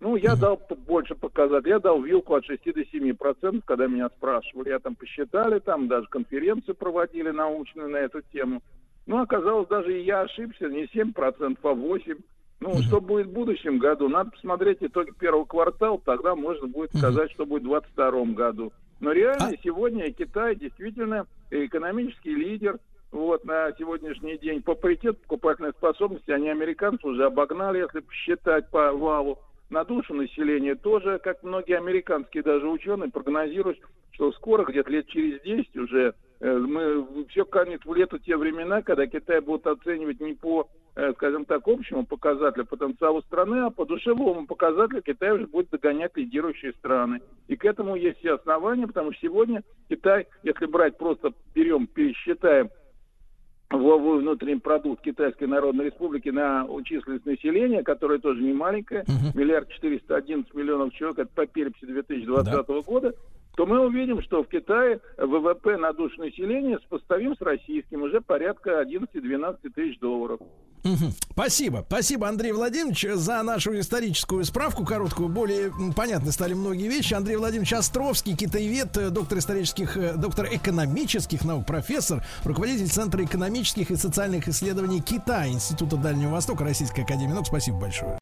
Speaker 8: Ну, я дал больше показателей. Я дал вилку от 6 до 7 процентов, когда меня спрашивали. Я там посчитали, там даже конференцию проводили научную на эту тему. Ну, оказалось, даже и я ошибся, не 7 процентов, а 8. Ну, что будет в будущем году? Надо посмотреть итоги первого квартала, тогда можно будет сказать, что будет в 2022 году. Но реально сегодня Китай действительно экономический лидер. Вот на сегодняшний день по паритету покупательной способности они американцев уже обогнали, если посчитать по валу. На душу населения тоже, как многие американские даже ученые прогнозируют, что скоро, где-то лет через 10 уже, э, мы все канет в лету те времена, когда Китай будут оценивать не по, скажем так, общему показателю потенциалу страны, а по душевому показателю Китай уже будет догонять лидирующие страны. И к этому есть все основания, потому что сегодня Китай, если брать просто берем, пересчитаем валовой внутренний продукт Китайской Народной Республики на численность населения, которая тоже не маленькая, миллиард четыреста одиннадцать миллионов человек, это по переписи 2020 года, то мы увидим, что в Китае ВВП на душу населения сопоставим с российским, уже порядка 11-12 тысяч долларов.
Speaker 2: Спасибо. Спасибо, Андрей Владимирович, за нашу историческую справку короткую. Более понятны стали многие вещи. Андрей Владимирович Островский, китаевед, э, доктор исторических, э, доктор экономических наук, профессор, руководитель Центра экономических и социальных исследований Китая, Института Дальнего Востока, Российской Академии Наук. Спасибо большое.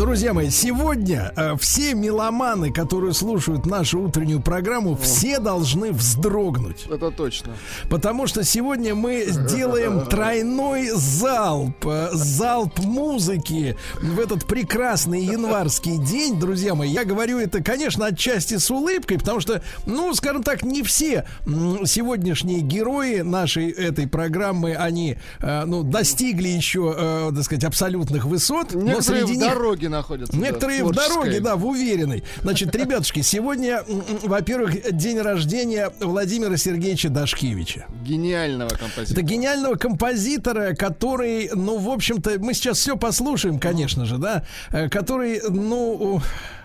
Speaker 2: Друзья мои, сегодня э, все меломаны, которые слушают нашу утреннюю программу, все должны вздрогнуть.
Speaker 3: Это точно.
Speaker 2: Потому что сегодня мы сделаем тройной залп, э, залп музыки в этот прекрасный январский день, друзья мои. Я говорю это, конечно, отчасти с улыбкой, потому что, ну, скажем так, не все сегодняшние герои нашей этой программы, они, э, ну, достигли еще, э, так сказать, абсолютных высот. но
Speaker 3: Некоторые
Speaker 2: среди
Speaker 3: в
Speaker 2: них
Speaker 3: дороге находятся. да,
Speaker 2: Некоторые в
Speaker 3: творческой.
Speaker 2: дороге, да, в уверенной. Значит, ребятушки, сегодня, во-первых, день рождения Владимира Сергеевича Дашкевича.
Speaker 3: Гениального композитора.
Speaker 2: Это гениального композитора, который, ну, в общем-то, мы сейчас все послушаем, конечно же, да, э, который, ну,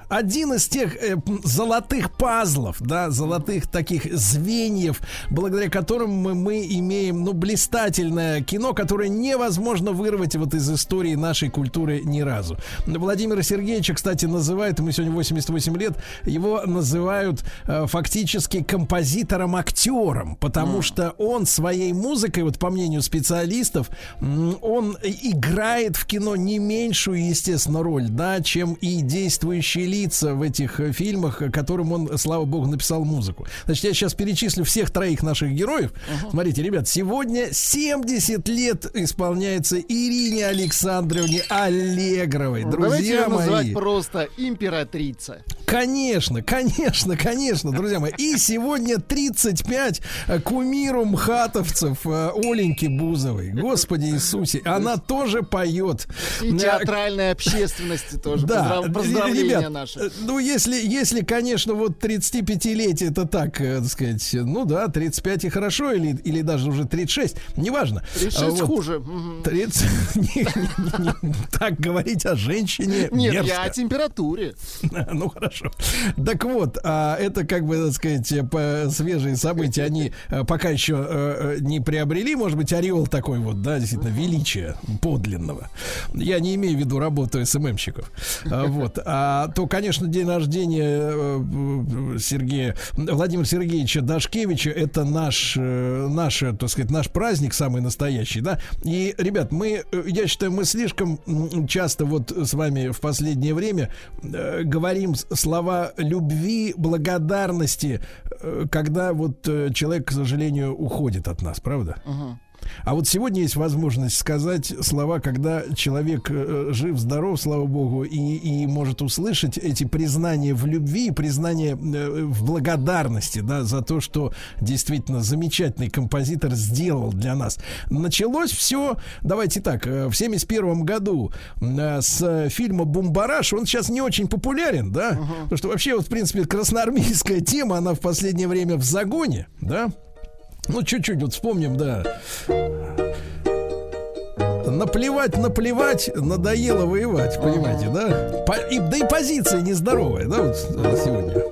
Speaker 2: один из тех э, золотых пазлов, да, золотых таких звеньев, благодаря которым мы, мы имеем, ну, блистательное кино, которое невозможно вырвать вот из истории нашей культуры ни разу. Владимира Сергеевича, кстати, называют, ему сегодня 88 лет, его называют э, фактически композитором-актером, потому что он своей музыкой, вот по мнению специалистов, он играет в кино не меньшую, естественно, роль, да, чем и действующие лица в этих э, фильмах, э, которым он, слава богу, написал музыку. Значит, я сейчас перечислю всех троих наших героев. Смотрите, ребят, сегодня 70 лет исполняется Ирине Александровне Аллегровой.
Speaker 3: Ну, Давайте ее
Speaker 2: Друзья мои.
Speaker 3: просто императрица.
Speaker 2: Конечно, конечно, конечно, друзья мои. И сегодня 35 э, кумиру мхатовцев Оленьки Бузовой. Господи Иисусе, она тоже поет.
Speaker 3: И театральной общественности тоже.
Speaker 2: Да, ребят,
Speaker 3: наши.
Speaker 2: э, Ну, если, если, конечно, вот 35-летие это так, э, так сказать, ну да, 35 и хорошо, или, или даже уже 36, неважно.
Speaker 3: 36
Speaker 2: А вот
Speaker 3: хуже. Мгм.
Speaker 2: 30, не- не- не- так говорить о женщине
Speaker 3: Нет, я о температуре.
Speaker 2: Ну хорошо. Так вот, а это как бы, так сказать, свежие события, они э, пока еще не приобрели, может быть, ореол такой вот, да, действительно, величия подлинного. Я не имею в виду работу СММщиков. А, Вот. А то, конечно, день рождения э, э, Сергея, Владимира Сергеевича Дашкевича, это наш, э, наш, так сказать, наш праздник самый настоящий, да. И, ребят, мы, я считаю, мы слишком часто вот с вами в последнее время говорим слова любви, благодарности, когда вот человек, к сожалению, уходит от нас, правда? А вот сегодня есть возможность сказать слова, когда человек э, жив, здоров, слава богу, и, и может услышать эти признания в любви, признания э, в благодарности, да, за то, что действительно замечательный композитор сделал для нас. Началось все, давайте так, э, в 71 году э, с фильма «Бумбараш». Он сейчас не очень популярен, да, потому что вообще вот, в принципе, красноармейская тема, она в последнее время в загоне, да, ну, чуть-чуть, вот вспомним, да. Наплевать, наплевать, надоело воевать, понимаете, да? По- и, да и позиция нездоровая, да, вот сегодня.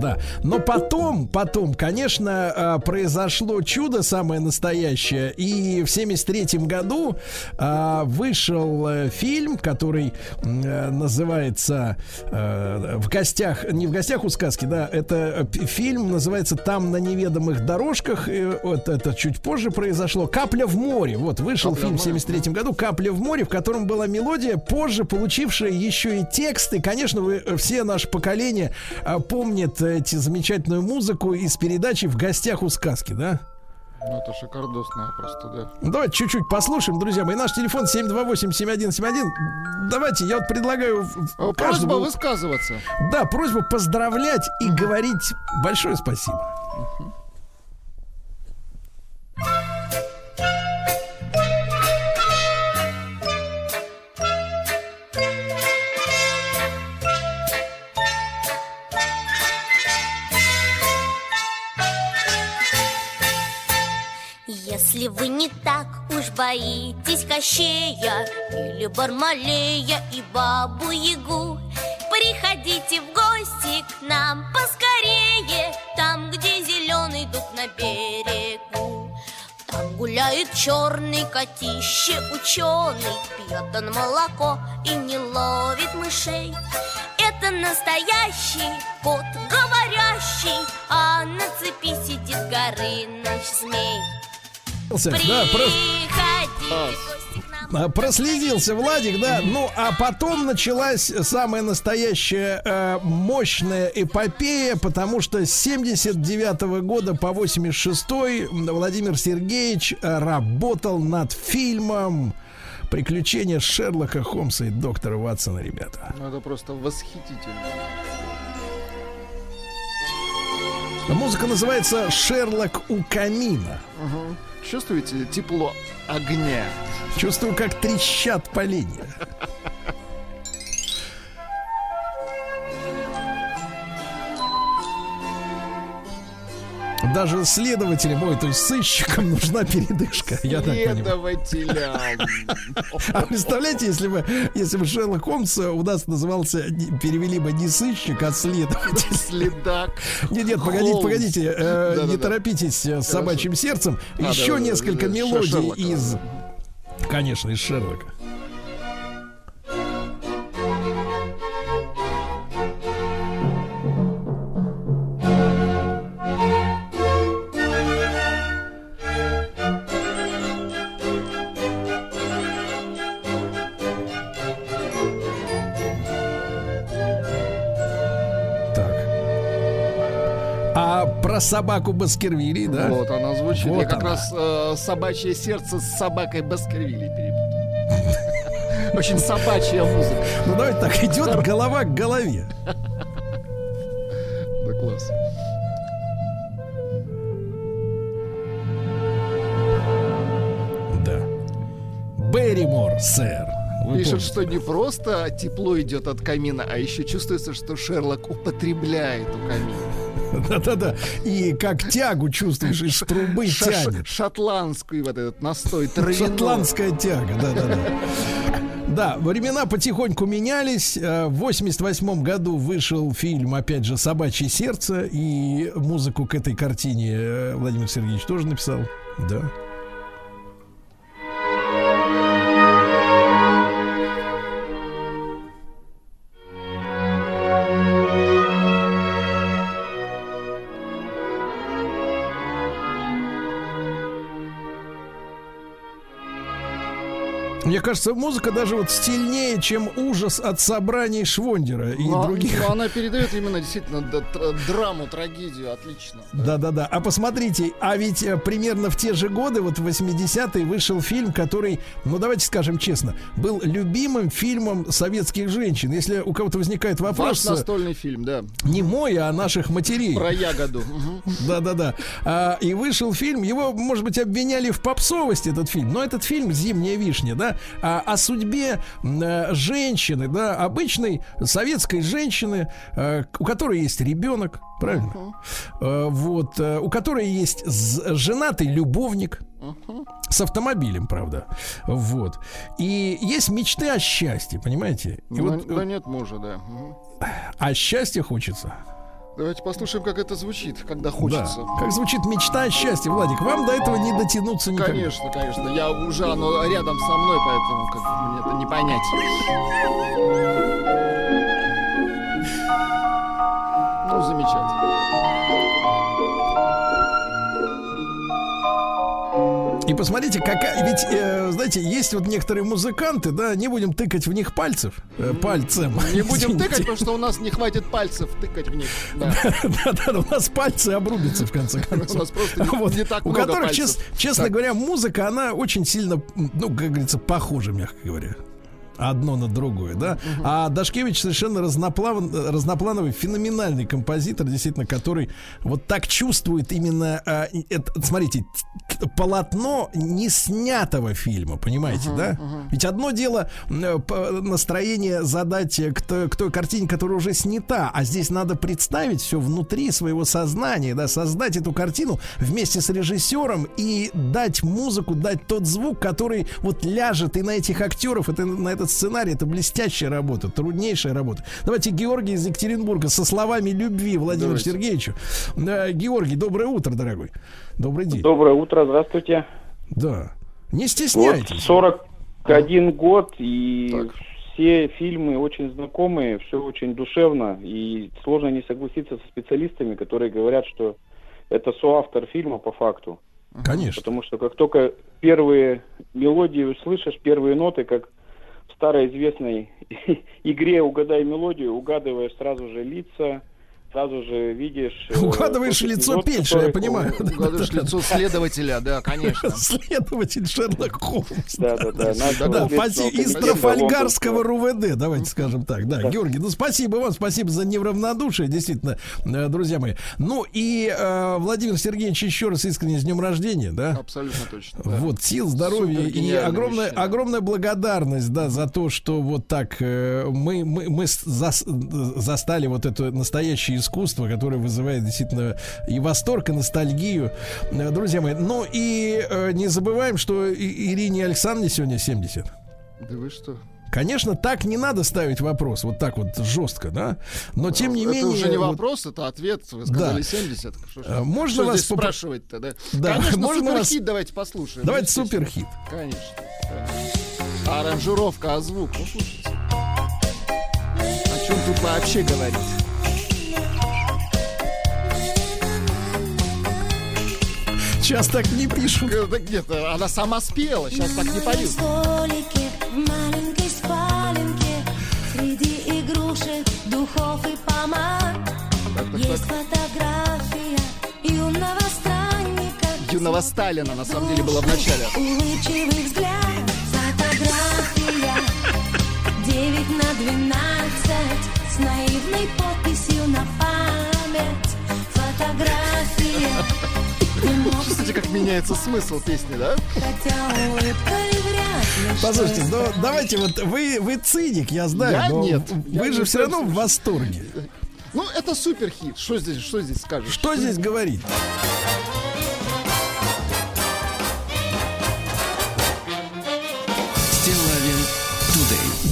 Speaker 2: Да. Но потом, потом, конечно, а, произошло чудо самое настоящее. И в 73 году а, вышел э, фильм, который э, называется э, «В гостях», не «В гостях у сказки», да, это э, фильм называется «Там на неведомых дорожках». И вот это чуть позже произошло. «Капля в море». Вот вышел
Speaker 3: «Капля
Speaker 2: фильм
Speaker 3: в
Speaker 2: в
Speaker 3: море».
Speaker 2: 73 году «Капля в море», в котором была мелодия, позже получившая еще и тексты. Конечно, вы э, все наше поколение помнит эти замечательную музыку из передачи «В гостях у сказки», да?
Speaker 3: Ну, это шикардосная просто, да.
Speaker 2: Ну, Давайте чуть-чуть послушаем, друзья мои. Наш телефон 728-7171. Давайте, я вот предлагаю в
Speaker 3: О, Просьба
Speaker 2: каждому-
Speaker 3: высказываться.
Speaker 2: Да, просьба поздравлять и говорить большое спасибо.
Speaker 5: Если вы не так уж боитесь Кощея Или Бармалея и Бабу-Ягу Приходите в гости к нам поскорее Там, где зеленый дуб на берегу. Там гуляет черный котище ученый Пьет он молоко и не ловит мышей. Это настоящий кот говорящий А на цепи сидит Горыныч змей
Speaker 2: Да, А, Проследился Владик, да. Ну, а потом началась самая настоящая э, мощная эпопея, потому что с 79 года по 86 Владимир Сергеевич э, работал над фильмом «Приключения Шерлока Холмса и доктора Ватсона», ребята.
Speaker 3: Ну, это просто восхитительно.
Speaker 2: Музыка называется «Шерлок у камина».
Speaker 3: Мгм. Чувствуете тепло огня?
Speaker 2: Чувствую, как трещат поленья. Даже следователям, ой, то есть сыщикам нужна передышка. Я так.
Speaker 3: Следователям.
Speaker 2: А представляете, если бы, если бы Шерлок Холмс у нас назывался, перевели бы не сыщик, а следователь.
Speaker 3: Следак.
Speaker 2: Нет, нет, погодите, погодите, э, не торопитесь э, с собачьим сердцем.
Speaker 3: А,
Speaker 2: Еще несколько мелодий из, конечно, из Шерлока. Про собаку Баскервилей, да?
Speaker 3: Вот она звучит.
Speaker 2: Вот
Speaker 3: Я как
Speaker 2: она.
Speaker 3: раз э, собачье сердце с собакой Баскервилей перепутал. Очень собачья музыка.
Speaker 2: Ну давайте так, идет голова к голове.
Speaker 3: Да класс.
Speaker 2: Да. Берримор, сэр. Вы
Speaker 3: Пишет,
Speaker 2: помните?
Speaker 3: что не просто тепло идет от камина, а еще чувствуется, что Шерлок употребляет у камина.
Speaker 2: Да-да-да. И как тягу чувствуешь, из трубы тянет.
Speaker 3: Шотландский вот этот настой травяной.
Speaker 2: Шотландская тяга, да-да-да. Да, времена потихоньку менялись. Э, В 88 году вышел фильм, опять же, «Собачье сердце», и музыку к этой картине э, Владимир Сергеевич тоже написал. Да. Мне кажется, музыка даже вот стильнее, чем ужас от собраний Швондера и
Speaker 3: Но-
Speaker 2: других.
Speaker 3: но она передает именно действительно драму, трагедию, отлично.
Speaker 2: Да-да-да. А посмотрите, а ведь э, примерно в те же годы, вот в 80-е, вышел фильм, который, ну давайте скажем честно, был любимым фильмом советских женщин. Если у кого-то возникает
Speaker 3: Ваш
Speaker 2: вопрос, э,
Speaker 3: настольный фильм, да,
Speaker 2: не мой, а наших матерей.
Speaker 3: про ягоду.
Speaker 2: Да-да-да. А, и вышел фильм, его, может быть, обвиняли в попсовости, этот фильм, но этот фильм «Зимняя вишня», да, а, о судьбе э, женщины, да, обычной советской женщины, э, у которой есть ребенок, правильно? Э, вот, э, у которой есть женатый любовник, с автомобилем, правда. Вот. И есть мечты о счастье, понимаете? И
Speaker 3: Ну,
Speaker 2: вот,
Speaker 3: да
Speaker 2: э,
Speaker 3: нет мужа, да. Мгм.
Speaker 2: а счастье хочется.
Speaker 3: Давайте послушаем, как это звучит, когда хочется.
Speaker 2: Да. Как звучит мечта о счастье, Владик? Вам до этого не дотянуться никогда.
Speaker 3: Конечно, конечно. Я уже оно рядом со мной, поэтому как мне это не понять. Ну, замечательно.
Speaker 2: Посмотрите, какая... Ведь, э, знаете, есть вот некоторые музыканты, да, не будем тыкать в них пальцев, э, пальцем.
Speaker 3: Не будем
Speaker 2: Извините.
Speaker 3: тыкать, потому что у нас не хватит пальцев тыкать в них. Да.
Speaker 2: Да-да, у нас пальцы обрубятся, в конце концов.
Speaker 3: У нас просто не-
Speaker 2: Вот.
Speaker 3: не так
Speaker 2: У которых,
Speaker 3: пальцев.
Speaker 2: честно
Speaker 3: Так.
Speaker 2: говоря, музыка, она очень сильно, ну, как говорится, похожа, мягко говоря. Одно на другое, да. А Дашкевич совершенно разноплан, разноплановый, феноменальный композитор, действительно, который вот так чувствует именно, и это, смотрите, полотно не снятого фильма, понимаете, да? Ведь одно дело э, настроение задать э, к той, к той картине, которая уже снята, а здесь надо представить все внутри своего сознания, да, создать эту картину вместе с режиссером и дать музыку, дать тот звук, который вот ляжет и на этих актеров, это, на этот сценарий, это блестящая работа, труднейшая работа. Давайте Георгий из Екатеринбурга со словами любви Владимиру
Speaker 3: Давайте.
Speaker 2: Сергеевичу. Георгий, доброе утро, дорогой. Добрый день.
Speaker 9: Доброе утро, здравствуйте.
Speaker 2: Да. Не
Speaker 9: Вот
Speaker 2: стесняйтесь.
Speaker 9: 41 год, и
Speaker 3: Так.
Speaker 9: все фильмы очень знакомые, все очень душевно, и сложно не согласиться со специалистами, которые говорят, что это соавтор фильма по факту.
Speaker 2: Конечно.
Speaker 9: Потому что как только первые мелодии услышишь, первые ноты, как старой известной игре «Угадай мелодию», угадываешь сразу же лица, сразу же видишь... э,
Speaker 2: Угадываешь
Speaker 9: тот
Speaker 2: лицо
Speaker 9: эпизод,
Speaker 2: Пельша, я понимаю.
Speaker 3: Угадываешь лицо следователя, да, конечно.
Speaker 2: Следователь Шерлок Холмс.
Speaker 9: Да, да, да.
Speaker 2: Да. Из Трафальгарского. РУВД, давайте скажем так. Да, Георгий, ну спасибо вам, спасибо за неравнодушие, действительно, э, друзья мои. Ну и э, Владимир Сергеевич, еще раз искренне с днем рождения, да?
Speaker 3: Абсолютно точно.
Speaker 2: Вот, сил, здоровья и огромная, огромная благодарность, да, за то, что вот так э, мы, мы, мы застали вот это настоящее искусство, которое вызывает действительно и восторг, и ностальгию. Э, Друзья мои, ну и э, не забываем, что Ирине Александровне сегодня 70.
Speaker 3: Да вы что?
Speaker 2: Конечно, так не надо ставить вопрос, вот так вот жестко, да? Но тем не
Speaker 3: это
Speaker 2: менее...
Speaker 3: уже не
Speaker 2: вот,
Speaker 3: вопрос, это ответ. Вы сказали
Speaker 2: Да.
Speaker 3: 70. Что,
Speaker 2: А, можно
Speaker 3: что
Speaker 2: вас попро-
Speaker 3: спрашивать-то, да?
Speaker 2: Да,
Speaker 3: Конечно,
Speaker 2: можно вас-
Speaker 3: суперхит давайте послушаем.
Speaker 2: Давайте
Speaker 3: Ну,
Speaker 2: суперхит.
Speaker 3: Конечно. да. Аранжировка, а звук, ну слушайте. О чем тут вообще говорить?
Speaker 2: Сейчас так не пишут.
Speaker 3: Это где-то она сама спела, сейчас так не поют.
Speaker 5: столике, в маленькой спаленке Среди игрушек, духов и помад Есть фотография
Speaker 3: бледного Сталина, на самом деле, было в начале.
Speaker 10: Улыбчивый взгляд, фотография 9 на 12 С наивной подписью на память Фотография
Speaker 3: Слушайте, как меняется смысл песни, да?
Speaker 2: Послушайте, ну давайте вот вы вы циник, я знаю,
Speaker 3: Я
Speaker 2: но
Speaker 3: нет.
Speaker 2: вы
Speaker 3: Я
Speaker 2: же
Speaker 3: не
Speaker 2: все равно в восторге.
Speaker 3: Ну, это супер хит. Что здесь, что здесь скажешь?
Speaker 2: Что здесь говорить?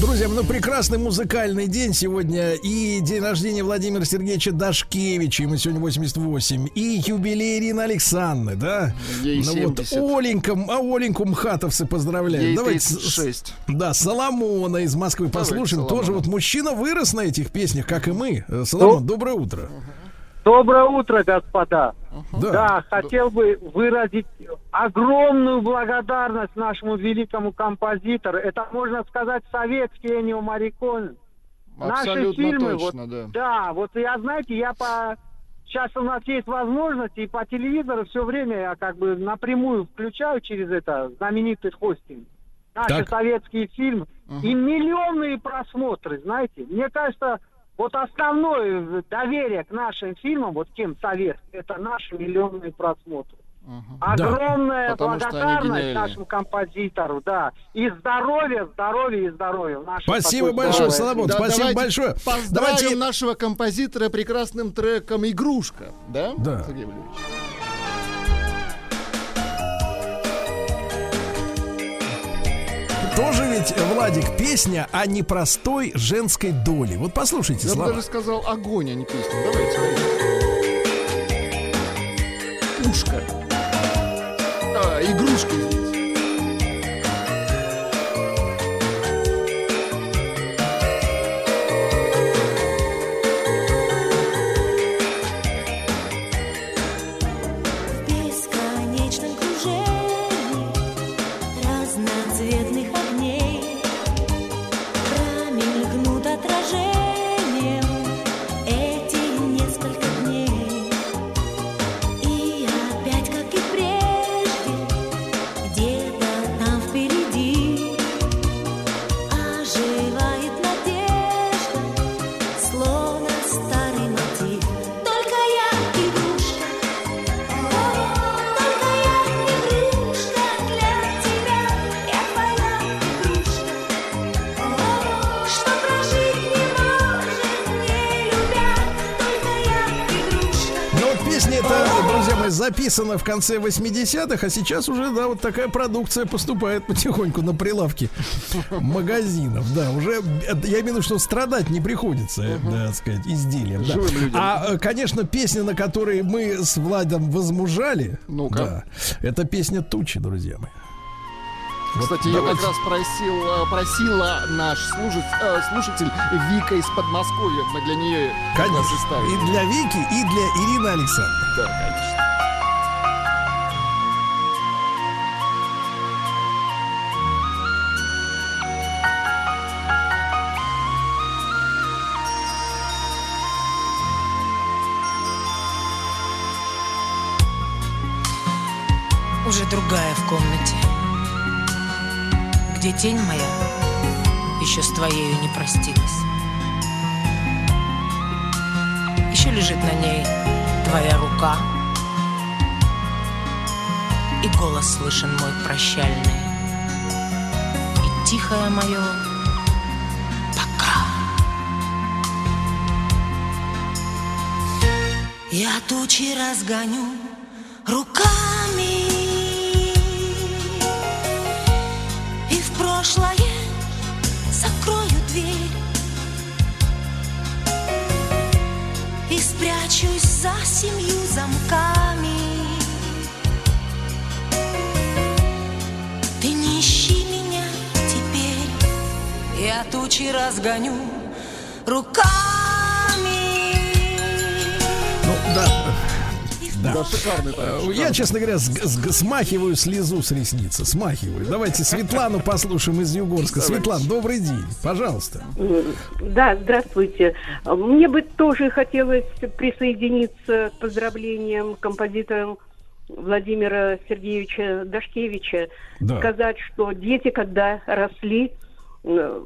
Speaker 2: Друзья, ну прекрасный музыкальный день сегодня. И день рождения Владимира Сергеевича Дашкевича, ему сегодня 88. И юбилей Ирины Александры, да?
Speaker 3: Ей
Speaker 2: ну вот
Speaker 3: 70.
Speaker 2: Оленька, а Оленьку МХАТовцы поздравляют.
Speaker 3: Ей
Speaker 2: Давайте с-
Speaker 3: 36.
Speaker 2: Да, Соломона из Москвы
Speaker 3: Давайте
Speaker 2: послушаем.
Speaker 3: Соломона.
Speaker 2: Тоже вот мужчина вырос на этих песнях, как и мы. Э, Соломон, доброе утро.
Speaker 11: Доброе утро, господа.
Speaker 2: Да.
Speaker 11: Да, хотел бы выразить огромную благодарность нашему великому композитору. Это, можно сказать, советский Энио Марикон. Наши фильмы,
Speaker 3: точно,
Speaker 11: вот,
Speaker 3: да.
Speaker 11: да, вот я, знаете, я по... Сейчас у нас есть возможность, и по телевизору все время я как бы напрямую включаю через это знаменитый хостинг. Наши
Speaker 2: Так.
Speaker 11: советские фильмы. И миллионные просмотры, знаете. Мне кажется, вот основное доверие к нашим фильмам, вот тем совет, это наши миллионные просмотры. Огромная
Speaker 3: Потому что они
Speaker 11: благодарность нашему композитору, да. И здоровья, здоровья и здоровья.
Speaker 2: Спасибо большое,
Speaker 11: здоровой
Speaker 2: Соломон.
Speaker 3: Да,
Speaker 2: спасибо
Speaker 3: давайте
Speaker 2: большое.
Speaker 3: Поздравим
Speaker 2: Давайте
Speaker 3: нашего композитора прекрасным треком «Игрушка». Да?
Speaker 2: Да.
Speaker 3: Сергей Валерьевич?
Speaker 2: Тоже ведь, Владик, песня о непростой женской доле. Вот послушайте
Speaker 3: Я
Speaker 2: слова.
Speaker 3: даже сказал огонь, а не песню. Давайте. Пушка. А, игрушки
Speaker 2: записана в конце 80-х, а сейчас уже, да, вот такая продукция поступает потихоньку на прилавки магазинов. Да, уже, я имею в виду, что страдать не приходится, э, да, так сказать, изделием. да. А, э, конечно, песня, на которой мы с Владом возмужали,
Speaker 3: Ну-ка.
Speaker 2: да, это песня «Тучи», друзья мои.
Speaker 3: Кстати, ее
Speaker 2: давайте.
Speaker 3: как раз просил, э, просила наш служит- э, слушатель Вика из Подмосковья. Мы для нее
Speaker 2: Конечно. И для Вики, и для Ирины Александровны.
Speaker 3: Да, конечно.
Speaker 12: Уже другая в комнате, где тень моя еще с твоею не простилась. Еще лежит на ней твоя рука, и голос слышен мой прощальный, и тихое мое пока.
Speaker 10: Я тучи разгоню разгоню руками
Speaker 2: Ну, да. Да.
Speaker 3: Да, шикарный трек,
Speaker 2: Э,
Speaker 3: шикарный.
Speaker 2: Я, честно говоря, с- с- смахиваю слезу с ресницы. Смахиваю. Давайте Светлану послушаем из Югорска. Светлана, добрый день. Пожалуйста.
Speaker 13: Да, здравствуйте. Мне бы тоже хотелось присоединиться к поздравлениям композиторам Владимира Сергеевича Дашкевича
Speaker 2: Да.
Speaker 13: сказать, что дети, когда росли, э,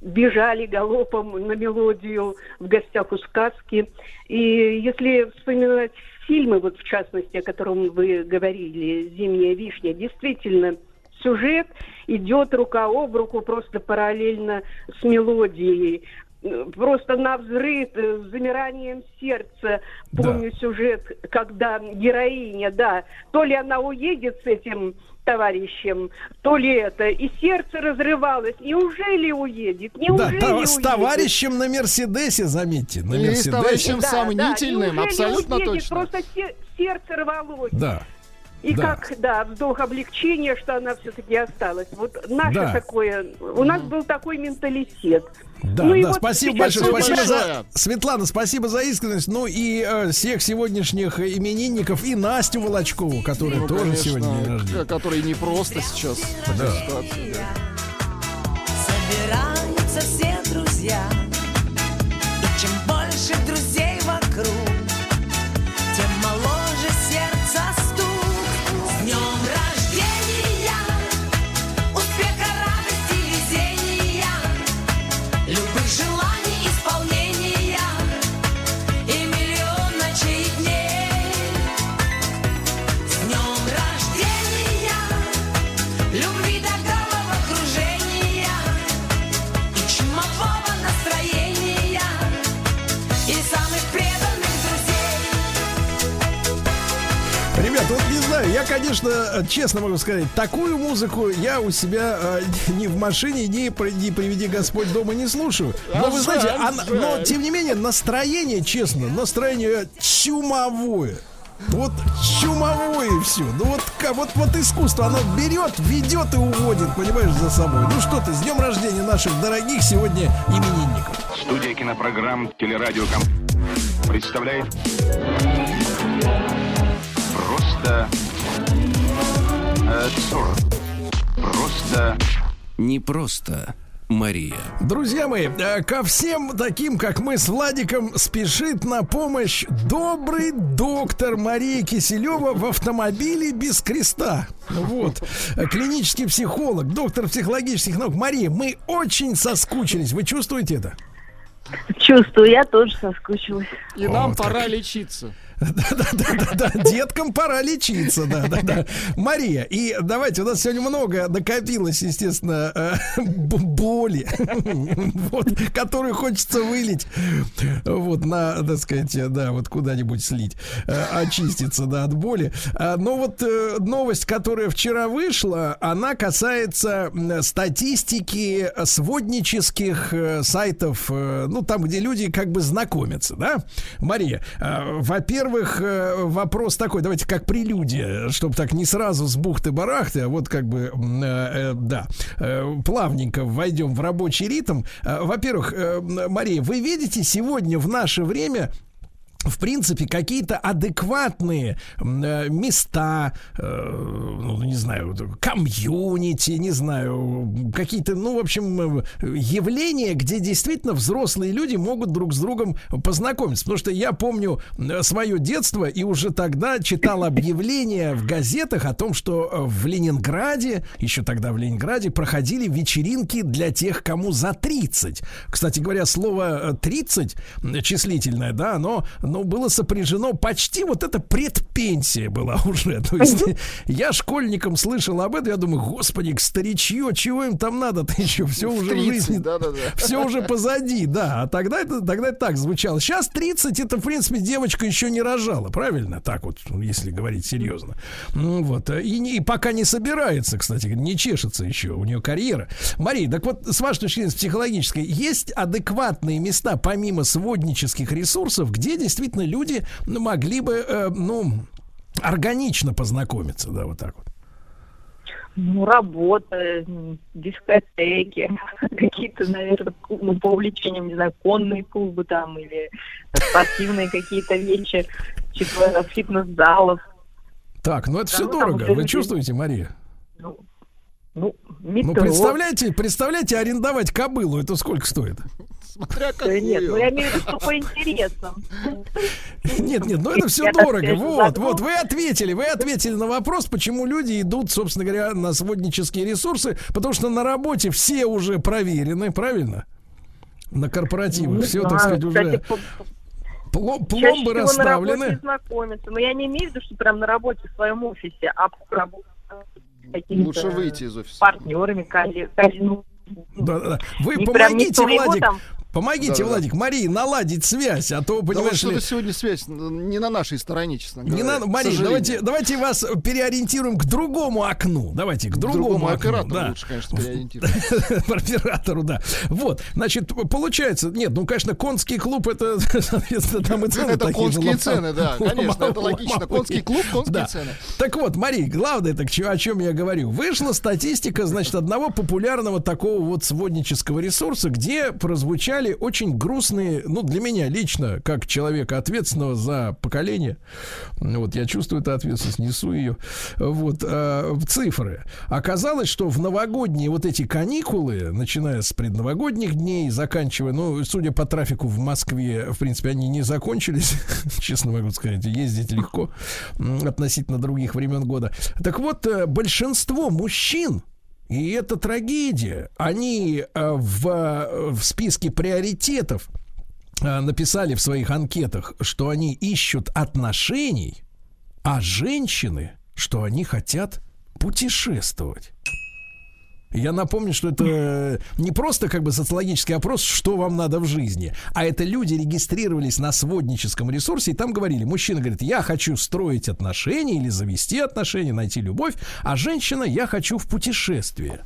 Speaker 13: бежали галопом на мелодию в гостях у сказки. И если вспоминать фильмы, вот в частности, о котором вы говорили, «Зимняя вишня», действительно, сюжет идет рука об руку просто параллельно с мелодией. Просто на взрыв, э, с замиранием сердца. Помню сюжет, когда героиня, да, то ли она уедет с этим товарищем, то ли это, и сердце разрывалось. Неужели уедет?
Speaker 2: Да,
Speaker 13: Неужели
Speaker 2: с
Speaker 13: уедет?
Speaker 2: товарищем на Мерседесе, заметьте, на
Speaker 3: И с
Speaker 2: Мерседесе.
Speaker 3: товарищем
Speaker 13: Да,
Speaker 3: сомнительным,
Speaker 13: да,
Speaker 3: абсолютно
Speaker 13: уедет?
Speaker 3: точно.
Speaker 13: Просто се- сердце рвалось.
Speaker 2: Да.
Speaker 13: И
Speaker 2: Да.
Speaker 13: как, да, вздох облегчения, что она все-таки осталась. Вот наше
Speaker 2: Да.
Speaker 13: такое, у нас был такой менталитет.
Speaker 2: Да,
Speaker 13: Ну
Speaker 2: да,
Speaker 13: вот
Speaker 2: спасибо большое. Спасибо за... Светлана, спасибо за искренность. Ну и э, всех сегодняшних именинников и Настю Волочкову, которая
Speaker 3: Ну,
Speaker 2: тоже
Speaker 3: конечно,
Speaker 2: сегодня день рождения.
Speaker 3: к- который не просто сейчас да.
Speaker 10: Собираются все друзья
Speaker 2: я, конечно, честно могу сказать, такую музыку я у себя э, ни в машине, ни, при- ни приведи Господь дома не слушаю. Но
Speaker 3: А
Speaker 2: вы знаете,
Speaker 3: жаль,
Speaker 2: она- но тем не менее, настроение, честно, настроение чумовое. Вот чумовое все. Ну вот, вот, вот искусство, оно берет, ведет и уводит, понимаешь, за собой. Ну что ты, с днем рождения наших дорогих сегодня именинников.
Speaker 14: Студия кинопрограмм «Телерадиоком» представляет 40. Просто
Speaker 1: Не просто Мария.
Speaker 2: Друзья мои, э, ко всем таким, как мы с Владиком, спешит на помощь добрый доктор Мария Киселева в автомобиле без креста. Вот. Клинический психолог, доктор психологических наук. Мария, мы очень соскучились. Вы чувствуете это?
Speaker 13: Чувствую, я тоже соскучилась.
Speaker 3: И нам пора лечиться.
Speaker 2: Да-да-да, деткам пора лечиться, да, да, да. Мария, и давайте, у нас сегодня много накопилось, естественно, э, боли, вот, которую хочется вылить, вот, на, так сказать, да, вот куда-нибудь слить, э, очиститься, да, от боли. А, Но вот э, новость, которая вчера вышла, она касается статистики своднических сайтов, ну, там, где люди как бы знакомятся, да? Мария, э, во-первых, э, вопрос такой, давайте как прелюдия, чтобы так не сразу с бухты-барахты, а вот как бы, э, э, да, э, плавненько войдем в рабочий ритм. Во-первых, Мария, вы видите сегодня в наше время в принципе, какие-то адекватные э, места, э, ну, не знаю, комьюнити, не знаю, какие-то, ну, в общем, э, явления, где действительно взрослые люди могут друг с другом познакомиться. Потому что я помню э, свое детство и уже тогда читал объявления в газетах о том, что э, в Ленинграде, еще тогда в Ленинграде, проходили вечеринки для тех, кому за 30. Кстати говоря, слово э, 30 м, числительное, да, оно ну, было сопряжено почти вот это предпенсия была уже. То есть я школьником слышал об этом, я думаю, господи, старичье, чего им там надо-то еще? Все
Speaker 3: В
Speaker 2: уже в
Speaker 3: 30,
Speaker 2: жизни.
Speaker 3: да-да-да.
Speaker 2: Все уже позади, да. А тогда это, тогда это так звучало. Сейчас 30, это, в принципе, девочка еще не рожала, правильно? Так вот, ну, если говорить серьезно. Ну, вот. И, не- и пока не собирается, кстати, не чешется еще, у нее карьера. Мария, так вот, с вашей точки зрения, с психологической, есть адекватные места, помимо своднических ресурсов, где действительно люди ну, могли бы, э, ну, органично познакомиться, да, вот так вот.
Speaker 15: Ну, работа, дискотеки, какие-то, наверное, ну, по увлечениям, не знаю, конные клубы там или спортивные какие-то вещи, типа фитнес-залов.
Speaker 2: Так, ну это
Speaker 15: Да,
Speaker 2: все
Speaker 15: ну, там
Speaker 2: дорого.
Speaker 15: уже
Speaker 2: Вы
Speaker 15: люди-
Speaker 2: чувствуете, Мария?
Speaker 15: Ну, Ну,
Speaker 2: Ну,
Speaker 15: метро.
Speaker 2: представляете, представляете, арендовать кобылу, это сколько стоит?
Speaker 3: Смотря
Speaker 15: Да нет, ну я имею в виду, что по интересам.
Speaker 2: Нет, нет, ну это все
Speaker 15: Я
Speaker 2: дорого. Вот, вот, вы ответили, вы ответили на вопрос, почему люди идут, собственно говоря, на своднические ресурсы, потому что на работе все уже проверены, правильно? На корпоративах
Speaker 15: Не
Speaker 2: все, так сказать, уже
Speaker 15: кстати, по-
Speaker 2: пло-
Speaker 15: Чаще
Speaker 2: пломбы
Speaker 15: всего на
Speaker 2: расставлены.
Speaker 15: работе знакомятся. Но я не имею в виду, что прям на работе в своем офисе, а по работе
Speaker 3: Лучше выйти из офиса.
Speaker 15: партнерами, коллег- коллег-
Speaker 2: Да, да, да. Вы
Speaker 15: Не прям не
Speaker 2: помогите, Владик,
Speaker 15: там.
Speaker 2: Помогите,
Speaker 3: Да-да-да.
Speaker 2: Владик, Марии наладить связь, а то,
Speaker 3: Да
Speaker 2: понимаешь ли...
Speaker 3: что-то сегодня связь не на нашей стороне, честно говоря.
Speaker 2: Не
Speaker 3: к
Speaker 2: Мария, давайте, давайте вас переориентируем к другому окну. Давайте, к другому,
Speaker 3: другому
Speaker 2: окну,
Speaker 3: оператору
Speaker 2: да.
Speaker 3: лучше, конечно, переориентировать.
Speaker 2: оператору, да. Вот, значит, получается, нет, ну, конечно, конский клуб, это, соответственно, там и цены
Speaker 3: Это конские цены, да, конечно, это логично. Конский клуб, конские
Speaker 2: Да.
Speaker 3: цены.
Speaker 2: Так вот, Мария, главное, так о чем я говорю. Вышла статистика, значит, одного популярного такого вот своднического ресурса, где прозвучали очень грустные, ну, для меня лично, как человека ответственного за поколение, вот я чувствую эту ответственность, несу ее, вот, э, цифры. Оказалось, что в новогодние вот эти каникулы, начиная с предновогодних дней, заканчивая, ну, судя по трафику в Москве, в принципе, они не закончились, честно могу сказать, ездить легко относительно других времен года. Так вот, э, большинство мужчин, и это трагедия, они э, в, э, в списке приоритетов э, написали в своих анкетах, что они ищут отношений, а женщины, что они хотят путешествовать. Я напомню, что это не просто как бы социологический опрос, что вам надо в жизни, а это люди регистрировались на сводническом ресурсе, и там говорили, мужчина говорит, я хочу строить отношения или завести отношения, найти любовь, а женщина, я хочу в путешествие.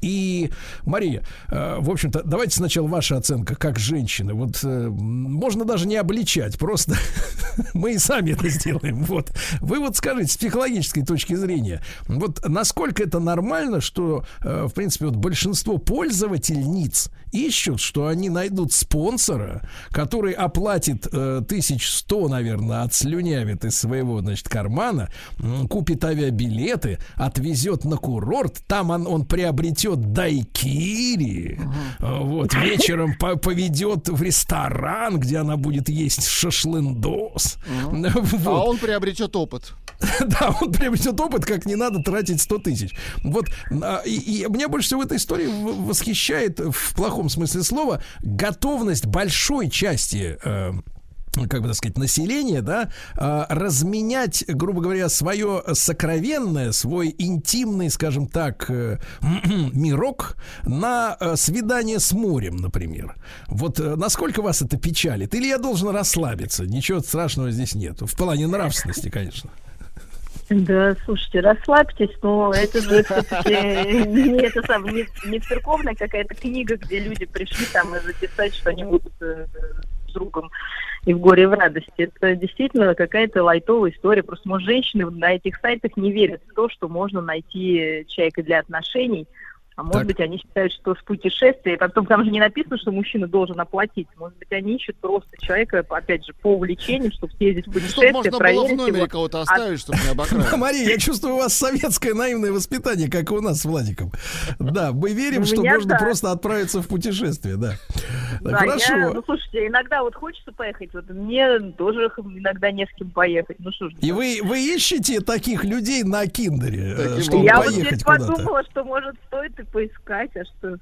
Speaker 2: И, Мария, э, в общем-то, давайте сначала ваша оценка как женщины. Вот э, можно даже не обличать, просто мы и сами это сделаем. Вот. Вы вот скажите, с психологической точки зрения, вот насколько это нормально, что, э, в принципе, вот большинство пользовательниц ищут, что они найдут спонсора, который оплатит э, 1100, наверное, отслюнявит из своего, значит, кармана, купит авиабилеты, отвезет на курорт, там он, он приобретет дайкири, э, вот, вечером по- поведет в ресторан, где она будет есть шашлындос.
Speaker 3: А
Speaker 2: Вот.
Speaker 3: он приобретет опыт.
Speaker 2: Да, он приобретет опыт, как не надо тратить 100 тысяч. Вот, а, и, и меня больше всего в этой истории восхищает, в плохом смысле слова, готовность большой части э, как бы так сказать, населения, да, а, разменять, грубо говоря, свое сокровенное, свой интимный, скажем так, э, мирок на э, свидание с морем, например. Вот э, насколько вас это печалит? Или я должен расслабиться? Ничего страшного здесь нет. В плане нравственности, конечно.
Speaker 15: Да, слушайте, расслабьтесь, но это же все-таки не, церковная какая-то книга, где люди пришли там и записать, что они будут э, с другом и в горе, и в радости. Это действительно какая-то лайтовая история. Просто, может, женщины на этих сайтах не верят в то, что можно найти человека для отношений. А может
Speaker 2: Так.
Speaker 15: быть, они считают, что с путешествия, потом там же не написано, что мужчина должен оплатить. Может быть, они ищут просто человека, опять же, по увлечению, чтобы съездить в
Speaker 3: Чтобы
Speaker 15: путешествие,
Speaker 3: можно было в номере
Speaker 15: его.
Speaker 3: кого-то
Speaker 15: А
Speaker 3: оставить, чтобы не обокрали.
Speaker 2: Мария, я чувствую у вас советское наивное воспитание, как и у нас с Владиком. Да, мы верим, что можно просто отправиться в путешествие, да. Хорошо.
Speaker 15: ну, слушайте, иногда вот хочется поехать, вот мне тоже иногда не с кем поехать. Ну что ж.
Speaker 2: И вы, вы ищете таких людей на киндере, э, чтобы
Speaker 15: я вот
Speaker 2: поехать
Speaker 15: здесь подумала, что может стоит и поискать, а что...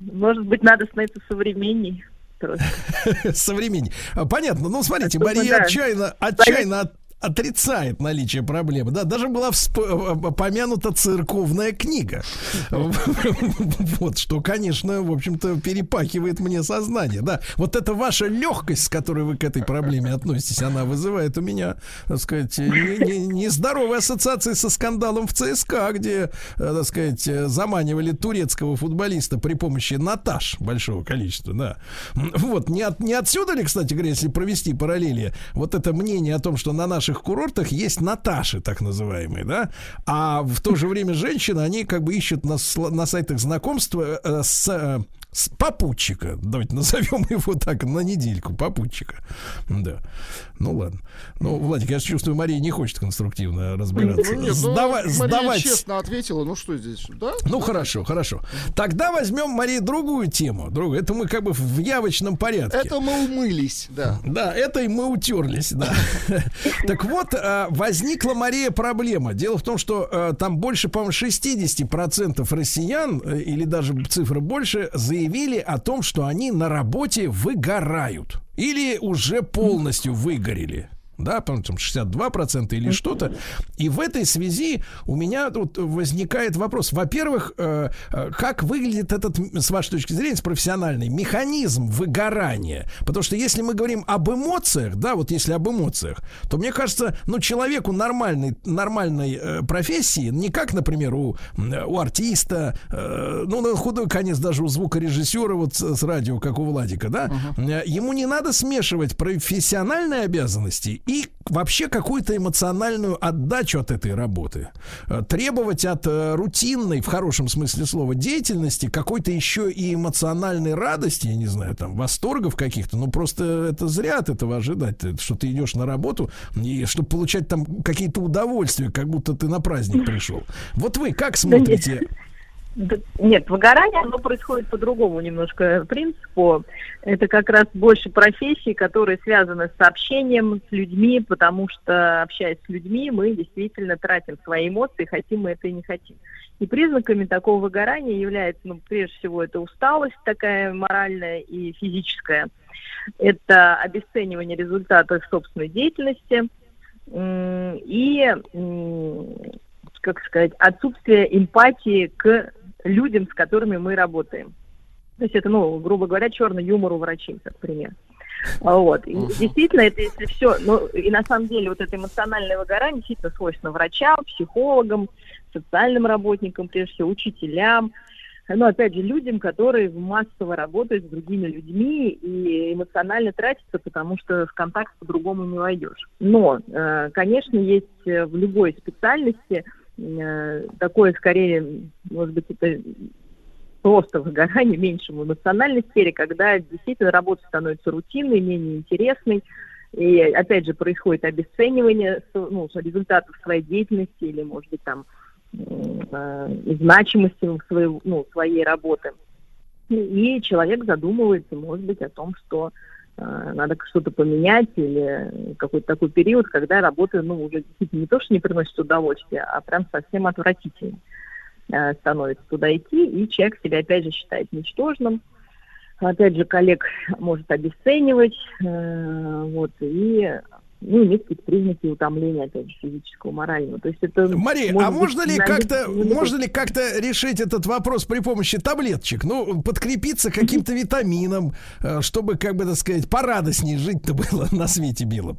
Speaker 15: Может быть, надо становиться современней. просто.
Speaker 2: Современней. Понятно. Ну, смотрите, Мария отчаянно, отчаянно от- отрицает наличие проблемы. Да, даже была всп- э, помянута церковная книга. Вот, что, конечно, в общем-то, перепахивает мне сознание. Да, вот эта ваша легкость, с которой вы к этой проблеме относитесь, она вызывает у меня, так сказать, не- не- нездоровые ассоциации со скандалом в ЦСКА, где, э, так сказать, э, заманивали турецкого футболиста при помощи Наташ большого количества, да. Вот, не, от, не отсюда ли, кстати говоря, если провести параллели, вот это мнение о том, что на наших курортах есть Наташи, так называемые, да, а в то же время женщины, они как бы ищут на, на сайтах знакомства э, с э, с попутчика. Давайте назовем его так на недельку. Попутчика. Да. Ну ладно. Ну, Владик, я чувствую, Мария не хочет конструктивно разбираться.
Speaker 3: Ну, нет, ну,
Speaker 2: Сдава-
Speaker 3: Мария
Speaker 2: сдавать.
Speaker 3: честно ответила, ну что здесь, да?
Speaker 2: Ну хорошо, хорошо. Тогда возьмем, Мария, другую тему. Другую. Это мы как бы в явочном порядке.
Speaker 3: Это мы умылись, да.
Speaker 2: Да, это и мы утерлись, да. Так вот, а, возникла, Мария, проблема. Дело в том, что а, там больше, по-моему, 60% россиян, э, или даже цифра больше, заявили о том, что они на работе выгорают. Или уже полностью выгорели. Да, там 62% или что-то. И в этой связи у меня тут возникает вопрос. Во-первых, э, э, как выглядит этот, с вашей точки зрения, с профессиональной, механизм выгорания? Потому что если мы говорим об эмоциях, да, вот если об эмоциях, то мне кажется, ну, человеку нормальной, нормальной э, профессии, не как, например, у, у артиста, ну, на худой конец даже у звукорежиссера вот с, радио, как у Владика, да, ему не надо смешивать профессиональные обязанности и вообще какую-то эмоциональную отдачу от этой работы. Э, Требовать от э, рутинной, в хорошем смысле слова, деятельности какой-то еще и эмоциональной радости, я не знаю, там, восторгов каких-то, ну просто это зря от этого ожидать, Ты- что ты идешь на работу, и чтобы получать там какие-то удовольствия, как будто ты на праздник пришел. Вот вы как смотрите?
Speaker 15: Нет, выгорание, оно происходит по другому немножко принципу. Это как раз больше профессии, которые связаны с общением с людьми, потому что, общаясь с людьми, мы действительно тратим свои эмоции, хотим мы это и не хотим. И признаками такого выгорания является, ну, прежде всего, это усталость такая моральная и физическая. Это обесценивание результатов собственной деятельности и как сказать, отсутствие эмпатии к людям, с которыми мы работаем. То есть это, ну, грубо говоря, черный юмор у врачей, например. А Вот. И действительно, это если все, ну, и на самом деле вот это эмоциональное выгорание действительно свойственно врачам, психологам, социальным работникам, прежде всего, учителям, но опять же людям, которые массово работают с другими людьми и эмоционально тратятся, потому что в контакт по-другому не войдешь. Но, э, конечно, есть э, в любой специальности такое скорее, может быть, это просто выгорание меньше в эмоциональной сфере, когда действительно работа становится рутинной, менее интересной, и опять же происходит обесценивание ну, результатов своей деятельности или, может быть, там э, значимости своего, ну, своей работы. И человек задумывается, может быть, о том, что э, надо что-то поменять или какой-то такой период, когда работа, ну, уже действительно не то, что не приносит удовольствия, а прям совсем отвратительно э, становится туда идти, и человек себя опять же считает ничтожным, опять же коллег может обесценивать, э, вот, и ну, иметь какие-то признаки утомления, опять же, физического, морального. То есть это...
Speaker 2: Мария,
Speaker 15: может
Speaker 2: а
Speaker 15: быть,
Speaker 2: можно ли как-то, можно ли как-то решить этот вопрос при помощи таблеточек? Ну, подкрепиться каким-то витамином, э, чтобы, как бы так сказать, порадостнее жить-то было на свете белом.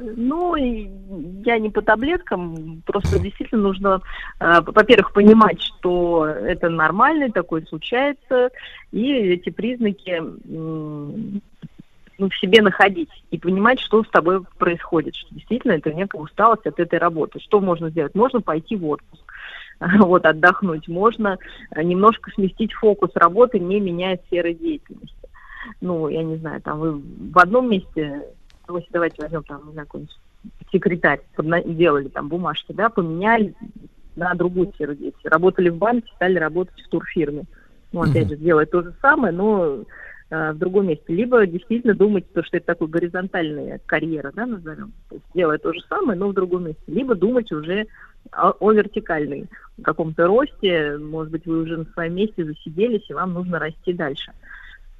Speaker 15: Ну, я не по таблеткам, просто действительно нужно, э, во-первых, понимать, что это нормально, такое случается, и эти признаки ну, в себе находить и понимать, что с тобой происходит, что действительно это некая усталость от этой работы. Что можно сделать? Можно пойти в отпуск, вот, отдохнуть, можно э, немножко сместить фокус работы, не меняя сферы деятельности. Ну, я не знаю, там вы в одном месте давайте возьмем там, не знаю, какой-нибудь секретарь, делали там бумажки, да, поменяли на другую сферу деятельности. Работали в банке, стали работать в турфирме. Ну, опять же, делать то же самое, но в другом месте. Либо действительно думать, то, что это такой горизонтальная карьера, да, назовем. То есть делая то же самое, но в другом месте. Либо думать уже о, о вертикальной каком-то росте. Может быть, вы уже на своем месте засиделись, и вам нужно расти дальше.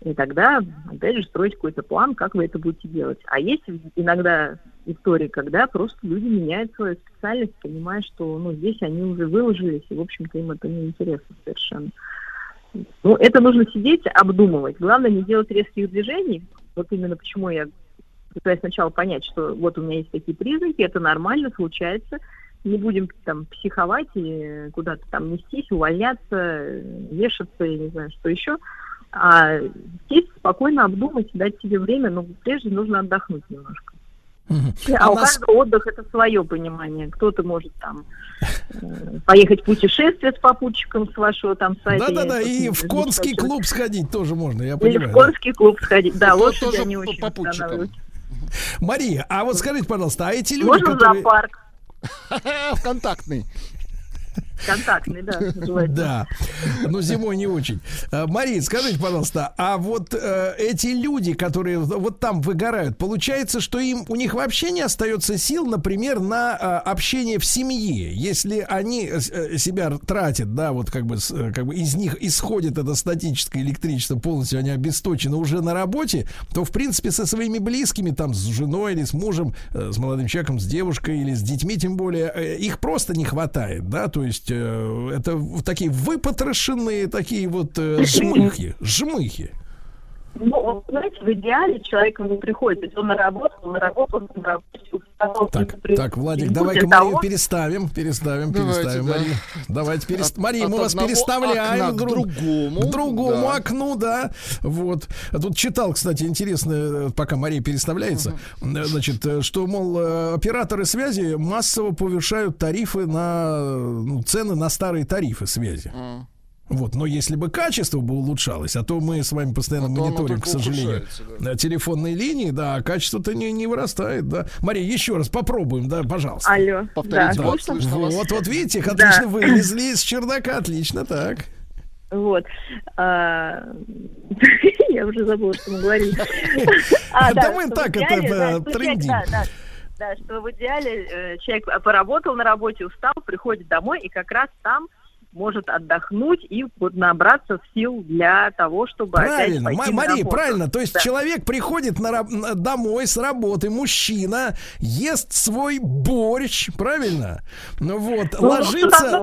Speaker 15: И тогда, опять же, строить какой-то план, как вы это будете делать. А есть иногда истории, когда просто люди меняют свою специальность, понимая, что ну, здесь они уже выложились, и, в общем-то, им это не интересно совершенно. Ну, это нужно сидеть, обдумывать. Главное, не делать резких движений. Вот именно почему я пытаюсь сначала понять, что вот у меня есть такие признаки, это нормально, случается. Не будем там психовать и куда-то там нестись, увольняться, вешаться, я не знаю, что еще а сесть, спокойно обдумать, дать себе время, но прежде нужно отдохнуть немножко. А, у каждого отдых это свое понимание. Кто-то может там поехать в путешествие с попутчиком с вашего там сайта.
Speaker 2: Да-да-да, и в конский клуб сходить тоже можно, я понимаю.
Speaker 15: в конский клуб сходить. Да,
Speaker 3: Это
Speaker 15: лошади они очень останавливают.
Speaker 2: Мария, а вот скажите, пожалуйста, а эти люди,
Speaker 15: Можно
Speaker 2: которые...
Speaker 15: зоопарк.
Speaker 3: Вконтактный.
Speaker 15: Контактный, да.
Speaker 2: Да, но зимой не очень. А, Мария, скажите, пожалуйста, а вот э, эти люди, которые вот там выгорают, получается, что им у них вообще не остается сил, например, на э, общение в семье, если они э, э, себя тратят, да, вот как бы, э, как бы из них исходит это статическое электричество полностью, они обесточены уже на работе, то в принципе со своими близкими, там, с женой или с мужем, э, с молодым человеком, с девушкой или с детьми, тем более, э, их просто не хватает, да, то есть э, это в- такие выпотрошенные такие вот э, жмыхи, жмыхи.
Speaker 15: Ну, знаете, в идеале человек не приходит. Он на работу, он на работу, он на работе. устал,
Speaker 2: Так, так, Владик, давай-ка Марию
Speaker 15: того,
Speaker 2: переставим, переставим,
Speaker 3: Давайте,
Speaker 2: переставим,
Speaker 3: да.
Speaker 2: Давайте перест...
Speaker 3: От-
Speaker 2: Мария, мы вас переставляем
Speaker 3: окна
Speaker 2: к
Speaker 3: к
Speaker 2: друг-
Speaker 3: другому,
Speaker 2: к другому
Speaker 3: да.
Speaker 2: окну, да. Вот. Тут читал, кстати, интересно, э, пока Мария переставляется, э, значит, э, что, мол, операторы связи массово повышают тарифы на ну, цены на старые тарифы связи.
Speaker 3: А.
Speaker 2: Вот, но если бы качество бы улучшалось, а то мы с вами постоянно
Speaker 3: А
Speaker 2: мониторим, к сожалению,
Speaker 3: ухудшается,
Speaker 2: э, телефонные линии, да, а качество-то не, не вырастает, да. Мария, еще раз попробуем, да, пожалуйста.
Speaker 15: Алло.
Speaker 3: Повторите,
Speaker 15: да, слышно?
Speaker 3: вас.
Speaker 2: Вот, вот видите, их
Speaker 15: Да.
Speaker 2: отлично вылезли из чердака, отлично, так.
Speaker 15: Вот. А, Я уже забыла, что мы говорили. А,
Speaker 2: Да мы так это,
Speaker 15: да,
Speaker 2: э, трендим.
Speaker 15: Да, да, да, что в идеале э, человек поработал на работе, устал, приходит домой и как раз там может отдохнуть и вот набраться сил для того, чтобы опять
Speaker 2: Правильно,
Speaker 15: пойти
Speaker 2: Ма-
Speaker 15: на
Speaker 2: Мария,
Speaker 15: работу.
Speaker 2: правильно. То есть
Speaker 15: Да.
Speaker 2: человек приходит на на- домой с работы, мужчина, ест свой борщ, правильно? Ну вот,
Speaker 15: Ну,
Speaker 2: ложится.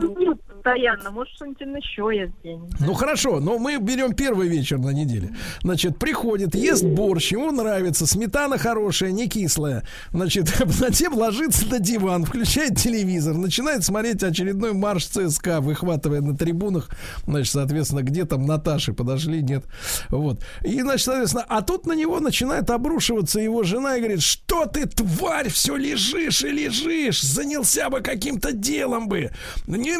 Speaker 15: Постоянно, может, что-нибудь еще есть где-нибудь.
Speaker 2: Ну хорошо, но мы берем первый вечер на неделе. Значит, приходит, ест борщ, ему нравится, сметана хорошая, не кислая. Значит, затем ложится на диван, включает телевизор, начинает смотреть очередной марш ЦСКА, выхватывая на трибунах, значит, соответственно, где там Наташи подошли, нет. Вот. И, значит, соответственно, а тут на него начинает обрушиваться его жена и говорит, что ты, тварь, все лежишь и лежишь, занялся бы каким-то делом бы, не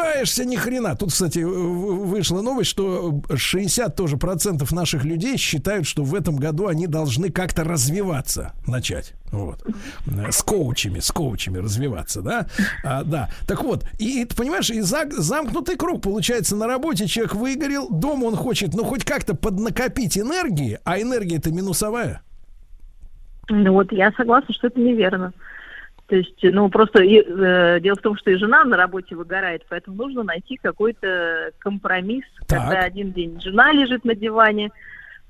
Speaker 2: развиваешься ни хрена. Тут, кстати, вышла новость, что 60 тоже процентов наших людей считают, что в этом году они должны как-то развиваться, начать. Вот. С коучами, с коучами развиваться, да? А, да. Так вот, и ты понимаешь, и за- замкнутый круг получается на работе человек выгорел, дома он хочет, ну, хоть как-то поднакопить энергии, а энергия это минусовая.
Speaker 15: Ну вот я согласна, что это неверно. То есть, ну просто и, э, дело в том, что и жена на работе выгорает, поэтому нужно найти какой-то компромисс,
Speaker 2: Так.
Speaker 15: когда один день жена лежит на диване,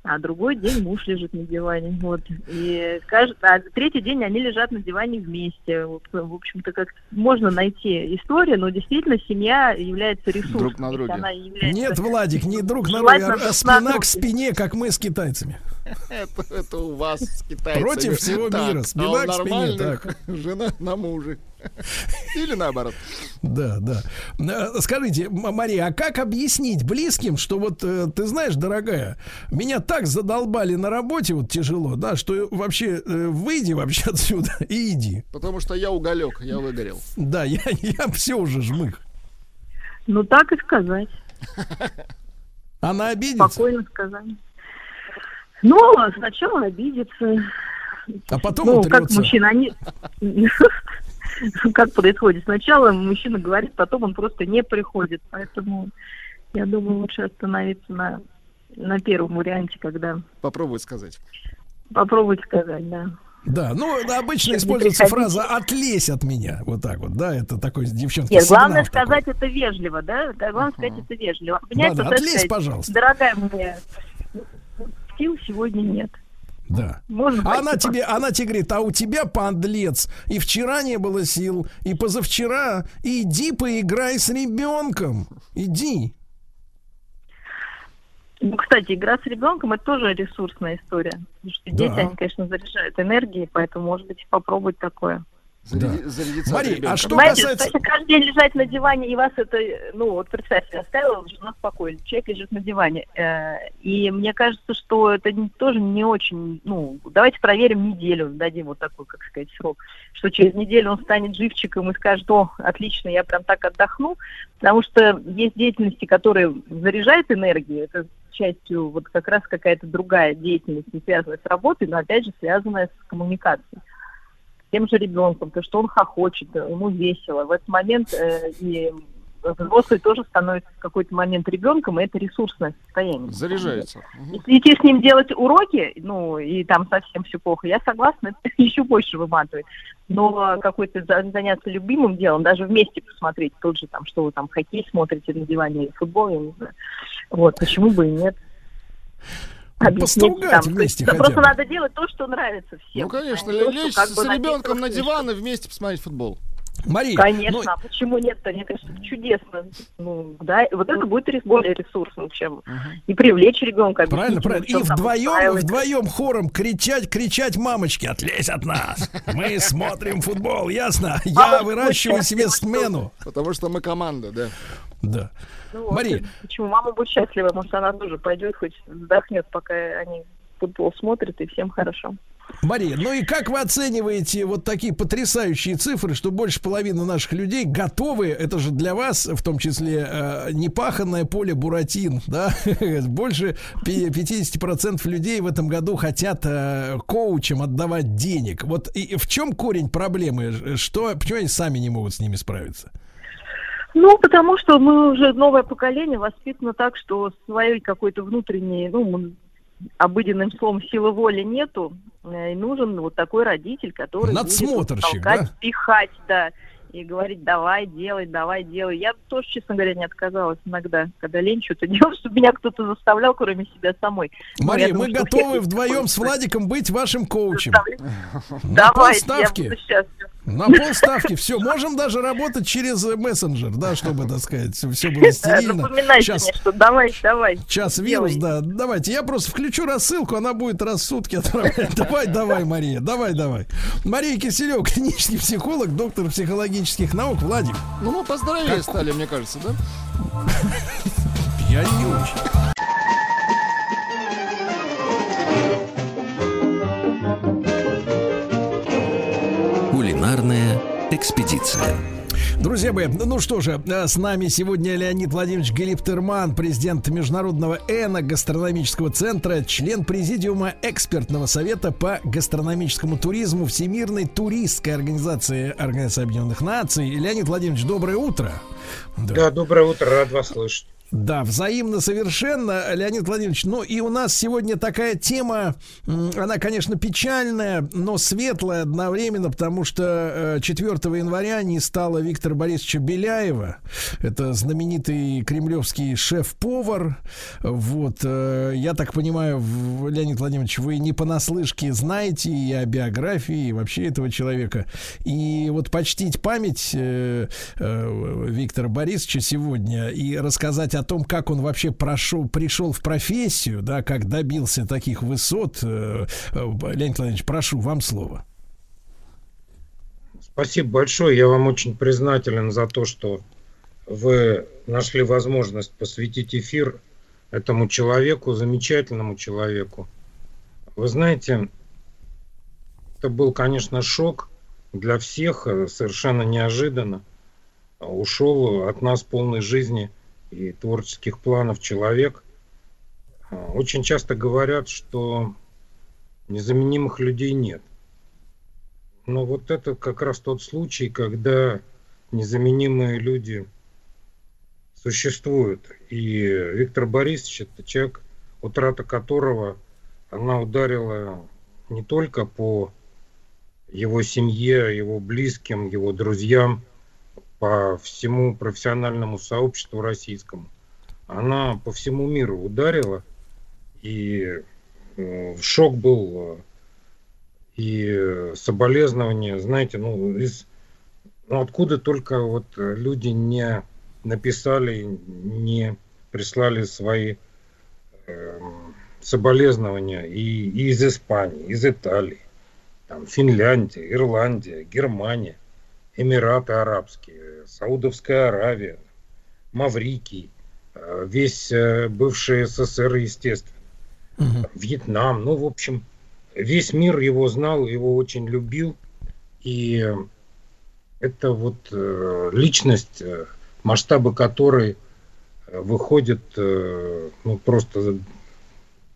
Speaker 15: а другой день муж лежит на диване. Вот. И кажд- а третий день они лежат на диване вместе. Вот, в общем-то, как можно найти историю, но действительно семья является ресурсом.
Speaker 3: Друг на друге.
Speaker 15: она является-
Speaker 2: Нет, Владик, не друг на друга,
Speaker 15: Желательно
Speaker 2: а
Speaker 15: на
Speaker 2: спина
Speaker 15: друге.
Speaker 2: к спине, как мы с китайцами.
Speaker 3: Это, это у вас с китайцами.
Speaker 2: Против всего
Speaker 3: Так,
Speaker 2: мира,
Speaker 3: а
Speaker 2: спина к спине,
Speaker 3: нормальных
Speaker 2: так.
Speaker 3: Жена на муже. Или наоборот.
Speaker 2: Да, да. Э, Скажите, Мария, а как объяснить близким, что вот э, ты знаешь, дорогая, меня так задолбали на работе, вот тяжело, да, что вообще э, выйди вообще отсюда и иди.
Speaker 3: Потому что я уголек, я выгорел.
Speaker 2: Да, я, я все уже жмых.
Speaker 15: Ну так и сказать.
Speaker 2: Она обидится,
Speaker 15: Спокойно сказать. Ну, сначала обидится.
Speaker 2: а потом
Speaker 15: ну, как
Speaker 2: утрется.
Speaker 15: мужчина, они... Как происходит? Сначала мужчина говорит, потом он просто не приходит. Поэтому я думаю, лучше остановиться на, на первом варианте, когда
Speaker 3: Попробуй сказать.
Speaker 15: попробовать сказать, да.
Speaker 2: Да, ну да, обычно
Speaker 15: Чтобы
Speaker 2: используется фраза «отлезь от меня». Вот так вот, да, это такой девчонки
Speaker 15: Нет, главное
Speaker 2: такой.
Speaker 15: сказать это вежливо, да? Да, Главное сказать это вежливо.
Speaker 2: Да-да,
Speaker 15: вот это
Speaker 2: отлезь,
Speaker 15: сказать,
Speaker 2: пожалуйста.
Speaker 15: Дорогая моя, сил сегодня нет.
Speaker 2: Да.
Speaker 15: Можно
Speaker 2: А она тебе, она тебе говорит, а у тебя подлец. И вчера не было сил, и позавчера. Иди поиграй с ребенком. Иди.
Speaker 15: Ну, кстати, игра с ребенком это тоже ресурсная история. Потому что
Speaker 2: Да.
Speaker 15: дети, они, конечно, заряжают энергией, поэтому, может быть, попробовать такое.
Speaker 3: Заряди- зарядиться
Speaker 2: Мария,
Speaker 3: ребенка.
Speaker 2: а что
Speaker 15: Понимаете,
Speaker 2: касается...
Speaker 15: если каждый день лежать на диване, и вас это, ну, вот представьте, оставила, жена спокойно, человек лежит на диване. э, И мне кажется, что это не- тоже не очень, ну, давайте проверим неделю, дадим вот такой, как сказать, срок, что через неделю он станет живчиком и скажет, о, отлично, я прям так отдохну, потому что есть деятельности, которые заряжают энергию, это частью вот как раз какая-то другая деятельность, не связанная с работой, но опять же связанная с коммуникацией тем же ребенком, то, что он хохочет, ему весело. В этот момент э, и взрослый тоже становится в какой-то момент ребенком, и это ресурсное состояние.
Speaker 3: Заряжается.
Speaker 15: Если идти с ним делать уроки, ну, и там совсем все плохо, я согласна, это еще больше выматывает. Но какой-то за- заняться любимым делом, даже вместе посмотреть тот же, там, что вы там, хоккей смотрите на диване или футбол, я не знаю. Вот, почему бы и нет. Объяснить там. Есть,
Speaker 2: вместе
Speaker 15: просто
Speaker 2: бы.
Speaker 15: надо делать то, что нравится всем.
Speaker 3: Ну, конечно, лечь
Speaker 15: как
Speaker 3: с
Speaker 15: бы
Speaker 3: ребенком на диван и вместе посмотреть футбол.
Speaker 2: Мария,
Speaker 15: Конечно,
Speaker 2: ну,
Speaker 15: а почему нет-то? Мне кажется, чудесно. Ну, да, вот это будет более ресурсным, чем и привлечь ребенка.
Speaker 2: Правильно, правильно. И вдвоем,
Speaker 15: устраивает.
Speaker 2: вдвоем хором кричать, кричать, мамочки, отлезь от нас. Мы смотрим футбол, ясно? Я выращиваю себе смену.
Speaker 3: Потому что мы команда, да.
Speaker 2: Да.
Speaker 15: Ну
Speaker 2: Мария.
Speaker 15: Почему мама будет счастлива? Может, она тоже пойдет, хоть вздохнет, пока они футбол смотрят, и всем хорошо.
Speaker 2: Мария, ну и как вы оцениваете вот такие потрясающие цифры, что больше половины наших людей готовы, это же для вас, в том числе, э, непаханное поле Буратин, да, больше пи- 50% людей в этом году хотят э, коучам отдавать денег. Вот и в чем корень проблемы? Что, почему они сами не могут с ними справиться?
Speaker 15: Ну, потому что мы уже новое поколение воспитано так, что своей какой-то внутренней, ну, обыденным словом силы воли нету, э, и нужен вот такой родитель, который
Speaker 2: Надсмотрщик,
Speaker 15: будет толкать,
Speaker 2: да?
Speaker 15: пихать, да, и говорить, давай, делай, давай, делай. Я тоже, честно говоря, не отказалась иногда, когда лень что-то делать, чтобы меня кто-то заставлял, кроме себя самой.
Speaker 2: Мария, мы
Speaker 15: думаю, всех
Speaker 2: готовы вдвоем с Владиком быть вашим коучем. На
Speaker 15: Давайте, я буду счастлива.
Speaker 2: На полставки. Все, можем даже работать через э, мессенджер, да, чтобы, так сказать, все было стерильно.
Speaker 15: Напоминайте
Speaker 2: Сейчас
Speaker 15: мне, что давай, давай.
Speaker 2: Час вирус,
Speaker 15: делай.
Speaker 2: да. Давайте, я просто включу рассылку, она будет раз в сутки отправлять. Давай, давай, Мария, давай, давай. Мария Киселев, клинический психолог, доктор психологических наук. Владик.
Speaker 3: Ну, мы поздоровее стали, мне кажется, да?
Speaker 2: Я не очень.
Speaker 1: Кулинарная экспедиция.
Speaker 2: Друзья мои, ну что же, э, с нами сегодня Леонид Владимирович Галиптерман, президент Международного эно-гастрономического центра, член президиума экспертного совета по гастрономическому туризму Всемирной туристской организации Организации Объединенных Наций. Леонид Владимирович, доброе утро.
Speaker 16: Да, доброе утро, рад вас слышать.
Speaker 2: Да, взаимно совершенно, Леонид Владимирович. Ну и у нас сегодня такая тема, она, конечно, печальная, но светлая одновременно, потому что э, 4 января не стало Виктора Борисовича Беляева. Это знаменитый кремлевский шеф-повар. Вот, э, я так понимаю, Леонид Владимирович, вы не понаслышке знаете и о биографии, и вообще этого человека. И вот почтить память э, э, Виктора Борисовича сегодня и рассказать о том, как он вообще прошел, пришел в профессию, да, как добился таких высот. Э, э, Леонид Владимирович, прошу, вам слово.
Speaker 16: Спасибо большое. Я вам очень признателен за то, что вы нашли возможность посвятить эфир этому человеку, замечательному человеку. Вы знаете, это был, конечно, шок для всех, э, совершенно неожиданно. Ушел от нас полной жизни и творческих планов человек. Э, Очень часто говорят, что незаменимых людей нет. Но вот это как раз тот случай, когда незаменимые люди существуют. И Виктор Борисович это человек, утрата которого она ударила не только по его семье, его близким, его друзьям, по всему профессиональному сообществу российскому. Она по всему миру ударила, и э, шок был и соболезнования, знаете, ну, из, ну, откуда только вот люди не написали, не прислали свои э, соболезнования и, и из Испании, из Италии. там Финляндия, Ирландия, Германия, Эмираты Арабские, Саудовская Аравия, Маврикий, э, весь э, бывший СССР, естественно, угу. Вьетнам, ну, в общем, весь мир его знал, его очень любил, и это вот э, личность, масштабы которой выходят ну, просто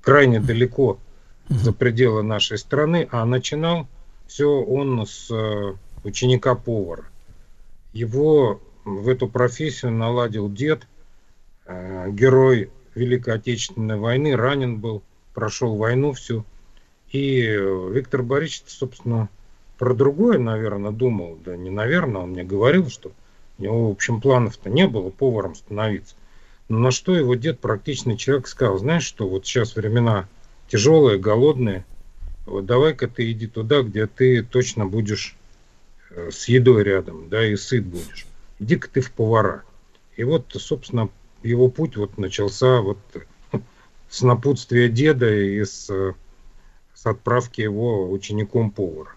Speaker 16: крайне далеко за пределы нашей страны, а начинал все он с ученика повара. Его в эту профессию наладил дед, э, герой Великой Отечественной войны, ранен был, прошел войну всю. И Виктор Борисович, собственно, про другое, наверное, думал. Да не наверное, он мне говорил, что у него, в общем, планов-то не было поваром становиться. Но на что его дед, практичный человек, сказал, знаешь что, вот сейчас времена тяжелые, голодные, вот давай-ка ты иди туда, где ты точно будешь э, с едой рядом, да, и сыт будешь иди-ка ты в повара. И вот, собственно, его путь вот начался вот с напутствия деда и с, с отправки его учеником повара.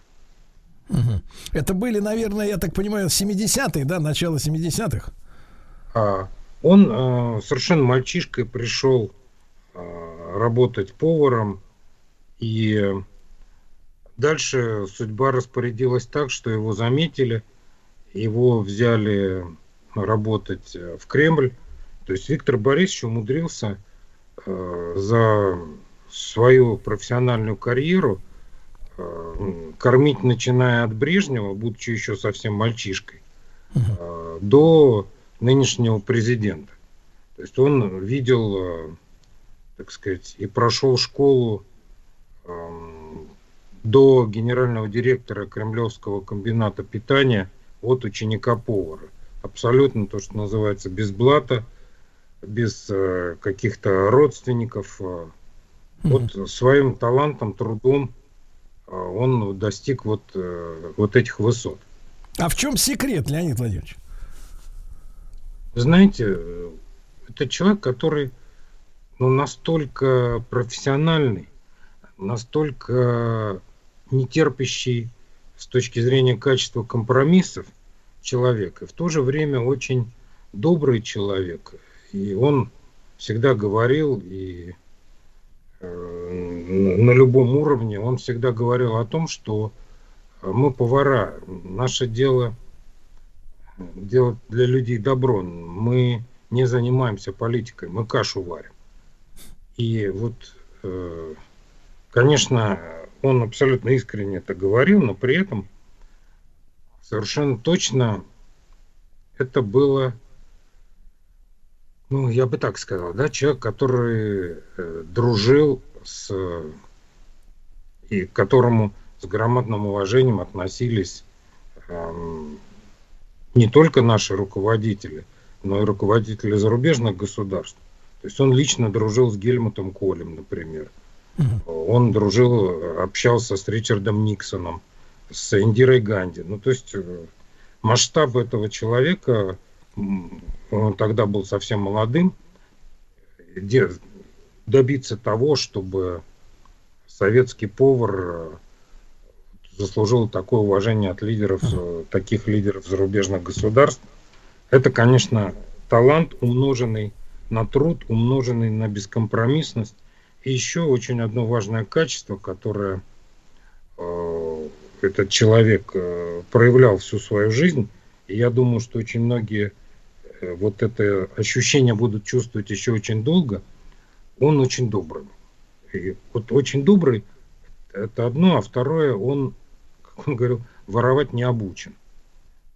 Speaker 2: Угу. Это были, наверное, я так понимаю, 70-е, да, начало 70-х?
Speaker 16: А, он э, совершенно мальчишкой пришел э, работать поваром, и дальше судьба распорядилась так, что его заметили – его взяли работать э, в Кремль. То есть Виктор Борисович умудрился э, за свою профессиональную карьеру э, кормить, начиная от Брежнева, будучи еще совсем мальчишкой, э, до нынешнего президента. То есть он видел, э, так сказать, и прошел школу э, до генерального директора Кремлевского комбината питания – от ученика повара. Абсолютно то, что называется без блата, без э, каких-то родственников. Э, вот своим талантом, трудом э, он достиг вот, вот этих высот.
Speaker 2: А в чем секрет, Леонид Владимирович?
Speaker 16: Знаете, это человек, который ну, настолько профессиональный, настолько нетерпящий с точки зрения качества компромиссов человек, и в то же время очень добрый человек. И он всегда говорил, и э, на любом уровне, он всегда говорил о том, что мы повара, наше дело делать для людей добро. Мы не занимаемся политикой, мы кашу варим. И вот, э, конечно, он абсолютно искренне это говорил, но при этом совершенно точно это было, ну, я бы так сказал, да, человек, который э, дружил с и к которому с громадным уважением относились э, не только наши руководители, но и руководители зарубежных государств. То есть он лично дружил с Гельмутом Колем, например. Он дружил, общался с Ричардом Никсоном, с Индирой Ганди. Ну, то есть э, масштаб этого человека, он тогда был совсем молодым, добиться того, чтобы советский повар э, заслужил такое уважение от лидеров, э, таких лидеров зарубежных государств, это, конечно, талант, умноженный на труд, умноженный на бескомпромиссность, и еще очень одно важное качество, которое э, этот человек э, проявлял всю свою жизнь, и я думаю, что очень многие э, вот это ощущение будут чувствовать еще очень долго, он очень добрый. И вот очень добрый это одно, а второе, он, как он говорил, воровать не обучен.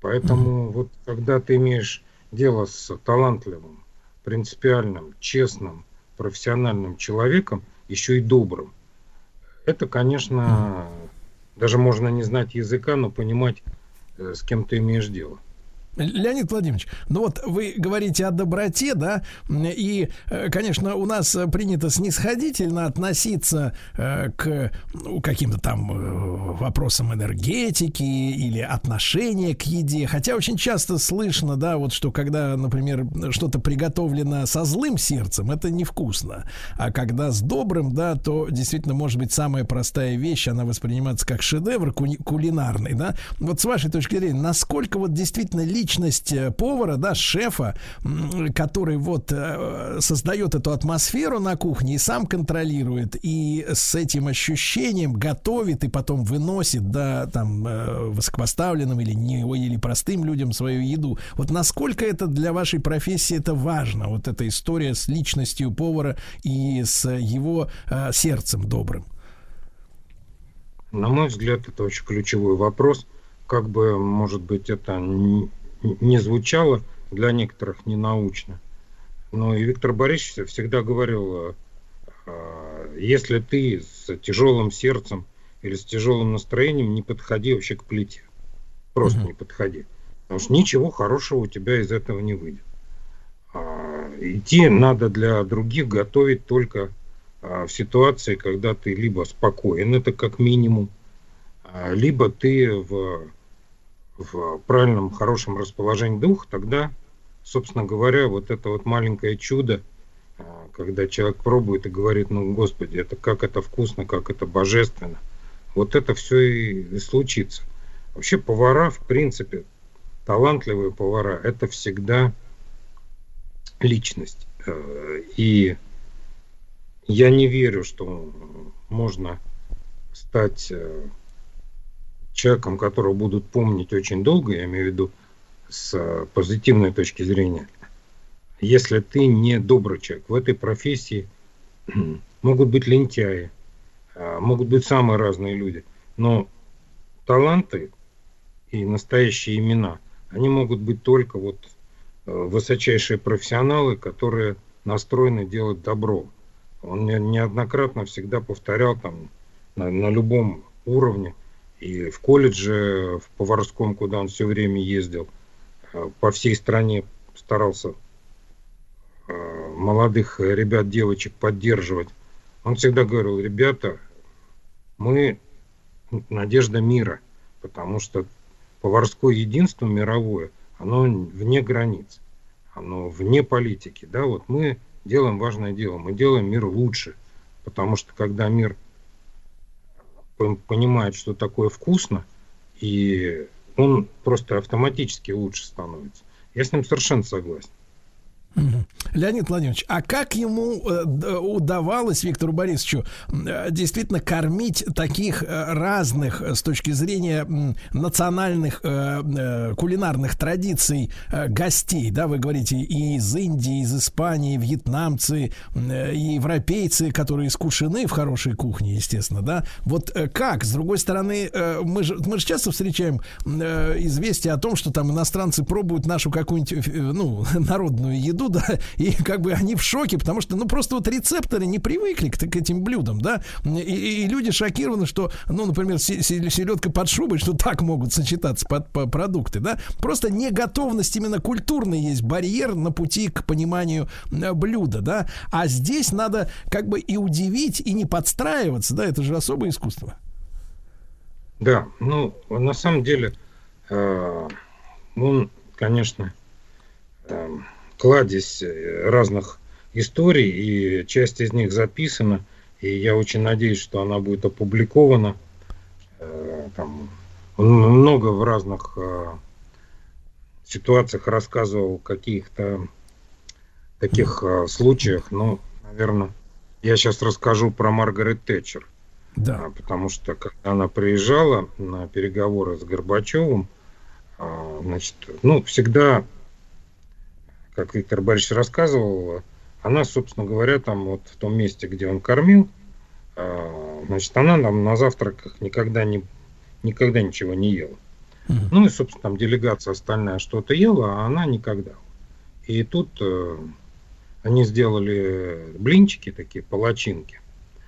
Speaker 16: Поэтому mm-hmm. вот когда ты имеешь дело с талантливым, принципиальным, честным, профессиональным человеком, еще и добрым. Это, конечно, даже можно не знать языка, но понимать, э, с кем ты имеешь дело.
Speaker 2: Леонид Владимирович, ну вот вы говорите о доброте, да, и, э, конечно, у нас принято снисходительно относиться э, к ну, каким-то там э, вопросам энергетики или отношения к еде, хотя очень часто слышно, да, вот что когда, например, что-то приготовлено со злым сердцем, это невкусно, а когда с добрым, да, то действительно может быть самая простая вещь, она воспринимается как шедевр кулинарный, да. Вот с вашей точки зрения, насколько вот действительно личность э, повара, да, шефа, который вот э, создает эту атмосферу на кухне и сам контролирует, и с этим ощущением готовит и потом выносит, да, там, э, высокопоставленным или не или простым людям свою еду. Вот насколько это для вашей профессии это важно, вот эта история с личностью повара и с его сердцем добрым?
Speaker 16: На мой взгляд, это очень ключевой вопрос. Как бы, может быть, это не звучало для некоторых ненаучно. Но и Виктор Борисович всегда говорил, э, если ты с тяжелым сердцем или с тяжелым настроением, не подходи вообще к плите. Просто mm-hmm. не подходи. Потому что ничего хорошего у тебя из этого не выйдет. А, идти надо для других готовить только а, в ситуации, когда ты либо спокоен, это как минимум, а, либо ты в в правильном, хорошем расположении духа, тогда, собственно говоря, вот это вот маленькое чудо, а, когда человек пробует и говорит, ну, Господи, это как это вкусно, как это божественно, вот это все и, случится. Вообще повара, в принципе, талантливые повара, это всегда личность. Э, и я не верю, что можно стать э, человеком, которого будут помнить очень долго, я имею в виду с э, позитивной точки зрения, если ты не добрый человек. В этой профессии могут быть лентяи, э, могут быть самые разные люди, но таланты и настоящие имена, они могут быть только вот э, высочайшие профессионалы, которые настроены делать добро. Он неоднократно всегда повторял там на, на любом уровне, и в колледже, в поварском, куда он все время ездил, э, по всей стране старался э, молодых ребят, девочек поддерживать. Он всегда говорил, ребята, мы надежда мира, потому что поварское единство мировое, оно вне границ, оно вне политики. Да? Вот мы делаем важное дело, мы делаем мир лучше, потому что когда мир понимает, что такое вкусно, и он просто автоматически лучше становится. Я с ним совершенно согласен.
Speaker 2: Леонид Владимирович, а как ему э, удавалось Виктору Борисовичу э, действительно кормить таких э, разных с точки зрения национальных кулинарных традиций гостей, да, вы говорите, и из Индии, из Испании, вьетнамцы, и европейцы, которые искушены в хорошей кухне, естественно, да. Вот как, с другой стороны, мы же, мы же часто встречаем известия о том, что там иностранцы пробуют нашу какую-нибудь, ну, народную еду, да, и как бы они в шоке, потому что, ну, просто вот рецепторы не привыкли к, к этим блюдам, да, и, и люди шокированы, что, ну, например, селедка под шубой, что так могут сочетаться под, по продукты, да, просто неготовность именно культурный есть барьер на пути к пониманию э, блюда, да, а здесь надо как бы и удивить, и не подстраиваться, да, это же особое искусство.
Speaker 16: Да, ну, на самом деле, э, он, конечно, э, кладезь э, разных историй, и часть из них записана, и я очень надеюсь, что она будет опубликована. Э, там, много в разных э, ситуациях рассказывал каких-то таких случаях, но, наверное, я сейчас расскажу про Маргарет Тэтчер. Да. А, потому что когда она приезжала на переговоры с Горбачевым, а, значит, ну, всегда как Виктор Борисович рассказывал, она, собственно говоря, там вот в том месте, где он кормил, а, значит, она там на завтраках никогда не никогда ничего не ела. Mm-hmm. Ну и, собственно, там делегация остальная что-то ела, а она никогда. И тут э, они сделали блинчики такие, палачинки.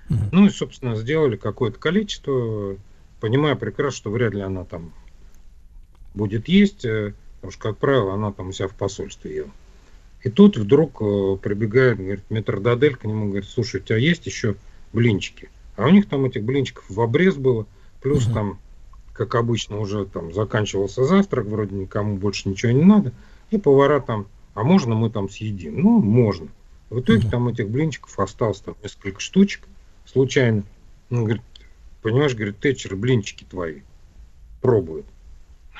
Speaker 16: Mm-hmm. Ну и, собственно, сделали какое-то количество, понимая прекрасно, что вряд ли она там будет есть. Э, потому что, как правило, она там у себя в посольстве ела. И тут вдруг э, прибегает, говорит, метрдодель к нему, говорит, слушай, у тебя есть еще блинчики? А у них там этих блинчиков в обрез было, плюс угу. там, как обычно, уже там заканчивался завтрак, вроде никому больше ничего не надо, и повара там, а можно мы там съедим? Ну, можно. В итоге угу. там этих блинчиков осталось там несколько штучек, случайно. Он говорит, понимаешь, говорит, Тэтчер, блинчики твои пробует.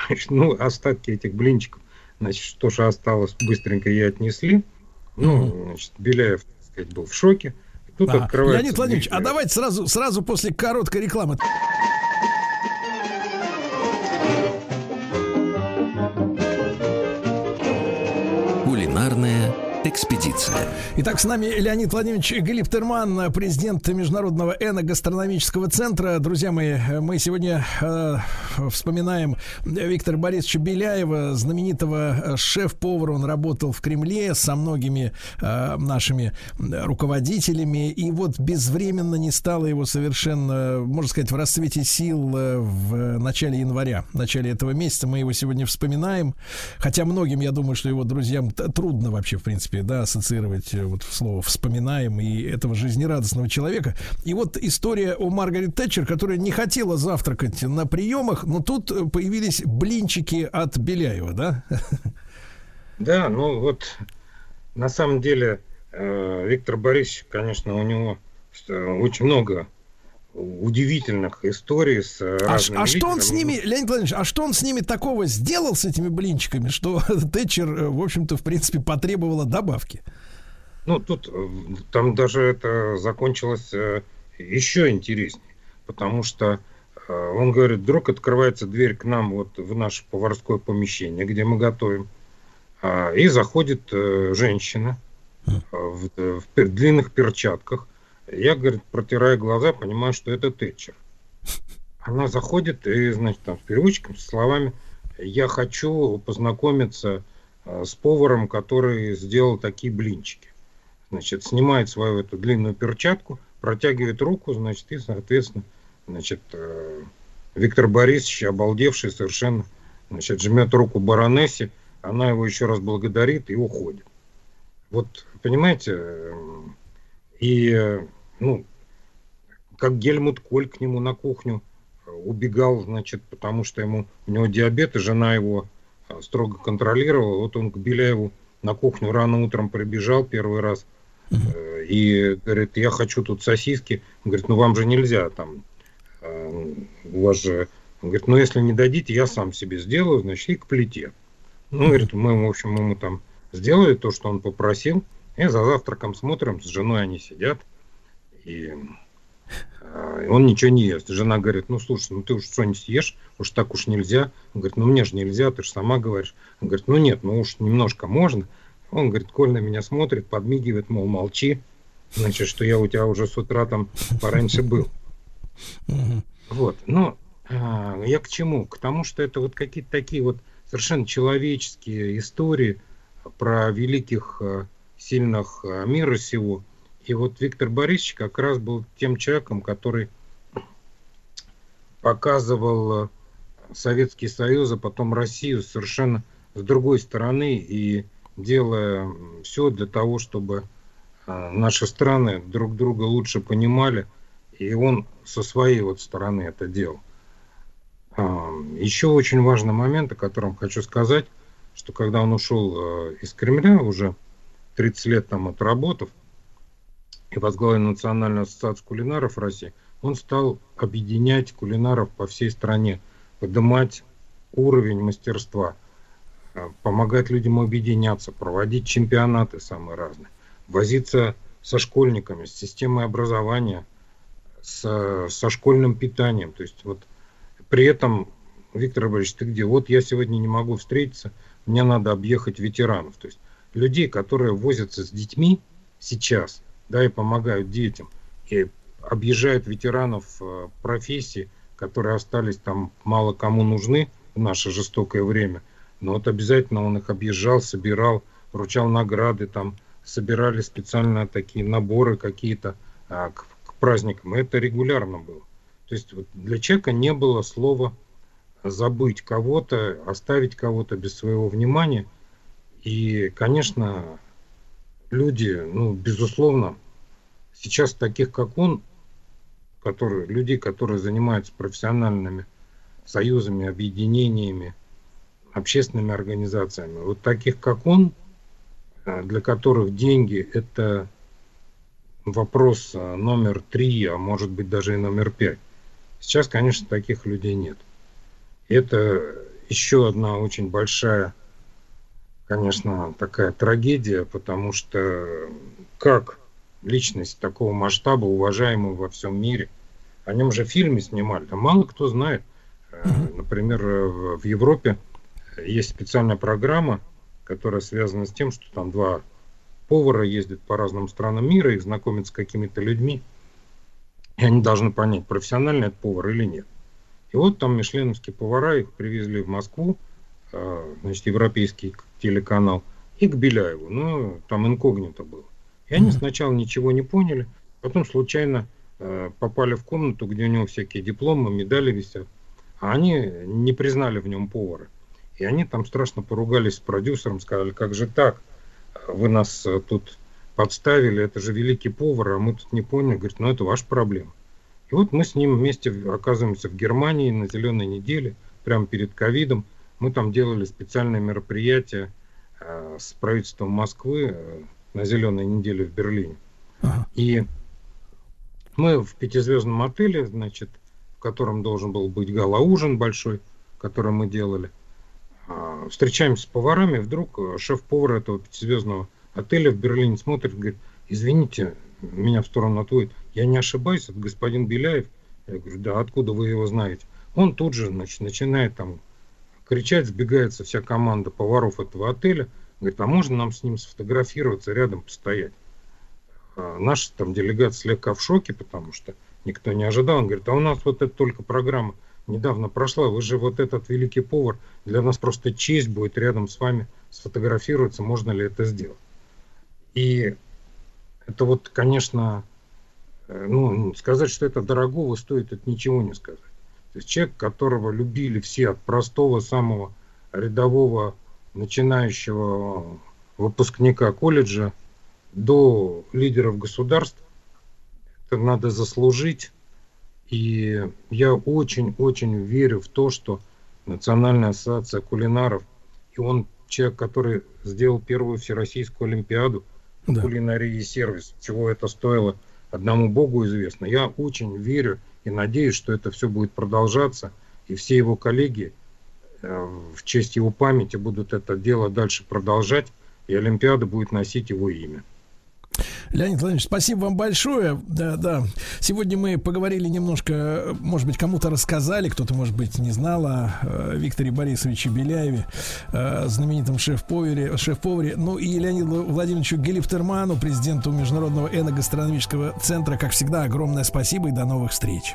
Speaker 16: Значит, ну, остатки этих блинчиков, значит, что же осталось, быстренько ей отнесли. Ну, значит, Беляев, так сказать, был в шоке.
Speaker 2: Тут ага. открывается... Леонид Владимирович, а давайте сразу, сразу после короткой рекламы.
Speaker 1: Экспедиция.
Speaker 2: Итак, с нами Леонид Владимирович Глиптерман, президент Международного эногастрономического центра. Друзья мои, мы сегодня э, вспоминаем Виктора Борисовича Беляева, знаменитого шеф-повара. Он работал в Кремле со многими э, нашими руководителями. И вот безвременно не стало его совершенно, можно сказать, в расцвете сил э, в начале января, в начале этого месяца. Мы его сегодня вспоминаем. Хотя многим, я думаю, что его друзьям трудно вообще, в принципе, да, ассоциировать э, вот слово «вспоминаем» и этого жизнерадостного человека. И вот история о Маргарет Тэтчер, которая не хотела завтракать на приемах, но тут появились блинчики от Беляева, да?
Speaker 16: Да, ну вот на самом деле э, Виктор Борисович, конечно, у него э, очень много удивительных историй с
Speaker 2: а, разными А что он с ними, Леонид Владимирович, а что он с ними такого сделал, с этими блинчиками, что Тэтчер, э, в общем-то, в принципе, потребовала добавки?
Speaker 16: Ну, тут э, там даже это закончилось э, еще интереснее, потому что он говорит, вдруг открывается дверь к нам вот в наше поварское помещение, где мы готовим, а, и заходит женщина в, в длинных перчатках, я, говорит, протирая глаза, понимаю, что это Тэтчер. Она заходит и, значит, там с переводчиком, со словами «Я хочу познакомиться э, с поваром, который сделал такие блинчики». Значит, снимает свою эту длинную перчатку, протягивает руку, значит, и, соответственно, значит, э, Виктор Борисович, обалдевший совершенно, значит, жмет руку баронессе, она его еще раз благодарит и уходит. Вот, понимаете, э, и ну, как Гельмут Коль к нему на кухню э, убегал, значит, потому что ему, у него диабет, и жена его э, строго контролировала. Вот он к Беляеву на кухню рано утром прибежал первый раз э, и говорит, я хочу тут сосиски. Он говорит, ну вам же нельзя там, у вас же... Он говорит, ну если не дадите, я сам себе сделаю, значит, и к плите. Ну, говорит, мы, в общем, ему там сделали то, что он попросил, и за завтраком смотрим, с женой они сидят, и э, он ничего не ест. Жена говорит, ну слушай, ну ты уж что не съешь, уж так уж нельзя. Он говорит, ну мне же нельзя, ты же сама говоришь. Он говорит, ну нет, ну уж немножко можно. Он говорит, Коль на меня смотрит, подмигивает, мол, молчи. Значит, что я у тебя уже с утра там пораньше был. Вот, но а, я к чему? К тому, что это вот какие-то такие вот совершенно человеческие истории про великих, э, сильных э, мира сего – и вот Виктор Борисович как раз был тем человеком, который показывал э, Советский Союз, а потом Россию совершенно с другой стороны и делая все для того, чтобы э, наши страны друг друга лучше понимали, и он со своей вот стороны это делал. А, еще очень важный момент, о котором хочу сказать, что когда он ушел э, из Кремля, уже 30 лет там отработав, и возглавил Национальную ассоциацию кулинаров России, он стал объединять кулинаров по всей стране, поднимать уровень мастерства, э, помогать людям объединяться, проводить чемпионаты самые разные, возиться со школьниками, с системой образования, с, со школьным питанием. То есть вот при этом, Виктор Борисович, ты где? Вот я сегодня не могу встретиться, мне надо объехать ветеранов. То есть людей, которые возятся с детьми сейчас, да, и помогают детям, и объезжают ветеранов э, профессий, которые остались там мало кому нужны в наше жестокое время. Но вот обязательно он их объезжал, собирал, вручал награды, там собирали специально такие наборы какие-то а, к, к праздникам. Это регулярно было. То есть вот для человека не было слова забыть кого-то, оставить кого-то без своего внимания. И, конечно, люди, ну, безусловно, сейчас таких, как он, которые, людей, которые занимаются профессиональными союзами, объединениями, общественными организациями, вот таких, как он, э, для которых деньги – это вопрос э, номер три, а может быть даже и номер пять. Сейчас, конечно, таких людей нет. Это еще одна очень большая, конечно, такая трагедия, потому что как личность такого масштаба, уважаемого во всем мире, о нем же фильмы снимали, там мало кто знает. Э, например, в Европе есть специальная программа, которая связана с тем, что там два повара ездят по разным странам мира, их знакомят с какими-то людьми, и они должны понять, профессиональный это повар или нет. И вот там мишленовские повара, их привезли в Москву, а, значит, европейский телеканал, и к Беляеву. Ну, там инкогнито было. И они сначала ничего не поняли, потом случайно а, попали в комнату, где у него всякие дипломы, медали висят, а они не признали в нем повара. И они там страшно поругались с продюсером, сказали, как же так, вы нас э, тут подставили, это же великий повар, а мы тут не поняли. Говорит, ну это ваша проблема. И вот мы с ним вместе оказываемся в Германии на зеленой неделе, прямо перед ковидом. Мы там делали специальное мероприятие э, с правительством Москвы э, на зеленой неделе в Берлине. Ага. И мы в пятизвездном отеле, значит, в котором должен был быть гала-ужин большой, который мы делали – а, встречаемся с поварами, вдруг э, шеф-повар этого пятизвездного отеля в Берлине смотрит, говорит, извините, меня в сторону отводит, я не ошибаюсь, это господин Беляев. Я говорю, да, откуда вы его знаете? Он тут же значит, начинает там кричать, сбегается вся команда поваров этого отеля, говорит, а можно нам с ним сфотографироваться, рядом постоять? А наша там делегация слегка в шоке, потому что никто не ожидал. Он говорит, а у нас вот это только программа недавно прошла. Вы же вот этот великий повар. Для нас просто честь будет рядом с вами сфотографироваться, можно ли это сделать. И это вот, конечно, э, ну, сказать, что это дорогого стоит, это ничего не сказать. То есть человек, которого любили все, от простого, самого рядового, начинающего выпускника колледжа до лидеров государств, это надо заслужить и я очень-очень верю в то, что Национальная ассоциация кулинаров, и он человек, который сделал первую всероссийскую олимпиаду да. кулинарии и сервис, чего это стоило, одному Богу известно. Я очень верю и надеюсь, что это все будет продолжаться, и все его коллеги э, в честь его памяти будут это дело дальше продолжать, и Олимпиада будет носить его имя.
Speaker 2: Леонид Владимирович, спасибо вам большое. Да, да. Сегодня мы поговорили немножко, может быть, кому-то рассказали, кто-то, может быть, не знал о э, Викторе Борисовиче Беляеве, э, знаменитом шеф-поваре, шеф-поваре. Ну и Леониду Владимировичу Гелифтерману, президенту Международного эногастрономического центра, как всегда, огромное спасибо и до новых встреч.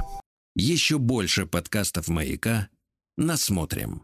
Speaker 1: Еще больше подкастов «Маяка» насмотрим.